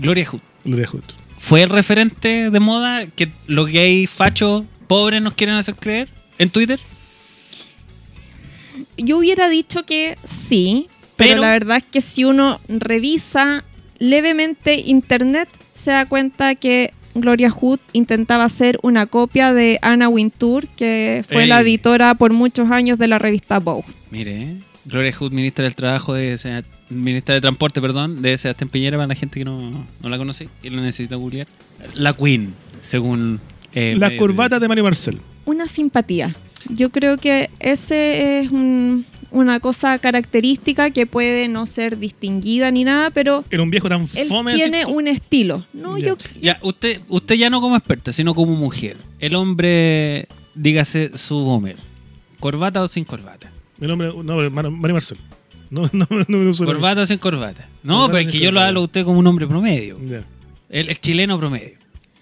Gloria Hood. Lo dejo. ¿Fue el referente de moda que los gays fachos pobres nos quieren hacer creer en Twitter. Yo hubiera dicho que sí, pero, Pero- la verdad es que si uno revisa levemente internet, se da cuenta que Gloria Hood intentaba hacer una copia de Anna Wintour, que fue Ey. la editora por muchos años de la revista Vogue. Mire, ¿eh? Gloria Hood, ministra del Trabajo, de ministra de Transporte, perdón, de Sebastián Piñera, para la gente que no, no la conoce y la necesita googlear. La Queen, según... eh, Las corbatas de Mario Marcel. Una simpatía. Yo creo que ese es un- una cosa característica que puede no ser distinguida ni nada, pero Era un viejo tan él fome. así, tiene un estilo. No, Ya. yo Ya, usted, usted ya no como experta, sino como mujer. El hombre, dígase su boomer. ¿Corbata o sin corbata? El hombre, no, Mario Marcel. No, no, no me lo suena. ¿Corbata o sin corbata? No, Corbata pero es que yo lo hablo a usted como un hombre promedio. Ya, El, el chileno promedio.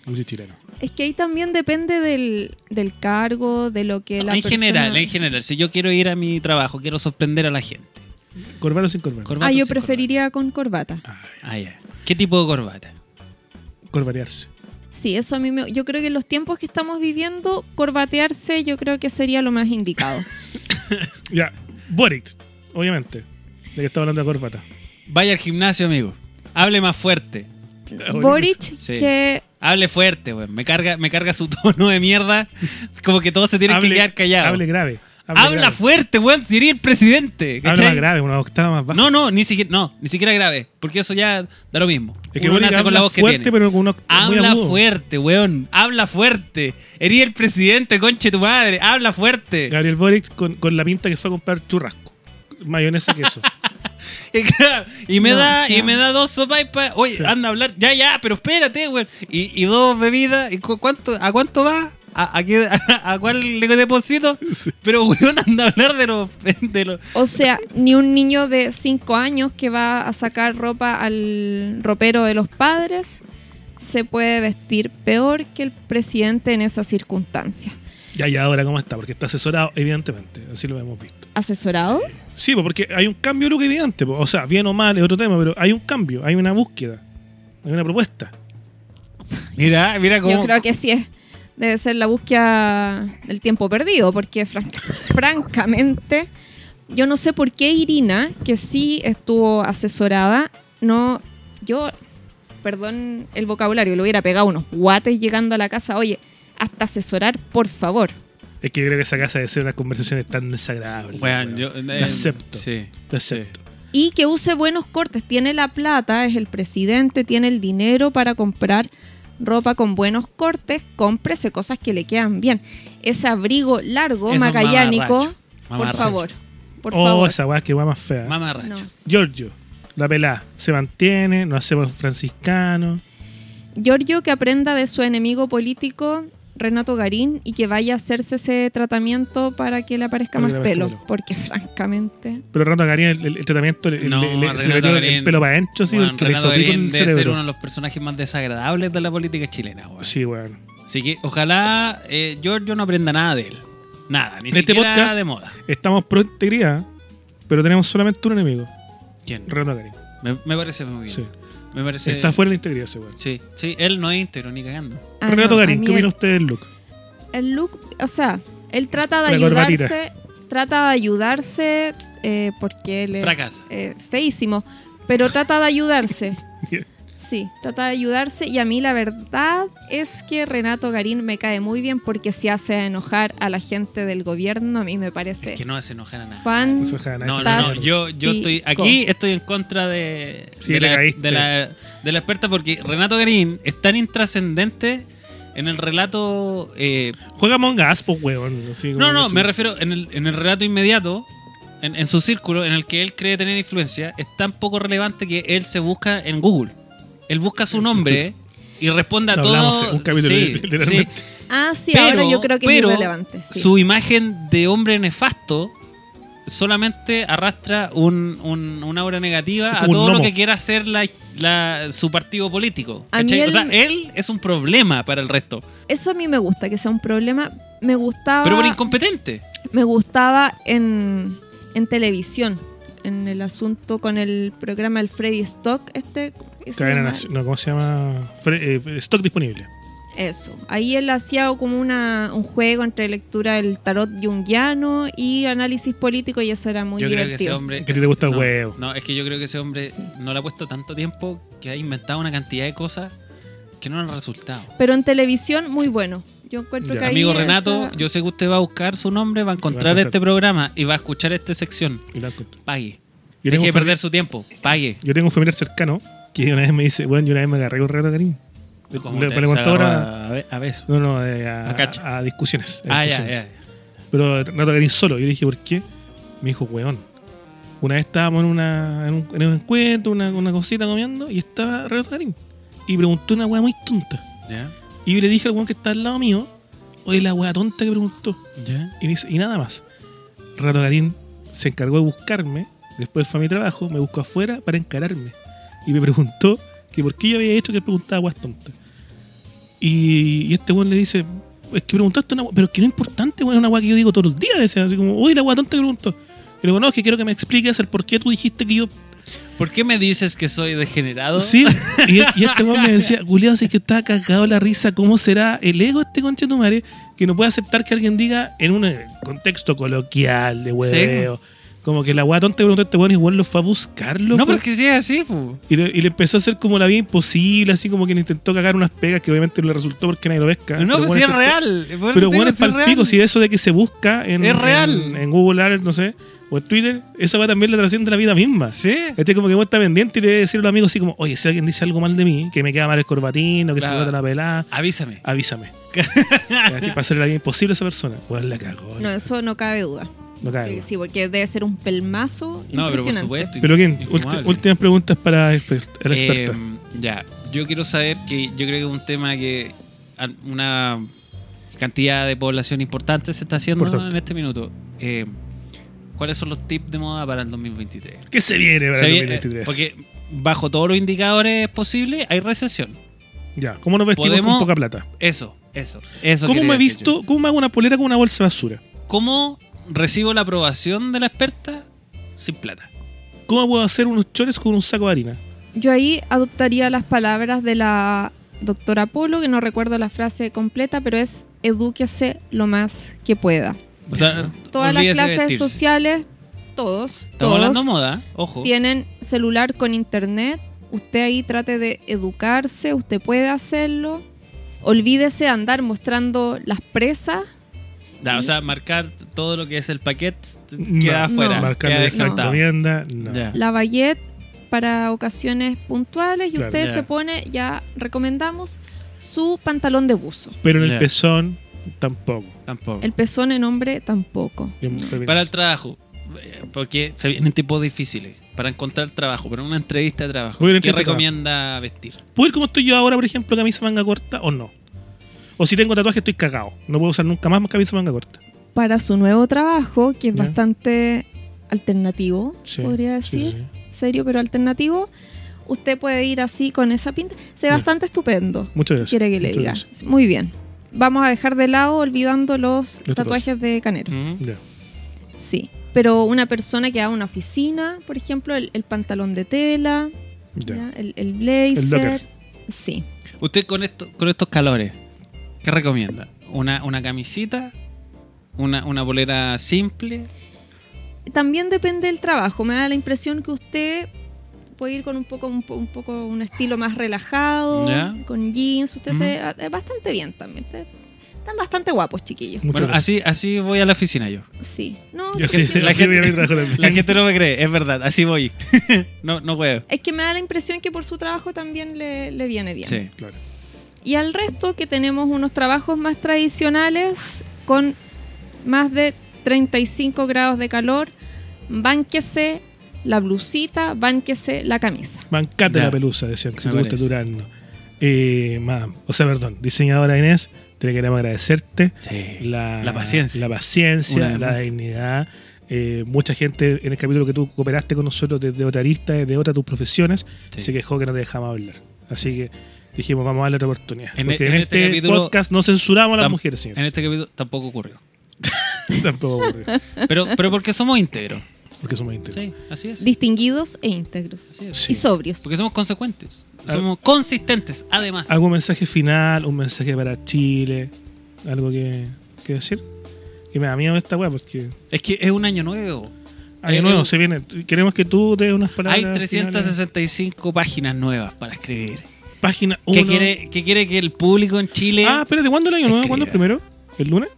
no chileno. Es que ahí también depende del, del cargo, de lo que la en persona... general, en general. Si yo quiero ir a mi trabajo, quiero sorprender a la gente. ¿Corbata o sin corbata? ¿Corbata Ah, yo preferiría con corbata. Ah, ya. ¿Qué tipo de corbata? corbatearse. Sí, eso a mí me... Yo creo que en los tiempos que estamos viviendo, corbatearse yo creo que sería lo más indicado. Ya, Boric, obviamente. De que estaba hablando de corbata. Vaya al gimnasio, amigo. Hable más fuerte. Boric, Sí. que... Hable fuerte, weón. Me carga, me carga su tono de mierda. Como que todos se tienen que quedar callados. Hable grave. hable Habla grave. fuerte, weón. Si eres el presidente. Habla ¿cachai? más grave, una octava más baja. No, no, ni siquiera, no, ni siquiera grave. Porque eso ya da lo mismo. es que Uno Boric nace con habla la voz que fuerte, tiene. pero con una Habla fuerte, weón. Habla fuerte. Eres el presidente, conche tu madre. Habla fuerte. Gabriel Boric con, con la pinta que fue a comprar churrasco. Mayonesa, queso. Y, me No, da, y me da dos sopaipas. Oye, Sí. anda a hablar. Ya, ya, pero espérate, weón. Y, y dos bebidas. ¿Y cu- cuánto, ¿A cuánto va? ¿A, a, qué- a- a cuál le deposito? Pero, weón, anda a hablar de los. De los O sea, ni un niño de 5 años que va a sacar ropa al ropero de los padres se puede vestir peor que el presidente en esa circunstancia. ya, ya, ahora cómo está, porque está asesorado, evidentemente. Así lo hemos visto. ¿Asesorado? Sí, pues, porque hay un cambio de look evidente. O sea, bien o mal es otro tema, pero hay un cambio, hay una búsqueda, hay una propuesta. Mira, mira cómo. Yo creo que sí es. Debe ser la búsqueda del tiempo perdido, porque fran- francamente, yo no sé por qué Irina, que sí estuvo asesorada, no. Yo, perdón el vocabulario, le hubiera pegado unos guates llegando a la casa. Oye, hasta asesorar, por favor. Es que yo creo que esa casa debe ser unas conversaciones tan desagradables. Weón. yo. Te eh, acepto. Sí. Te acepto. Y que use buenos cortes. Tiene la plata, es el presidente, tiene el dinero para comprar ropa con buenos cortes. Cómprese cosas que le quedan bien. Ese abrigo largo, Eso es magallánico, por favor. Por oh, favor. esa weá que va más fea. Mamarracho. No. Giorgio, la pelá, se mantiene, nos hacemos franciscanos. Giorgio que aprenda de su enemigo político, Renato Garín, y que vaya a hacerse ese tratamiento para que le aparezca Para más pelo. pelo. Porque francamente. Pero Renato Garín, el, el- el tratamiento le, No, le- le- se le Renato metió el Garín- pelo para adentro, sí, Renato Garín debe ser uno de los personajes más desagradables de la política chilena, weón. Sí, weón. Así que ojalá eh, Giorgio no aprenda nada de él. Nada, ni En este siquiera podcast- de moda. Estamos pro integridad, pero tenemos solamente un enemigo, ¿Quién? Renato Garín. Me, me parece muy bien. Sí. Me parece. Está fuera de la integridad ese weón. Sí, sí, él no es íntegro ni cagando. Ah, Renato no, Garín, ¿qué opina el- usted del look? el look, o sea, él trata de La corbatita. ayudarse, trata de ayudarse eh, porque él es Fracasa. eh, feísimo, pero trata de ayudarse. Sí, trata de ayudarse y a mí la verdad es que Renato Garín me cae muy bien porque se hace enojar a la gente del gobierno, a mí me parece Que no hace enojar a nada. fan. No se a nadie, No, se no, no. Yo, yo estoy aquí, estoy en contra de, Sí, de, la, de, la, de la experta porque Renato Garín es tan intrascendente en el relato. eh, Juega Among Us, pues, weón. así no, no, me refiero en el, en el relato inmediato, en, en su círculo, en el que él cree tener influencia, es tan poco relevante que él se busca en Google. Él busca su nombre y responde a Lo todo. un capítulo, Sí, literalmente. sí. Ah, sí, Pero- ahora yo creo que pero es irrelevante. sí. Su imagen de hombre nefasto solamente arrastra un, un- una aura negativa a todo lo que quiera hacer la, la- su partido político. Él- O sea, él es un problema para el resto, Eso a mí me gusta, que sea un problema. Me gustaba, pero por incompetente. me gustaba en, en televisión, en el asunto con el programa El Freddy Stock, este. ¿Qué se Cadena? Nacional. No, ¿cómo se llama? Fre- eh, stock disponible. Eso. Ahí él hacía como una, un juego entre lectura del tarot junguiano y análisis político y eso era muy yo creo que ese hombre. Ti te gusta el no, huevo. No, es que yo creo que ese hombre Sí. no le ha puesto tanto tiempo que ha inventado una cantidad de cosas que no han resultado. Pero en televisión, muy bueno. Yo encuentro Ya. que ahí Amigo Renato, esa- yo sé que usted va a buscar su nombre, va a encontrar encontrar. este programa y va a escuchar esta sección. Y la. Pague. Yo Deje de perder su tiempo. Pague. yo tengo un familiar cercano que una vez me dice, bueno, yo una vez me agarré con Renato Garín. ¿Cómo Le- le contó ahora- a, a beso? No, no, eh, a, discusiones. Ah, ya, discusiones. ya. Pero Renato Garín solo. Yo le dije, ¿por qué? Me dijo, weón. Una vez estábamos en, una, en, un, en un encuentro, una, una cosita comiendo, y estaba Renato Garín. Y preguntó una weá muy tonta. Ya. Y le dije al weón que está al lado mío, oye, la weá tonta que preguntó. Ya. Y, dice- y nada más. Renato Garín se encargó de buscarme, después fue a mi trabajo, me buscó afuera para encararme. Y me preguntó que por qué yo había hecho que él preguntaba weas tontas. Y, y este weón le dice, es que preguntaste una pero es que no es importante, weón, es una weá que yo digo todos los días. Decía, así como, oye, la wea tonta que preguntó. Y le digo, no, es que quiero que me expliques el por qué tú dijiste que yo ¿Por qué me dices que soy degenerado? Sí, y, y este weón me decía, Julián, si es que estaba cagado la risa, ¿cómo será el ego de este conchetumare que no puede aceptar que alguien diga en un contexto coloquial de hueveo? Como que la weá tonta preguntó este weón, igual lo fue a buscarlo. No, porque sí es así, pu. y, le, y le empezó a hacer como la vida imposible, así como que le intentó cagar unas pegas que obviamente no le resultó porque nadie lo pesca. No, Pero pues sí bueno, es intentó- real. Por eso Pero bueno, es palpico, si eso de que se busca en, Es real. en, en Google Ads, no sé, o en Twitter, esa va también la trasciende la vida misma. Sí. Este como que vos está pendiente y le debe decir a los amigos así como, oye, si alguien dice algo mal de mí, que me queda mal el corbatino, que Claro. se nota la pelada, Avísame. avísame. Así, para hacerle la vida imposible a esa persona. Pues la cagó. No, eso no cabe duda. No cae. Weón. Sí, porque debe ser un pelmazo No, pero por impresionante. supuesto. Pero ¿quién? últimas preguntas para el experto. Eh, ya, yo quiero saber que yo creo que es un tema que una cantidad de población importante se está haciendo Importante. en este minuto. Eh, ¿Cuáles son los tips de moda para el 2023? ¿Qué se viene para Se el viene- 2023? porque bajo todos los indicadores posibles hay recesión. ya, ¿cómo nos vestimos podemos- con poca plata? Eso, eso. eso ¿Cómo me visto? yo. ¿Cómo me hago una polera con una bolsa de basura? ¿Cómo recibo la aprobación de la experta sin plata? ¿Cómo puedo hacer unos chores con un saco de harina? Yo ahí adoptaría las palabras de la doctora Polo, que no recuerdo la frase completa, pero es edúquese lo más que pueda. O sea, Todas las clases vestirse. sociales, todos, Estamos todos hablando moda, ojo. tienen celular con internet. Usted ahí trate de educarse, usted puede hacerlo. Olvídese de andar mostrando las presas. Ya, o sea, marcar todo lo que es el paquete No, queda afuera. no. Marcar queda la encomienda, no. Ya. La baguette para ocasiones puntuales y Claro. usted Ya. se pone, ya recomendamos, su pantalón de buzo. Pero en el Ya. pezón, tampoco. Tampoco. El pezón en hombre tampoco. Para el trabajo. eh, Porque se vienen tiempos difíciles para encontrar trabajo, pero en una entrevista de trabajo. ¿Qué recomienda vestir? ¿Puedo ir como estoy yo ahora, por ejemplo, camisa manga corta o no? O si tengo tatuaje estoy cagado. No puedo usar nunca más camisa manga corta. Para su nuevo trabajo, que es Ya. bastante alternativo, Sí, podría decir, sí, serio pero alternativo, usted puede ir así con esa pinta. Se ve Ya. bastante estupendo. Muchas gracias. Quiere que le Muchas diga. gracias. Muy bien. Vamos a dejar de lado olvidando los Los tatuajes de canero. ¿Mm? Sí. Pero una persona que va a una oficina, por ejemplo, el, el pantalón de tela, Ya. ¿ya? El, el blazer. El sí. Usted con, esto, con estos calores, ¿qué recomienda? ¿Una, una camisita? Una, ¿Una bolera simple? También depende del trabajo. Me da la impresión que usted puede ir con un poco un, un poco un estilo más relajado, Ya. con jeans. Usted Ujú. se ve eh, bastante bien también. Están bastante guapos, chiquillos. Muchas Bueno, gracias. así, así voy a la oficina yo. Sí. No, Yo sí, que- la gente- voy a mi trabajo también. La gente no me cree, es verdad, así voy. no, no puedo. es que me da la impresión que por su trabajo también le, le viene bien. Sí. Claro. Y al resto que tenemos unos trabajos más tradicionales con más de 35 grados de calor, bánquese la blusita, bánquese la camisa. Bancate Ya. la pelusa, decían que si Me te gusta. Durano. Eh, mam, o sea, perdón, diseñadora Inés, te queremos agradecerte Sí. la, La paciencia. la, paciencia, la dignidad. Eh, mucha gente en el capítulo que tú cooperaste con nosotros desde otra arista, desde otras tus profesiones, Sí. se quejó que no te dejamos hablar. Así que dijimos, vamos a darle otra oportunidad. En Porque e- en, en este, este capítulo- podcast no censuramos a las Tam- mujeres, señores. En este capítulo tampoco ocurrió. Tampoco ocurre. Pero, pero porque somos íntegros. porque somos íntegros. Sí, así es. Distinguidos e íntegros. Sí. Y sobrios. Porque somos consecuentes. Al- Somos consistentes, además. ¿Algún mensaje final? ¿Un mensaje para Chile? ¿Algo que, que decir? Que me da miedo esta weá porque... Es que es un año nuevo. Año Eh, nuevo, se viene. Queremos que tú des unas palabras. Hay finales. 365 páginas nuevas para escribir. Página ¿Qué 1. quiere, ¿Qué quiere que el público en Chile... Ah, espérate, ¿cuándo el año nuevo? ¿Cuándo es primero? ¿El lunes?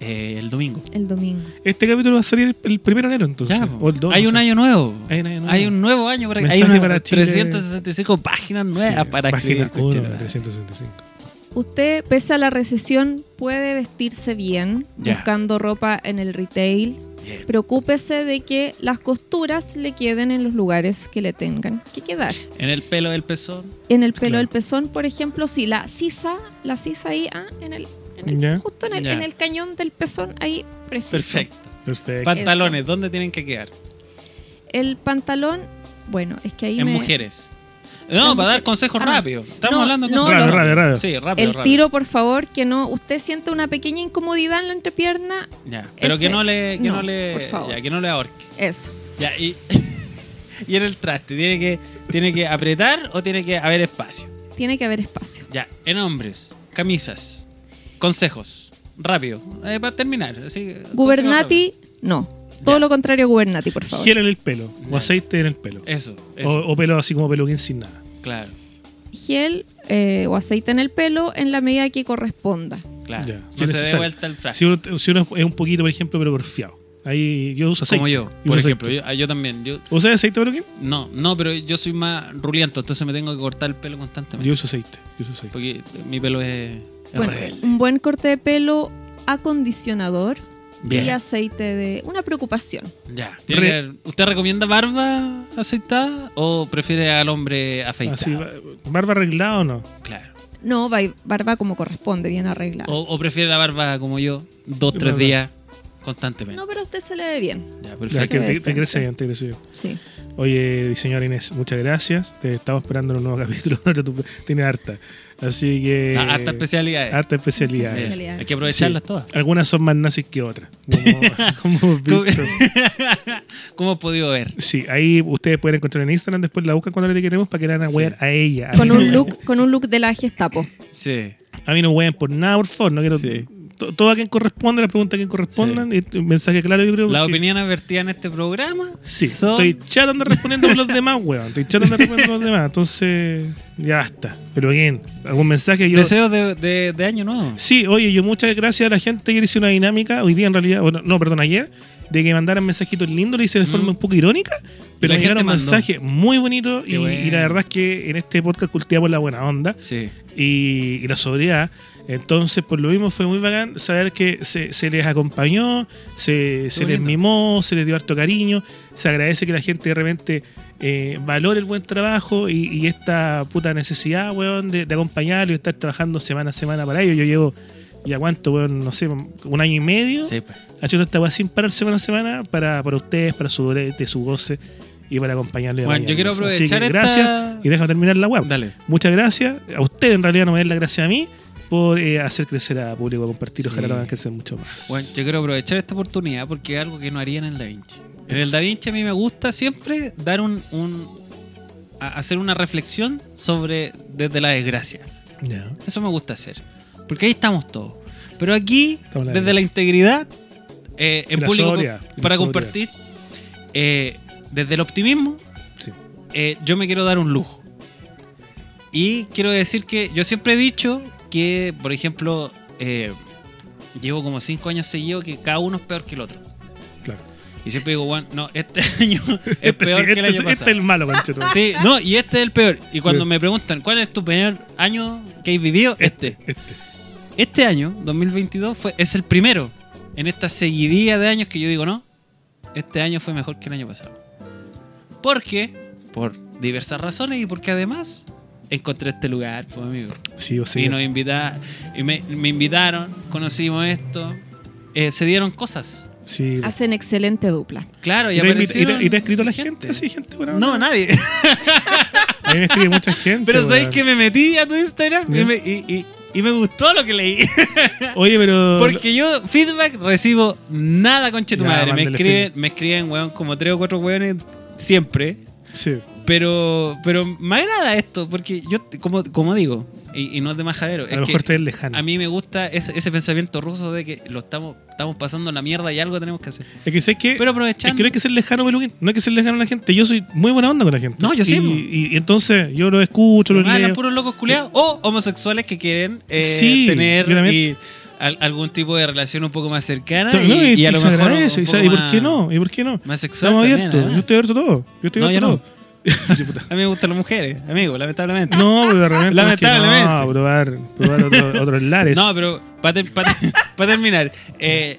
Eh, el domingo. El domingo. Este capítulo va a salir el primero de enero, entonces. O el dos, hay no un año nuevo. Hay un año nuevo. Hay un nuevo año para, hay Mensaje una- para Chile. 365 páginas nuevas Sí, para página escribir. 1, conchetumare. 365. Usted, pese a la recesión, puede vestirse bien, buscando ropa en el retail. Bien. Preocúpese de que las costuras le queden en los lugares que le tengan que quedar. En el pelo del pezón. En el pelo Claro. del pezón, por ejemplo, si la sisa, la sisa ahí, ah, en el, en el- Ya. justo en el, en el cañón del pezón, ahí preciso. Perfecto. Perfecto. Pantalones, ¿dónde tienen que quedar? El pantalón, bueno, es que ahí En me- mujeres. No, para dar consejos Ah, rápidos. Estamos no, hablando de no, consejos Rápido, rápido, rápido. Sí, rápido, El rápido. tiro, por favor, que no. Usted siente una pequeña incomodidad en la entrepierna. Ya, pero que no le, que no, no, le, por favor. ya, que no le ahorque. Eso. Ya, y, y en el traste, ¿tiene que, ¿tiene que apretar o tiene que haber espacio? Tiene que haber espacio. Ya, en hombres, camisas, consejos, rápido, eh, para terminar. Así, Gubernati, no. Todo Ya. lo contrario a Gubernati, por favor. Gel en el pelo. O aceite en el pelo. Eso, eso, O, o pelo así como peluquín sin nada. claro, Gel eh, o aceite en el pelo en la medida que corresponda. claro. Ya, No si se dé vuelta el frasco. Si uno, si uno es un poquito, por ejemplo, pero porfiado. Ahí yo uso aceite. Como yo, por ejemplo. Yo, yo también. Yo, ¿Usas aceite peluquín? no, no, pero yo soy más ruliento, entonces me tengo que cortar el pelo constantemente. Yo uso aceite. Yo uso aceite. Porque mi pelo es, es Bueno, rebelde. un buen corte de pelo, acondicionador Bien. y aceite de. Una preocupación. Ya. Tiene Re- que haber- ¿Usted recomienda barba aceitada o prefiere al hombre afeitado? Así, ba- ¿Barba arreglada o no? Claro. No, barba como corresponde, bien arreglada. O, o prefiere la barba como yo, dos, tres días constantemente. No, pero a usted se le ve bien. Ya, Ya, perfecto. que te, te crece bien, te crece bien. Sí. Oye, diseñadora Inés, muchas gracias. Te estamos esperando en un nuevo capítulo. Tú tienes harta. Así que. Ah, harta especialidad. Harta especialidades. Hay que aprovecharlas Sí. todas. Algunas son más nazis que otras. Como, como hemos ¿Cómo- visto. ¿Cómo he podido ver? Sí, ahí ustedes pueden encontrar en Instagram, después la buscan cuando la etiquetemos para que la a Sí. wear a ella. A Con un look, con un look de la Gestapo. Sí. A mí no ween por nada, por favor. No quiero. Sí. To- Todo a quien corresponde, la pregunta a quien correspondan. y Un mensaje claro, yo creo. Las porque- opiniones vertidas en este programa Sí, son... estoy chatando respondiendo por los demás, weón. Estoy chatando respondiendo por los demás. Entonces, ya basta. Pero bien, algún mensaje yo. deseos de, de- de año nuevo. Sí, oye, yo muchas gracias a la gente. Ayer hice una dinámica, hoy día en realidad, no, perdón, ayer, de que mandaran mensajitos lindos, lo hice de forma Mm. un poco irónica, pero la me llegaron mandó. mensajes muy bonitos Qué y, bueno. y la verdad es que en este podcast cultivamos la buena onda Sí. y, y la sobriedad. Entonces, por lo mismo, fue muy bacán saber que se, se les acompañó, se, se les mimó, se les dio harto cariño. Se agradece que la gente de repente eh, valore el buen trabajo y, y esta puta necesidad, weón, de, de acompañarlo y estar trabajando semana a semana para ello. Yo llevo, ya cuánto, weón, no sé, un año y medio Sí, pues. haciendo esta weá sin parar semana a semana para, para ustedes, para su dolete, su goce y para acompañarle. Bueno, yo quiero Así que aprovechar esta- gracias y déjame terminar la web. Dale. Muchas gracias. A usted en realidad no me den la gracia a mí por eh, hacer crecer a público, compartir. Ojalá lo hagan crecer mucho más. Bueno, yo quiero aprovechar esta oportunidad porque es algo que no haría en el Da Vinci. En el Da Vinci a mí me gusta siempre dar un, un- hacer una reflexión sobre desde la desgracia. Eso me gusta hacer. Porque ahí estamos todos. Pero aquí, Estamos en la desde la integridad, eh, en público, para compartir, eh, desde el optimismo, Sí. eh, yo me quiero dar un lujo. Y quiero decir que yo siempre he dicho que, por ejemplo, eh, llevo como cinco años seguidos que cada uno es peor que el otro. Claro. Y siempre digo, bueno, no, este año es Este, peor sí, que el este, año este pasado. es el malo, Pancheto. Sí, no, y este es el peor. Y cuando Sí. me preguntan, ¿cuál es tu peor año que has vivido? Este. Este. Este año, 2022, fue, es el primero en esta seguidilla de años que yo digo, no, este año fue mejor que el año pasado. Porque, por diversas razones y porque además encontré este lugar, pues amigo. Sí, o sea. Y, nos invita- y me, me invitaron, conocimos esto, eh, se dieron cosas. Sí. Hacen excelente dupla. Claro, y, ¿Y, te, y te- y te ha escrito la gente? Sí, gente buena. No, nadie. A mí me escribe mucha gente. Pero ¿sabéis que me metí a tu Instagram? Y, me- y- y y me gustó lo que leí. Oye, pero. Porque yo feedback recibo nada con tu Ya, madre. Me escriben, feedback. me escriben, weón, como tres o cuatro weones siempre. Sí. Pero, pero me agrada esto, porque yo, como, como digo, y, y no es de majadero, A es lo mejor te es lejano. a mí me gusta ese, ese pensamiento ruso de que lo estamos, estamos pasando la mierda y algo tenemos que hacer. Es que sé que. Pero Es aprovechando. que no hay que ser lejano, Peluquín. No hay que ser lejano a la gente. Yo soy muy buena onda con la gente. No, yo sí, Y, po. y- y entonces yo lo escucho, lo leo. hablan puros locos culiados o homosexuales que quieren eh, Sí, tener algún tipo de relación un poco más cercana No, y, a lo mejor. agradece, un y sabe- poco ¿Y por qué no? ¿Y por qué no? Más sexual. Estamos abiertos. Yo estoy abierto todo. Yo estoy abierto no. todo. A mí me gustan las mujeres, amigo, lamentablemente. No, pero de repente. Lamentablemente. No, probar, probar otro- otros lares. No, pero para terminar, eh,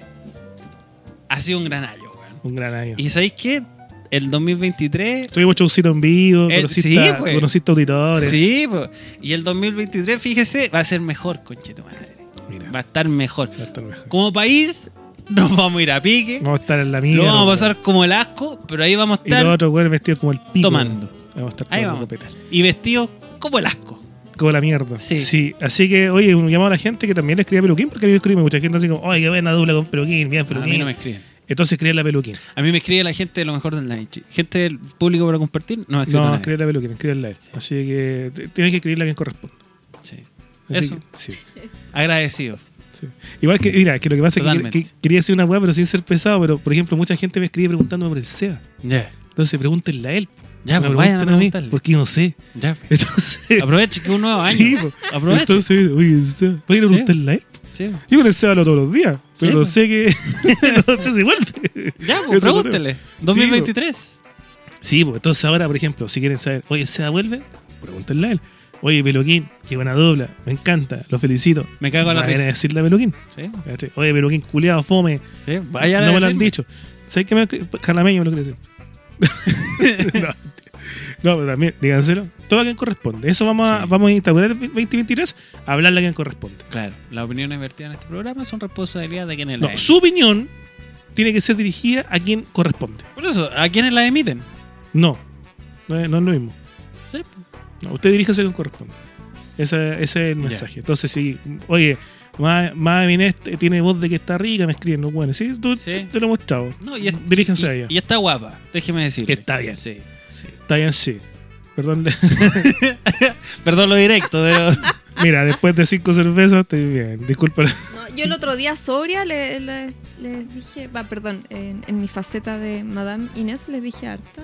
ha sido un gran año, weón. Un gran año. ¿Y sabéis qué? El 2023. Tuvimos showcito en vivo, Eh, conociste, sí, pues. conociste auditores. Sí, po. y el 2023, fíjese, va a ser mejor, conchito madre. Mira, Va a estar mejor. va a estar mejor. Como país, nos vamos a ir a pique. Vamos a estar en la Lo mierda. vamos a pasar como el asco, pero ahí vamos a Y los estar otros güeyes vestidos como el pico. tomando. Vamos a estar Ahí tomando vamos. Y vestidos como el asco. Como la mierda. Sí. Así que, oye, un llamado a la gente que también le escribe a Peluquín, porque a mí me escribe mucha gente así como, oye, qué buena dupla con Peluquín, bien A Peluquín. mí no me escriben. Entonces escribe la Peluquín. A mí me escribe la gente de lo mejor del Vinci. Gente del público para compartir, no me escribe No, escribe la Peluquín, escribe la Así que tienes que escribirle a quien corresponde. Sí. Así Eso. que, sí, Agradecido. Sí. Igual que, mira, que lo que pasa es que, Totalmente. que quería decir una weá, pero sin ser pesado, pero por ejemplo, mucha gente me escribe preguntándome por el SEA. Ya. Entonces pregúntenle a él. Ya, me pues vayan a preguntarle. porque yo no sé. Ya. Entonces, Aproveche que es un nuevo año. sí. Aproveche. Entonces, oye, el SEA, a preguntarle a él. Sí. Yo con el SEA hablo todos los días, pero Sí, no sé que. no sé si vuelve. Ya, pues pregúntele. 2023. Sí, pues entonces ahora, por ejemplo, si quieren saber, oye, ¿el SEA vuelve? Pregúntenle a él. Oye, Peluquín, qué buena dobla, me encanta, lo felicito. Me cago en la Vayan a risa. decirle a Peluquín. Sí. Oye, Peluquín, culiado, fome. Sí. Vayan a no me lo han dicho. ¿Sabes qué me Jalameño me lo quiere decir? no, no, pero también, díganselo. Todo a quien corresponde. Eso vamos a, Sí. vamos a instaurar el 2023, a hablarle a quien corresponde. Claro, las opiniones vertidas en este programa son responsabilidad de quienes No, las su opinión tiene que ser dirigida a quien corresponde. Por eso, ¿a quienes la emiten? No, no es, no es lo mismo. No, usted diríjase quien corresponde. Ese, ese es el mensaje. Entonces, si, oye, más, más Inés tiene voz de que está rica, me escriben los buenos. Sí, tú, Sí. te lo he mostrado. No, y, es- Diríjanse y- a ella. y está guapa, déjeme decir. Está bien. Sí, sí. Está bien, sí. Perdón. Perdón lo directo, pero. Mira, después de cinco cervezas estoy bien. Disculpa. No, yo el otro día sobria le- le- les dije, va, perdón, en, en mi faceta de Madame Inés les dije harta.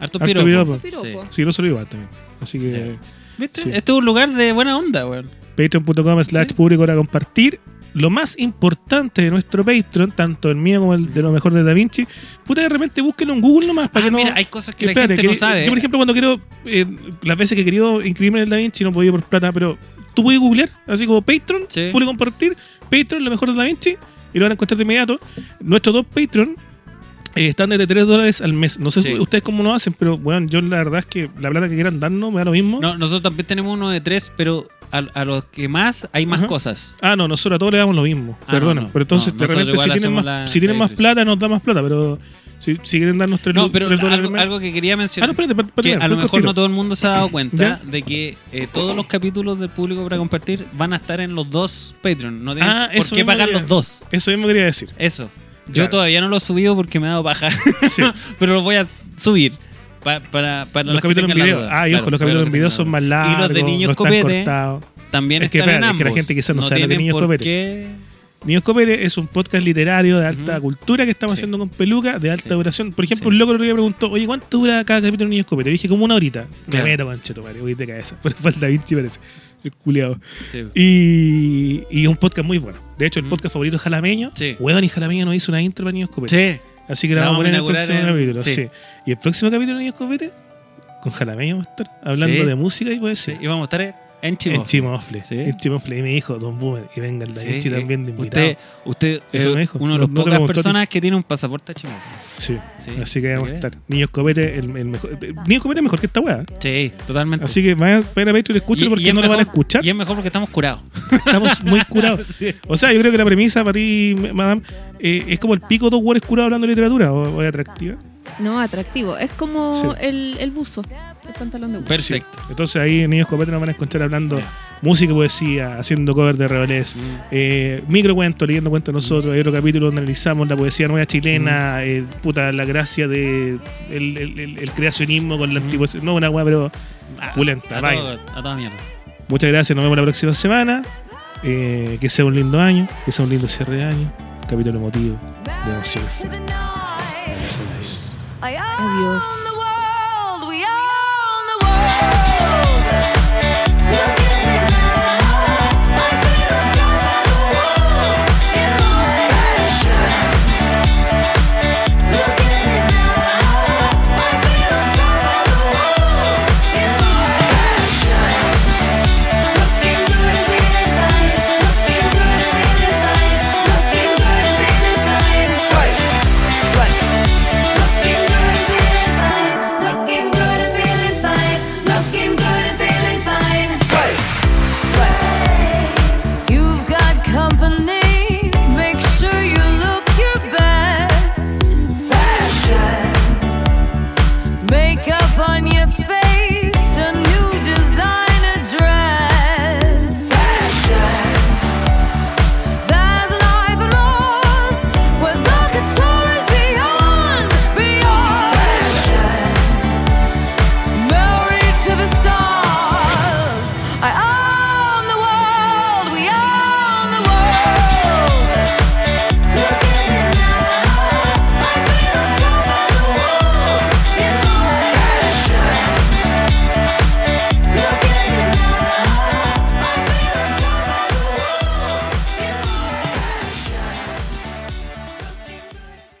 Harto piropo. piropo. Piropo. Sí. Sí, no se lo igual también. Así que. ¿Viste? Sí. Este es un lugar de buena onda, weón. patreon.com slash público para compartir. Lo más importante de nuestro Patreon, tanto el mío como el de lo mejor de Da Vinci, puta de repente búsquenlo en Google nomás para Ah, que no. mira, hay cosas que la espérate, gente no sabe. Yo, por ejemplo, cuando quiero, eh, las veces que he querido inscribirme en el Da Vinci, no podía por plata, pero tú puedes googlear, así como Patreon, Sí. puedes compartir, Patreon, lo mejor de Da Vinci, y lo van a encontrar de inmediato. Nuestros dos Patreon eh, están desde 3 dólares al mes. No sé Sí. ustedes cómo lo hacen, pero bueno, yo la verdad es que la plata que quieran darnos me da lo mismo. No, nosotros también tenemos uno de tres, pero a, a los que más hay más Ajá. cosas. Ah, no, nosotros a todos le damos lo mismo. Ah, Perdona. no, no. Pero entonces, No, de repente, nosotros si tienen, más, la- si tienen la más diferencia. plata, nos da más plata. Pero si, si quieren darnos 3 No, pero dólares algo, al mes- algo que quería Ah, mencionar. no, espérate, para, para que terminar, a lo mejor no todo el mundo se ha dado cuenta ¿Ya? de que eh, todos los capítulos del público para compartir van a estar en los dos Patreon. No tienen Ah, por qué pagar quería- los dos. Eso mismo quería decir. Eso. Yo Claro. todavía no lo he subido porque me ha dado paja. Sí. pero lo voy a subir. pa- para, para los que capítulos en tengan la video. duda. Ah, y Claro, ojo, los para capítulos los en que video tengan son la más duda. largos. Y los de niños no están copete cortados. también Es que, están en espérate, es que la ambos. gente quizás no sabe lo tienen Niños por Copete. qué- Niños Copete es un podcast literario de alta Ujú. cultura que estamos Sí. haciendo con peluca de alta Sí. duración. Por ejemplo, Sí. un loco el otro día preguntó, oye, ¿cuánto dura cada capítulo de Niños Copete? Le dije, como una horita. Claro. Me meto con Cheto, voy de cabeza. Pero falta Vinci parece. El culiado. Sí. Y, y un podcast muy bueno. De hecho, el Mm. podcast favorito es Jalameño. Sí. Y Jalameño nos hizo una intro para Niños Copete. Sí. Así que la vamos a poner en el próximo en- capítulo. sí. sí. Y el próximo capítulo de Niños Copete, con Jalameño vamos a estar hablando de música y puede Sí. ser. Y vamos a estar en Chivo. En Chimofle. Sí. En Chimofle. Y me dijo Don Boomer. Y venga el Da Vinci también de invitado. Usted, usted Eso es dijo. uno de no te pocas personas que tiene un pasaporte a Chimofle. Sí. Sí. Así que vamos a estar. Niños Copete, el, el mejor. Niños Copete es mejor que esta weá. Sí, totalmente. Así que vayan vayan a Patreon y escúchenlo porque y es no lo van a escuchar. Y es mejor porque estamos curados. Estamos muy curados. Sí. O sea, yo creo que la premisa para ti, madame, eh, es como el pico dos hueones curados hablando de literatura. ¿O, o es atractiva? No, atractivo. Es como Sí. el, el buzo. El pantalón de Gucci. Perfecto. Entonces ahí en Niños Copete nos van a encontrar hablando música y poesía, haciendo cover de rebelés, Mm. eh, microcuentos, leyendo cuentos nosotros. Hay otro capítulo donde analizamos la poesía nueva chilena, Mm. eh, puta, la gracia de el, el- el- el creacionismo con la Mm. antipoesía. No una weá, pero Ah, Pulenta, a, vaya. todo- a toda mierda. muchas gracias. Nos vemos la próxima semana. Eh, que sea un lindo año, que sea un lindo cierre de año. Capítulo emotivo de Emociones. Adiós.